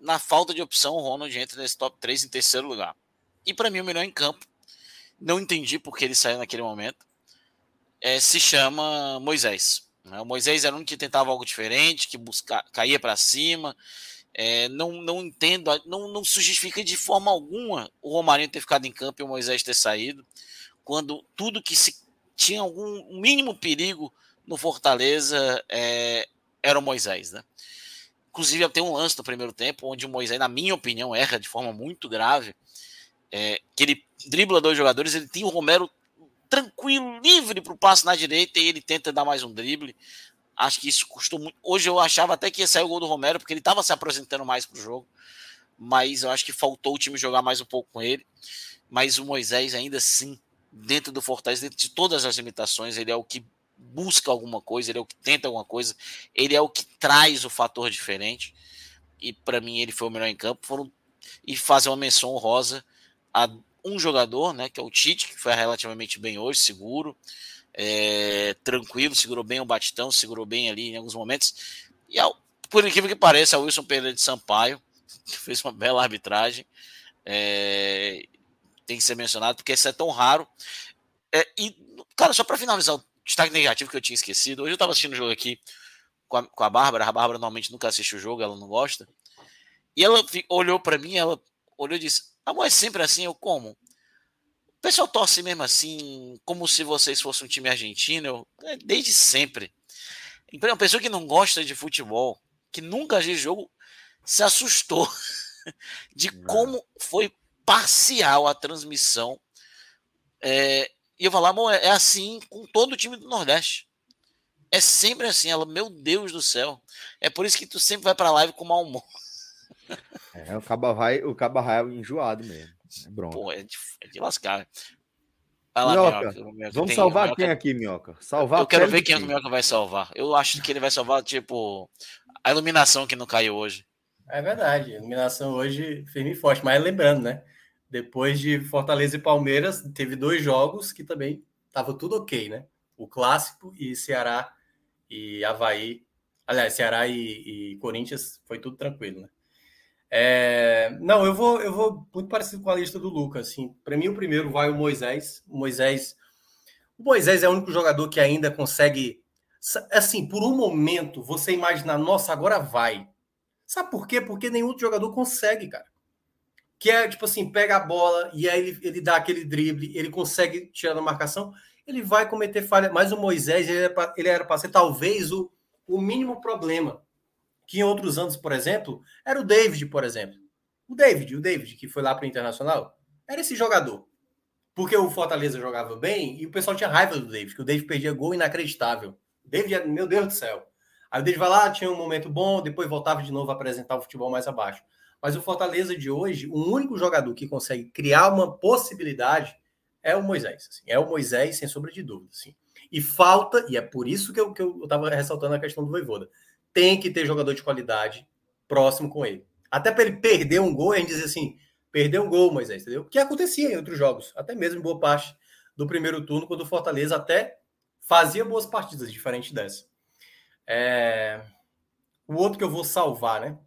S7: na falta de opção, o Ronald entra nesse top 3 em terceiro lugar. E para mim, o melhor em campo, não entendi porque ele saiu naquele momento, é, se chama Moisés. Né? O Moisés era um que tentava algo diferente, que busca, caía para cima. É, não, não entendo, não, não se justifica de forma alguma o Romarinho ter ficado em campo e o Moisés ter saído, quando tudo que se tinha algum mínimo perigo no Fortaleza é, era o Moisés, né? Inclusive, tem um lance no primeiro tempo onde o Moisés, na minha opinião, erra de forma muito grave. É, que ele dribla dois jogadores, ele tem o Romero tranquilo, livre para o passe na direita e ele tenta dar mais um drible. Acho que isso custou muito. Hoje eu achava até que ia sair o gol do Romero, porque ele estava se apresentando mais para o jogo. Mas eu acho que faltou o time jogar mais um pouco com ele. Mas o Moisés, ainda assim, dentro do Fortaleza, dentro de todas as limitações, ele é o que busca alguma coisa, ele é o que tenta alguma coisa, ele é o que traz o fator diferente. E para mim ele foi o melhor em campo. Foram e fazer uma menção honrosa a um jogador, né, que é o Tite, que foi relativamente bem hoje, seguro, é, tranquilo, segurou bem o Batistão, segurou bem ali em alguns momentos. E ao, por incrível que pareça, o Wilson Pereira de Sampaio, [LAUGHS] que fez uma bela arbitragem, é, tem que ser mencionado, porque isso é tão raro. É, e, cara, só para finalizar o destaque negativo que eu tinha esquecido. Hoje eu estava assistindo o jogo aqui com a, com a Bárbara. A Bárbara normalmente nunca assiste o jogo, ela não gosta. E ela olhou para mim, ela olhou e disse: Amor, é sempre assim? Eu como? O pessoal torce mesmo assim, como se vocês fossem um time argentino. Eu, é, desde sempre. Então, uma pessoa que não gosta de futebol, que nunca viu jogo, se assustou [LAUGHS] de como foi parcial a transmissão é, e eu falar, amor, é assim com todo o time do Nordeste. É sempre assim. Ela, meu Deus do céu. É por isso que tu sempre vai pra live com mau humor.
S1: É, o Caba vai, o Caba vai enjoado mesmo. É bronco.
S7: Pô, é de, é de lascar.
S1: Vai lá, Minhoca. Minhoca. Minhoca. Vamos tem, salvar Minhoca. quem aqui, Minhoca? Salvar
S7: Eu quero ver quem o Minhoca vai salvar. Eu acho que ele vai salvar, tipo, a iluminação que não caiu hoje.
S5: É verdade. A iluminação hoje firme e forte. Mas lembrando, né? Depois de Fortaleza e Palmeiras, teve dois jogos que também estava tudo ok, né? O clássico e Ceará e Havaí. Aliás, Ceará e, e Corinthians foi tudo tranquilo, né? É, não, eu vou, eu vou muito parecido com a lista do Lucas. Assim, para mim, o primeiro vai o Moisés. O Moisés, o Moisés é o único jogador que ainda consegue, assim, por um momento, você imaginar, nossa, agora vai. Sabe por quê? Porque nenhum outro jogador consegue, cara que é tipo assim, pega a bola e aí ele, ele dá aquele drible, ele consegue tirar da marcação, ele vai cometer falha. Mas o Moisés, ele era para ser talvez o, o mínimo problema. Que em outros anos, por exemplo, era o David, por exemplo. O David, o David, que foi lá para o Internacional, era esse jogador. Porque o Fortaleza jogava bem e o pessoal tinha raiva do David, que o David perdia gol inacreditável. O David, meu Deus do céu. Aí o David vai lá, tinha um momento bom, depois voltava de novo a apresentar o futebol mais abaixo. Mas o Fortaleza de hoje, o único jogador que consegue criar uma possibilidade é o Moisés. Assim, é o Moisés, sem sombra de dúvida. Assim. E falta, e é por isso que eu estava ressaltando a questão do Voivoda, tem que ter jogador de qualidade próximo com ele. Até para ele perder um gol, a gente diz assim, perder um gol, Moisés, entendeu? Que acontecia em outros jogos, até mesmo em boa parte do primeiro turno, quando o Fortaleza até fazia boas partidas, diferente dessa. É... O outro que eu vou salvar, né?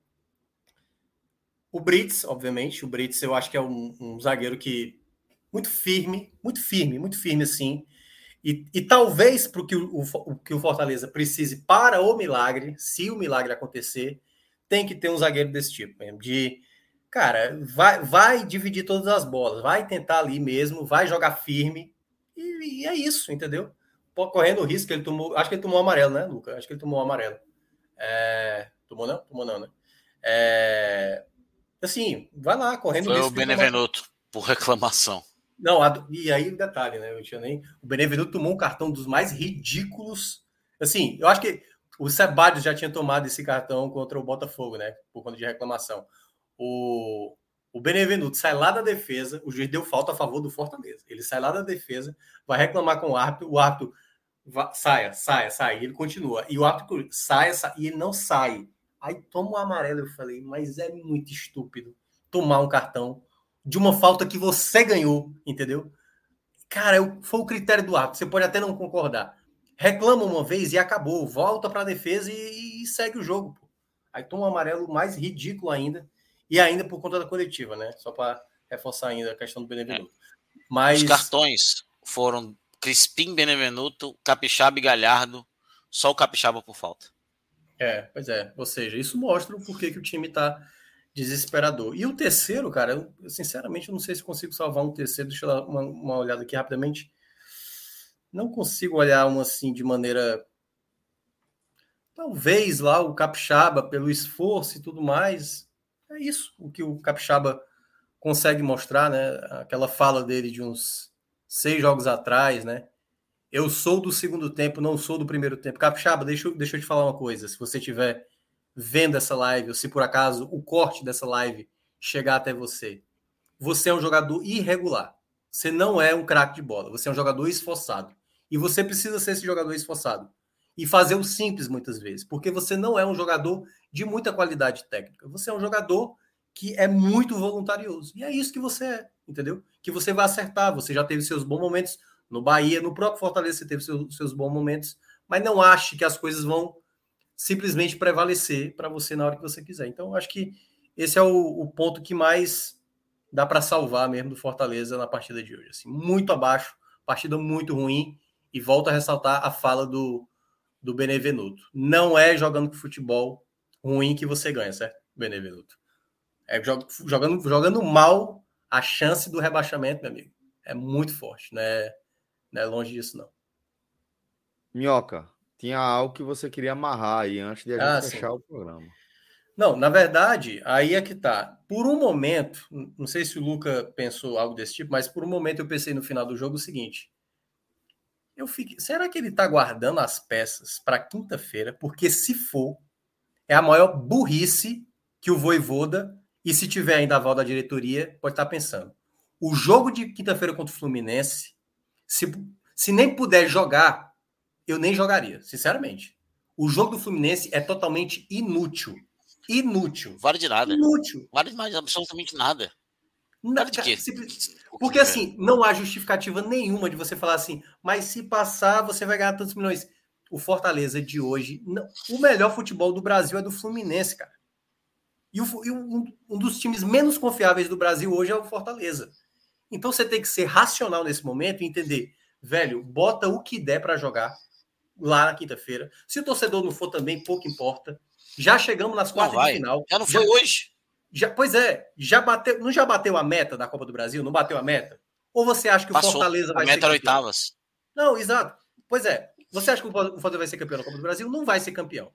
S5: O Brits, obviamente, o Brits eu acho que é um, um zagueiro que muito firme, muito firme, muito firme assim. E, e talvez para o que o, que o Fortaleza precise para o milagre, se o milagre acontecer, tem que ter um zagueiro desse tipo, mesmo, de cara, vai, vai dividir todas as bolas, vai tentar ali mesmo, vai jogar firme. E, e é isso, entendeu? Correndo o risco, ele tomou. Acho que ele tomou amarelo, né, Luca? Acho que ele tomou amarelo. É, tomou não? Tomou não, né? É, assim, vai lá, correndo
S7: Foi
S5: risco.
S7: o Benevenuto, por reclamação.
S5: Não, a- e aí o detalhe, né? Eu tinha nem. O Benevenuto tomou um cartão dos mais ridículos. Assim, eu acho que o Sebadios já tinha tomado esse cartão contra o Botafogo, né? Por conta de reclamação. O, o Benevenuto sai lá da defesa, o juiz deu falta a favor do Fortaleza. Ele sai lá da defesa, vai reclamar com o árbitro, o árbitro va- saia, saia, saia, ele continua. E o árbitro saia, sa- e ele não sai. Aí toma um amarelo, eu falei, mas é muito estúpido tomar um cartão de uma falta que você ganhou, entendeu? Cara, foi o critério do árbitro. Você pode até não concordar. Reclama uma vez e acabou. Volta para a defesa e, e segue o jogo. pô. Aí toma um amarelo mais ridículo ainda. E ainda por conta da coletiva, né? Só para reforçar ainda a questão do Benevenuto. Mas
S7: Os cartões foram Crispim, Benevenuto, Capixaba e Galhardo. Só o Capixaba por falta.
S5: É, pois é. Ou seja, isso mostra o porquê que o time tá desesperador. E o terceiro, cara, eu, eu, sinceramente eu não sei se consigo salvar um terceiro. Deixa eu dar uma, uma olhada aqui rapidamente. Não consigo olhar um assim de maneira. Talvez lá o Capixaba, pelo esforço e tudo mais. É isso o que o Capixaba consegue mostrar, né? Aquela fala dele de uns seis jogos atrás, né? Eu sou do segundo tempo, não sou do primeiro tempo. Capixaba, deixa, deixa eu te falar uma coisa. Se você estiver vendo essa live, ou se por acaso o corte dessa live chegar até você, você é um jogador irregular. Você não é um craque de bola. Você é um jogador esforçado. E você precisa ser esse jogador esforçado. E fazer o simples muitas vezes. Porque você não é um jogador de muita qualidade técnica. Você é um jogador que é muito voluntarioso. E é isso que você é, entendeu? Que você vai acertar. Você já teve seus bons momentos no Bahia, no próprio Fortaleza você teve seus, seus bons momentos, mas não ache que as coisas vão simplesmente prevalecer para você na hora que você quiser. Então, acho que esse é o, o ponto que mais dá para salvar mesmo do Fortaleza na partida de hoje. Assim, muito abaixo, partida muito ruim, e volto a ressaltar a fala do, do Benevenuto. Não é jogando futebol ruim que você ganha, certo, Benevenuto? É jog- jogando, jogando mal a chance do rebaixamento, meu amigo. É muito forte, né? Não é longe disso, não.
S1: Minhoca, tinha algo que você queria amarrar aí antes de a gente
S5: Ah, sim.
S1: fechar o programa.
S5: Não, na verdade, aí é que tá. Por um momento, não sei se o Luca pensou algo desse tipo, mas por um momento eu pensei no final do jogo o seguinte: eu fiquei, será que ele tá guardando as peças para quinta-feira? Porque se for, é a maior burrice que o Voivoda, e se tiver ainda a aval da diretoria, pode estar pensando. O jogo de quinta-feira contra o Fluminense, se, se nem puder jogar, eu nem jogaria, sinceramente. O jogo do Fluminense é totalmente inútil. Inútil.
S7: Vale de nada.
S5: Inútil.
S7: Vale de mais absolutamente nada.
S5: Na-
S7: Vale de quê?
S5: Porque assim, não há justificativa nenhuma de você falar assim, mas se passar, você vai ganhar tantos milhões. O Fortaleza de hoje, não- o melhor futebol do Brasil é do Fluminense, cara. E, o e um, um dos times menos confiáveis do Brasil hoje é o Fortaleza. Então você tem que ser racional nesse momento e entender, velho, bota o que der para jogar lá na quinta-feira. Se o torcedor não for também, pouco importa. Já chegamos nas quartas de final.
S7: Já não foi hoje.
S5: Já, pois é, já bateu, não já bateu a meta da Copa do Brasil? Não bateu a meta? Ou você acha que
S7: Passou.
S5: o Fortaleza
S7: A
S5: vai
S7: meta
S5: ser campeão?
S7: oitavas.
S5: Não, exato. Pois é. Você acha que o Fortaleza vai ser campeão da Copa do Brasil? Não vai ser campeão.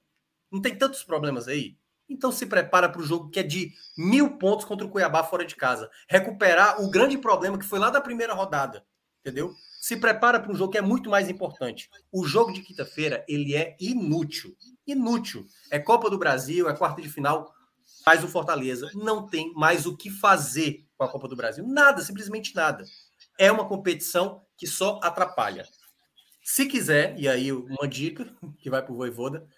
S5: Não tem tantos problemas aí. Então se prepara para o jogo que é de mil pontos contra o Cuiabá fora de casa. Recuperar o grande problema que foi lá da primeira rodada. Entendeu? Se prepara para um jogo que é muito mais importante. O jogo de quinta-feira, ele é inútil. Inútil. É Copa do Brasil, é quarta de final. Faz o Fortaleza. Não tem mais o que fazer com a Copa do Brasil. Nada, simplesmente nada. É uma competição que só atrapalha. Se quiser, e aí uma dica que vai para o Voivoda,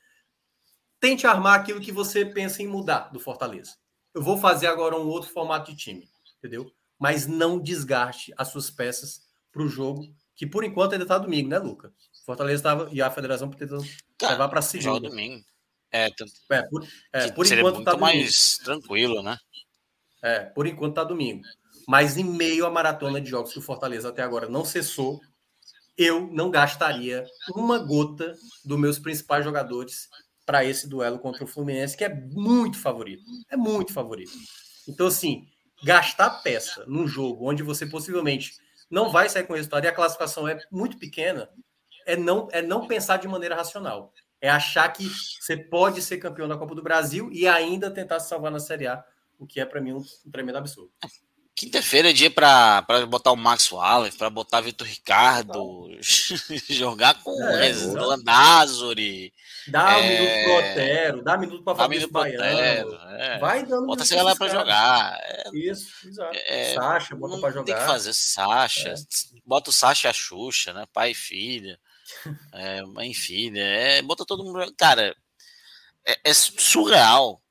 S5: tente armar aquilo que você pensa em mudar do Fortaleza. Eu vou fazer agora um outro formato de time, entendeu? Mas não desgaste as suas peças para o jogo, que por enquanto ainda está domingo, né, Luca? Fortaleza estava e a federação tentando
S7: Tá,
S5: levar para segunda.
S7: domingo. É, tanto
S5: É, por, é, por enquanto está domingo.
S7: mais tranquilo, né?
S5: É, por enquanto tá domingo. Mas em meio à maratona de jogos que o Fortaleza até agora não cessou, eu não gastaria uma gota dos meus principais jogadores para esse duelo contra o Fluminense, que é muito favorito. É muito favorito. Então, assim, gastar peça num jogo onde você possivelmente não vai sair com resultado e a classificação é muito pequena, é não, é não pensar de maneira racional. É achar que você pode ser campeão da Copa do Brasil e ainda tentar se salvar na Série A, o que é para mim um, um tremendo absurdo.
S7: Quinta-feira é dia para botar o Max Wallace, para botar Vitor Ricardo, [LAUGHS] jogar com
S5: É,
S7: é. Landázuri,
S5: Dá um
S7: É.
S5: minuto pro Otero, dá um minuto para Fabrício pro
S7: Otero,
S5: Baiano.
S7: é.
S5: Vai dando
S7: bota essa galera
S5: pra
S7: para jogar. É,
S5: Isso, exato.
S7: É,
S5: Sacha, bota
S7: não
S5: para
S7: tem que
S5: jogar.
S7: fazer Sasha,
S5: É.
S7: bota o Sasha e a Xuxa, né? Pai e filha, [LAUGHS] é, mãe e filha, é, bota todo mundo. Cara, é, é surreal.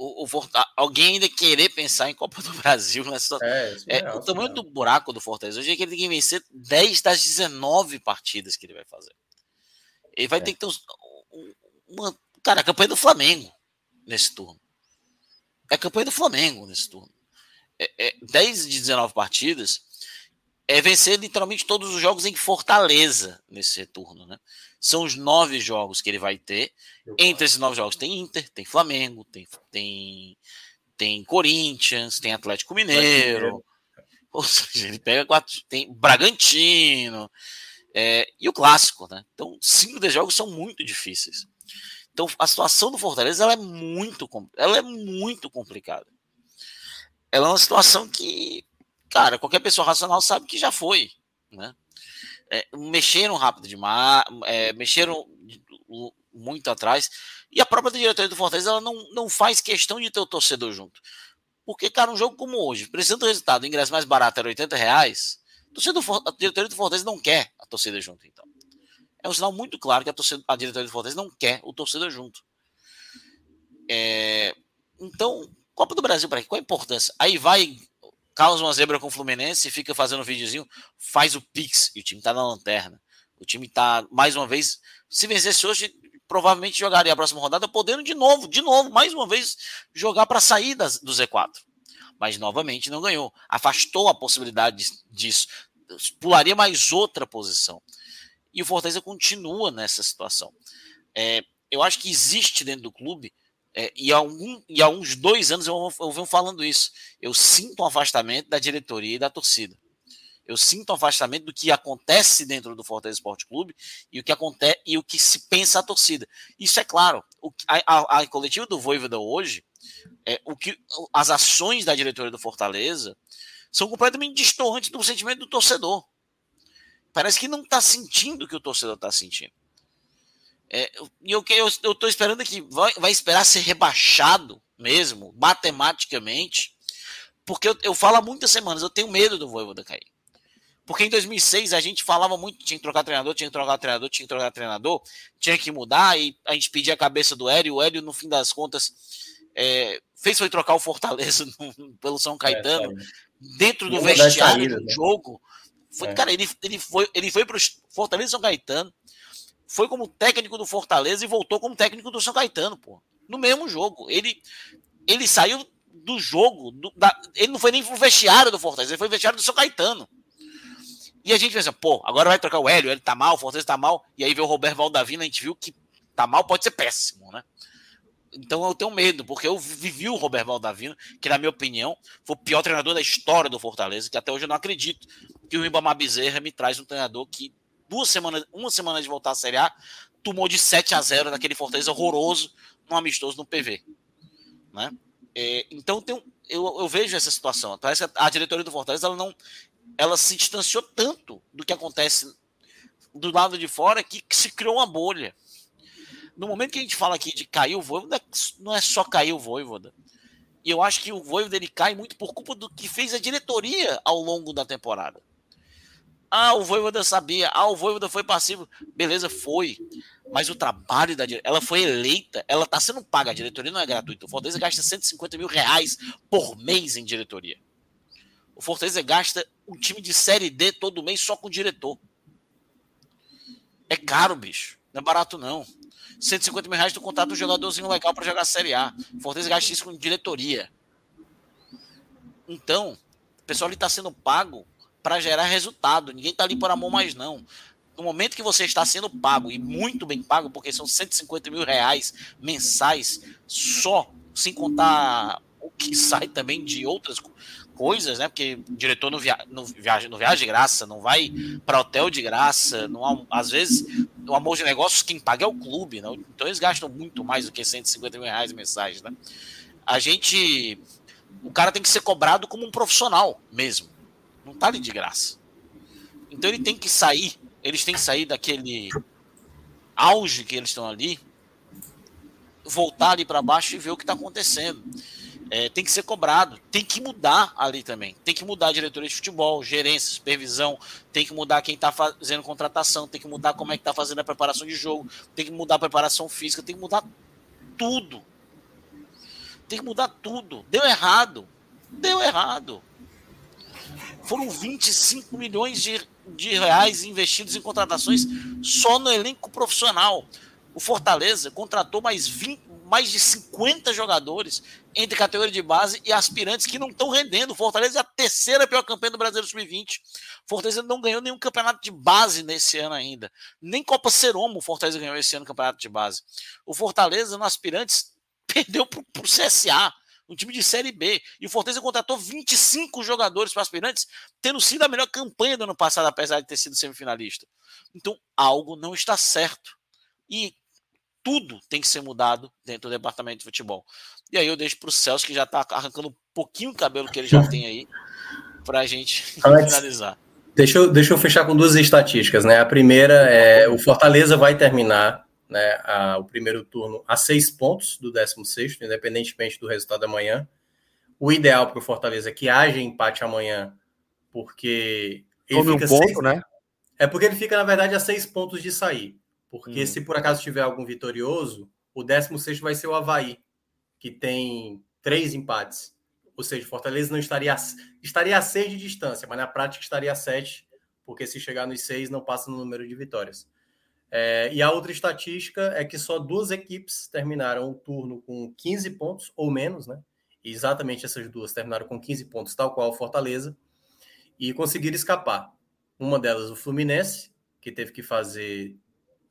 S7: O, o alguém ainda querer pensar em Copa do Brasil nessa
S5: É, isso
S7: é,
S5: real,
S7: o tamanho
S5: surreal.
S7: do buraco do Fortaleza hoje é que ele tem que vencer 10 das 19 partidas que ele vai fazer. Ele vai
S1: É.
S7: ter que ter uns- um- uma. Cara, a campanha do Flamengo nesse turno. É a campanha do Flamengo nesse turno. É, é 10 de 19 partidas é vencer literalmente todos os jogos em Fortaleza nesse retorno, né? São os nove jogos que ele vai ter. Entre esses nove jogos tem Inter, tem Flamengo, tem, tem, tem Corinthians, tem Atlético Mineiro. Ou seja, ele pega quatro. Tem Bragantino. é, e o clássico, né? Então, cinco desses jogos são muito difíceis. Então, a situação do Fortaleza ela é muito, ela é muito complicada. Ela é uma situação que, cara, qualquer pessoa racional sabe que já foi, né? É, mexeram rápido demais, é, mexeram muito atrás. E a própria diretoria do Fortaleza ela não, não faz questão de ter o torcedor junto. Porque, cara, um jogo como hoje, precisando do resultado, o ingresso mais barato era 80 reais, a diretoria do Fortaleza não quer a torcida junto, então. É um sinal muito claro que a, torcida, a diretoria do Fortaleza não quer o torcedor junto. É, então, Copa do Brasil, para quê? Qual a importância? Aí vai, causa uma zebra com o Fluminense, fica fazendo um videozinho, faz o Pix, e o time tá na lanterna. O time tá, mais uma vez, se vencesse hoje, provavelmente jogaria a próxima rodada, podendo de novo, de novo, mais uma vez, jogar para sair das- do Z4. Mas novamente não ganhou. Afastou a possibilidade disso. Pularia mais outra posição. E o Fortaleza continua nessa situação. É, eu acho que existe dentro do clube, é, e, há algum, e há uns dois anos eu, eu venho falando isso. Eu sinto um afastamento da diretoria e da torcida. Eu sinto um afastamento do que acontece dentro do Fortaleza Esporte Clube e o que acontece e o que se pensa a torcida. Isso é claro. O, a, a, a coletiva do Voivoda hoje, é, o que, as ações da diretoria do Fortaleza são completamente distantes do sentimento do torcedor. Parece que não está sentindo o que o torcedor está sentindo. É, e o que eu estou esperando é que vai, vai esperar ser rebaixado mesmo, matematicamente, porque eu, eu falo há muitas semanas, eu tenho medo do Voivoda cair. Porque em 2006 a gente falava muito, tinha que trocar treinador, tinha que trocar treinador, tinha que trocar treinador, tinha que mudar, e a gente pedia a cabeça do Hélio, o Hélio, no fim das contas, é, fez foi trocar o Fortaleza [LAUGHS] no, pelo São Caetano, dentro do
S5: das
S7: vestiário
S5: saídas,
S7: do
S5: né?
S7: jogo. Foi,
S5: É.
S7: Cara, ele, ele foi, ele foi para o Fortaleza São Caetano, foi como técnico do Fortaleza e voltou como técnico do São Caetano, pô. No mesmo jogo. Ele, ele saiu do jogo, do- da- ele não foi nem pro vestiário do Fortaleza, ele foi vestiário do São Caetano. E a gente pensa, pô, agora vai trocar o Hélio, ele tá mal, o Fortaleza tá mal, e aí veio o Roberto Valdavino, a gente viu que tá mal, pode ser péssimo, né? Então eu tenho medo, porque eu vivi o Roberto Valdavino, que na minha opinião foi o pior treinador da história do Fortaleza, que até hoje eu não acredito que o Ribamar Bezerra me traz um treinador que duas semanas, uma semana de voltar à Série A, tomou de 7 a 0 naquele Fortaleza horroroso, num amistoso no PV, né? É, então tem um- eu, eu vejo essa situação. Parece que a diretoria do Fortaleza ela não, ela se distanciou tanto do que acontece do lado de fora que, que se criou uma bolha. No momento que a gente fala aqui de cair o Voivoda, não é só cair o Voivoda. E eu acho que o Voivoda ele cai muito por culpa do que fez a diretoria ao longo da temporada. Ah, o Voivoda sabia. Ah, o Voivoda foi passivo. Beleza, foi. Mas o trabalho da diretoria, ela foi eleita, ela está sendo paga. A diretoria não é gratuita. O Fortaleza gasta 150 mil reais por mês em diretoria. O Fortaleza gasta um time de Série D todo mês só com o diretor. É caro, bicho. Não é barato, não. 150 mil reais tu contrata um jogadorzinho legal para jogar Série A. O Fortaleza gasta isso com diretoria. Então, o pessoal está sendo pago para gerar resultado. Ninguém está ali por amor mais, não. No momento que você está sendo pago, e muito bem pago, porque são 150 mil reais mensais, só, sem contar o, que [LAUGHS] sai também de outras coisas, né? Porque o diretor não, via, não, viaja, não viaja de graça, não vai para hotel de graça, não há, às vezes o amor de negócios quem paga é o clube, né? Então eles gastam muito mais do que 150 mil reais mensagem, né? A gente. O cara tem que ser cobrado como um profissional mesmo. Não tá ali de graça. Então ele tem que sair, eles têm que sair daquele auge que eles estão ali, voltar ali para baixo e ver o que está acontecendo é, tem que ser cobrado, tem que mudar ali também. Tem que mudar a diretoria de futebol, gerência, supervisão, tem que mudar quem está fazendo contratação, tem que mudar como é que está fazendo a preparação de jogo, tem que mudar a preparação física, tem que mudar tudo. Tem que mudar tudo. Deu errado. Deu errado. Foram 25 milhões de, de reais investidos em contratações só no elenco profissional. O Fortaleza contratou mais 20, mais de 50 jogadores entre categoria de base e aspirantes que não estão rendendo. Fortaleza é a terceira pior campanha do Brasileiro Sub-20. Fortaleza não ganhou nenhum campeonato de base nesse ano ainda. Nem Copa Seromo o Fortaleza ganhou esse ano campeonato de base. O Fortaleza no aspirantes [LAUGHS] perdeu para o CSA, um time de Série B. E o Fortaleza contratou 25 jogadores para aspirantes, tendo sido a melhor campanha do ano passado, apesar de ter sido semifinalista. Então, algo não está certo. E tudo tem que ser mudado dentro do departamento de futebol. E aí eu deixo para o Celso, que já está arrancando um pouquinho o cabelo que ele já tem aí, para a gente [LAUGHS] Alex, finalizar.
S5: Deixa eu, deixa eu fechar com duas estatísticas. Né? A primeira é o Fortaleza vai terminar né, a, o primeiro turno a seis pontos do 16, independentemente do resultado da manhã. O ideal para o Fortaleza é que haja empate amanhã, porque
S1: ele Como fica um ponto, seis... né?
S5: É porque ele fica, na verdade, a seis pontos de sair. Porque hum. se por acaso tiver algum vitorioso, o 16 vai ser o Havaí, que tem três empates. Ou seja, Fortaleza não estaria, estaria a seis de distância, mas na prática estaria a sete, porque se chegar nos seis não passa no número de vitórias. É, e a outra estatística é que só duas equipes terminaram o turno com 15 pontos ou menos, né? E exatamente essas duas terminaram com 15 pontos, tal qual o Fortaleza, e conseguiram escapar. Uma delas, o Fluminense, que teve que fazer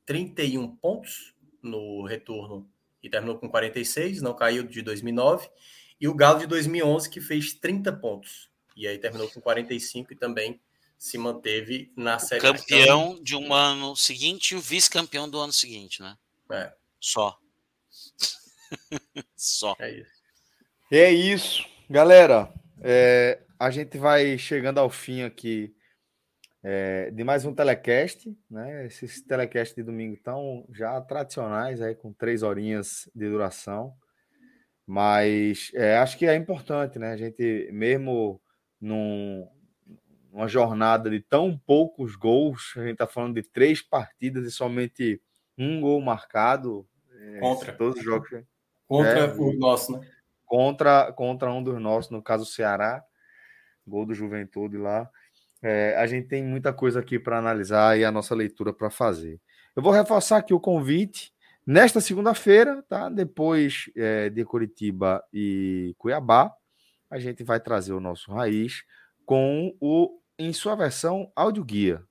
S5: 31 pontos no retorno e terminou com 46, não caiu de 2009. E o Galo de 2011, que fez 30 pontos. E aí terminou com 45 e também se manteve na série.
S7: Campeão de um ano seguinte e o vice-campeão do ano seguinte, né?
S5: É.
S7: Só. [LAUGHS] Só.
S1: É isso. É isso. Galera, é, a gente vai chegando ao fim aqui é, de mais um telecast, né? Esses telecasts de domingo estão já tradicionais, aí, com três horinhas de duração. Mas é, acho que é importante, né? A gente, mesmo num, numa jornada de tão poucos gols, a gente está falando de três partidas e somente um gol marcado.
S5: É, contra.
S1: Todos os jogos.
S5: Contra é, o nosso, né?
S1: Contra, contra um dos nossos, no caso o Ceará. Gol do Juventude lá. É, a gente tem muita coisa aqui para analisar e a nossa leitura para fazer. Eu vou reforçar aqui o convite. Nesta segunda-feira, tá? Depois é, de Curitiba e Cuiabá, a gente vai trazer o nosso raiz com o em sua versão áudio guia,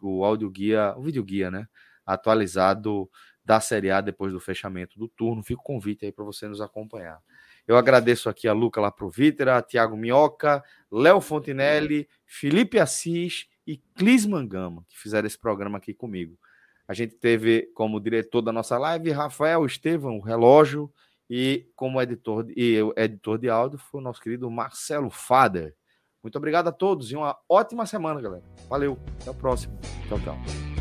S1: o áudio guia, o vídeo guia, né? Atualizado da Série A depois do fechamento do turno. Fica o convite aí para você nos acompanhar. Eu agradeço aqui a Luca Laprovítera, a Tiago Minhoca, Léo Fontinelli, Felipe Assis e Clis Mangama, que fizeram esse programa aqui comigo. A gente teve como diretor da nossa live Rafael Estevam, o relógio, e como editor, e editor de áudio foi o nosso querido Marcelo Fader. Muito obrigado a todos e uma ótima semana, galera. Valeu, até o próximo. Tchau, tchau.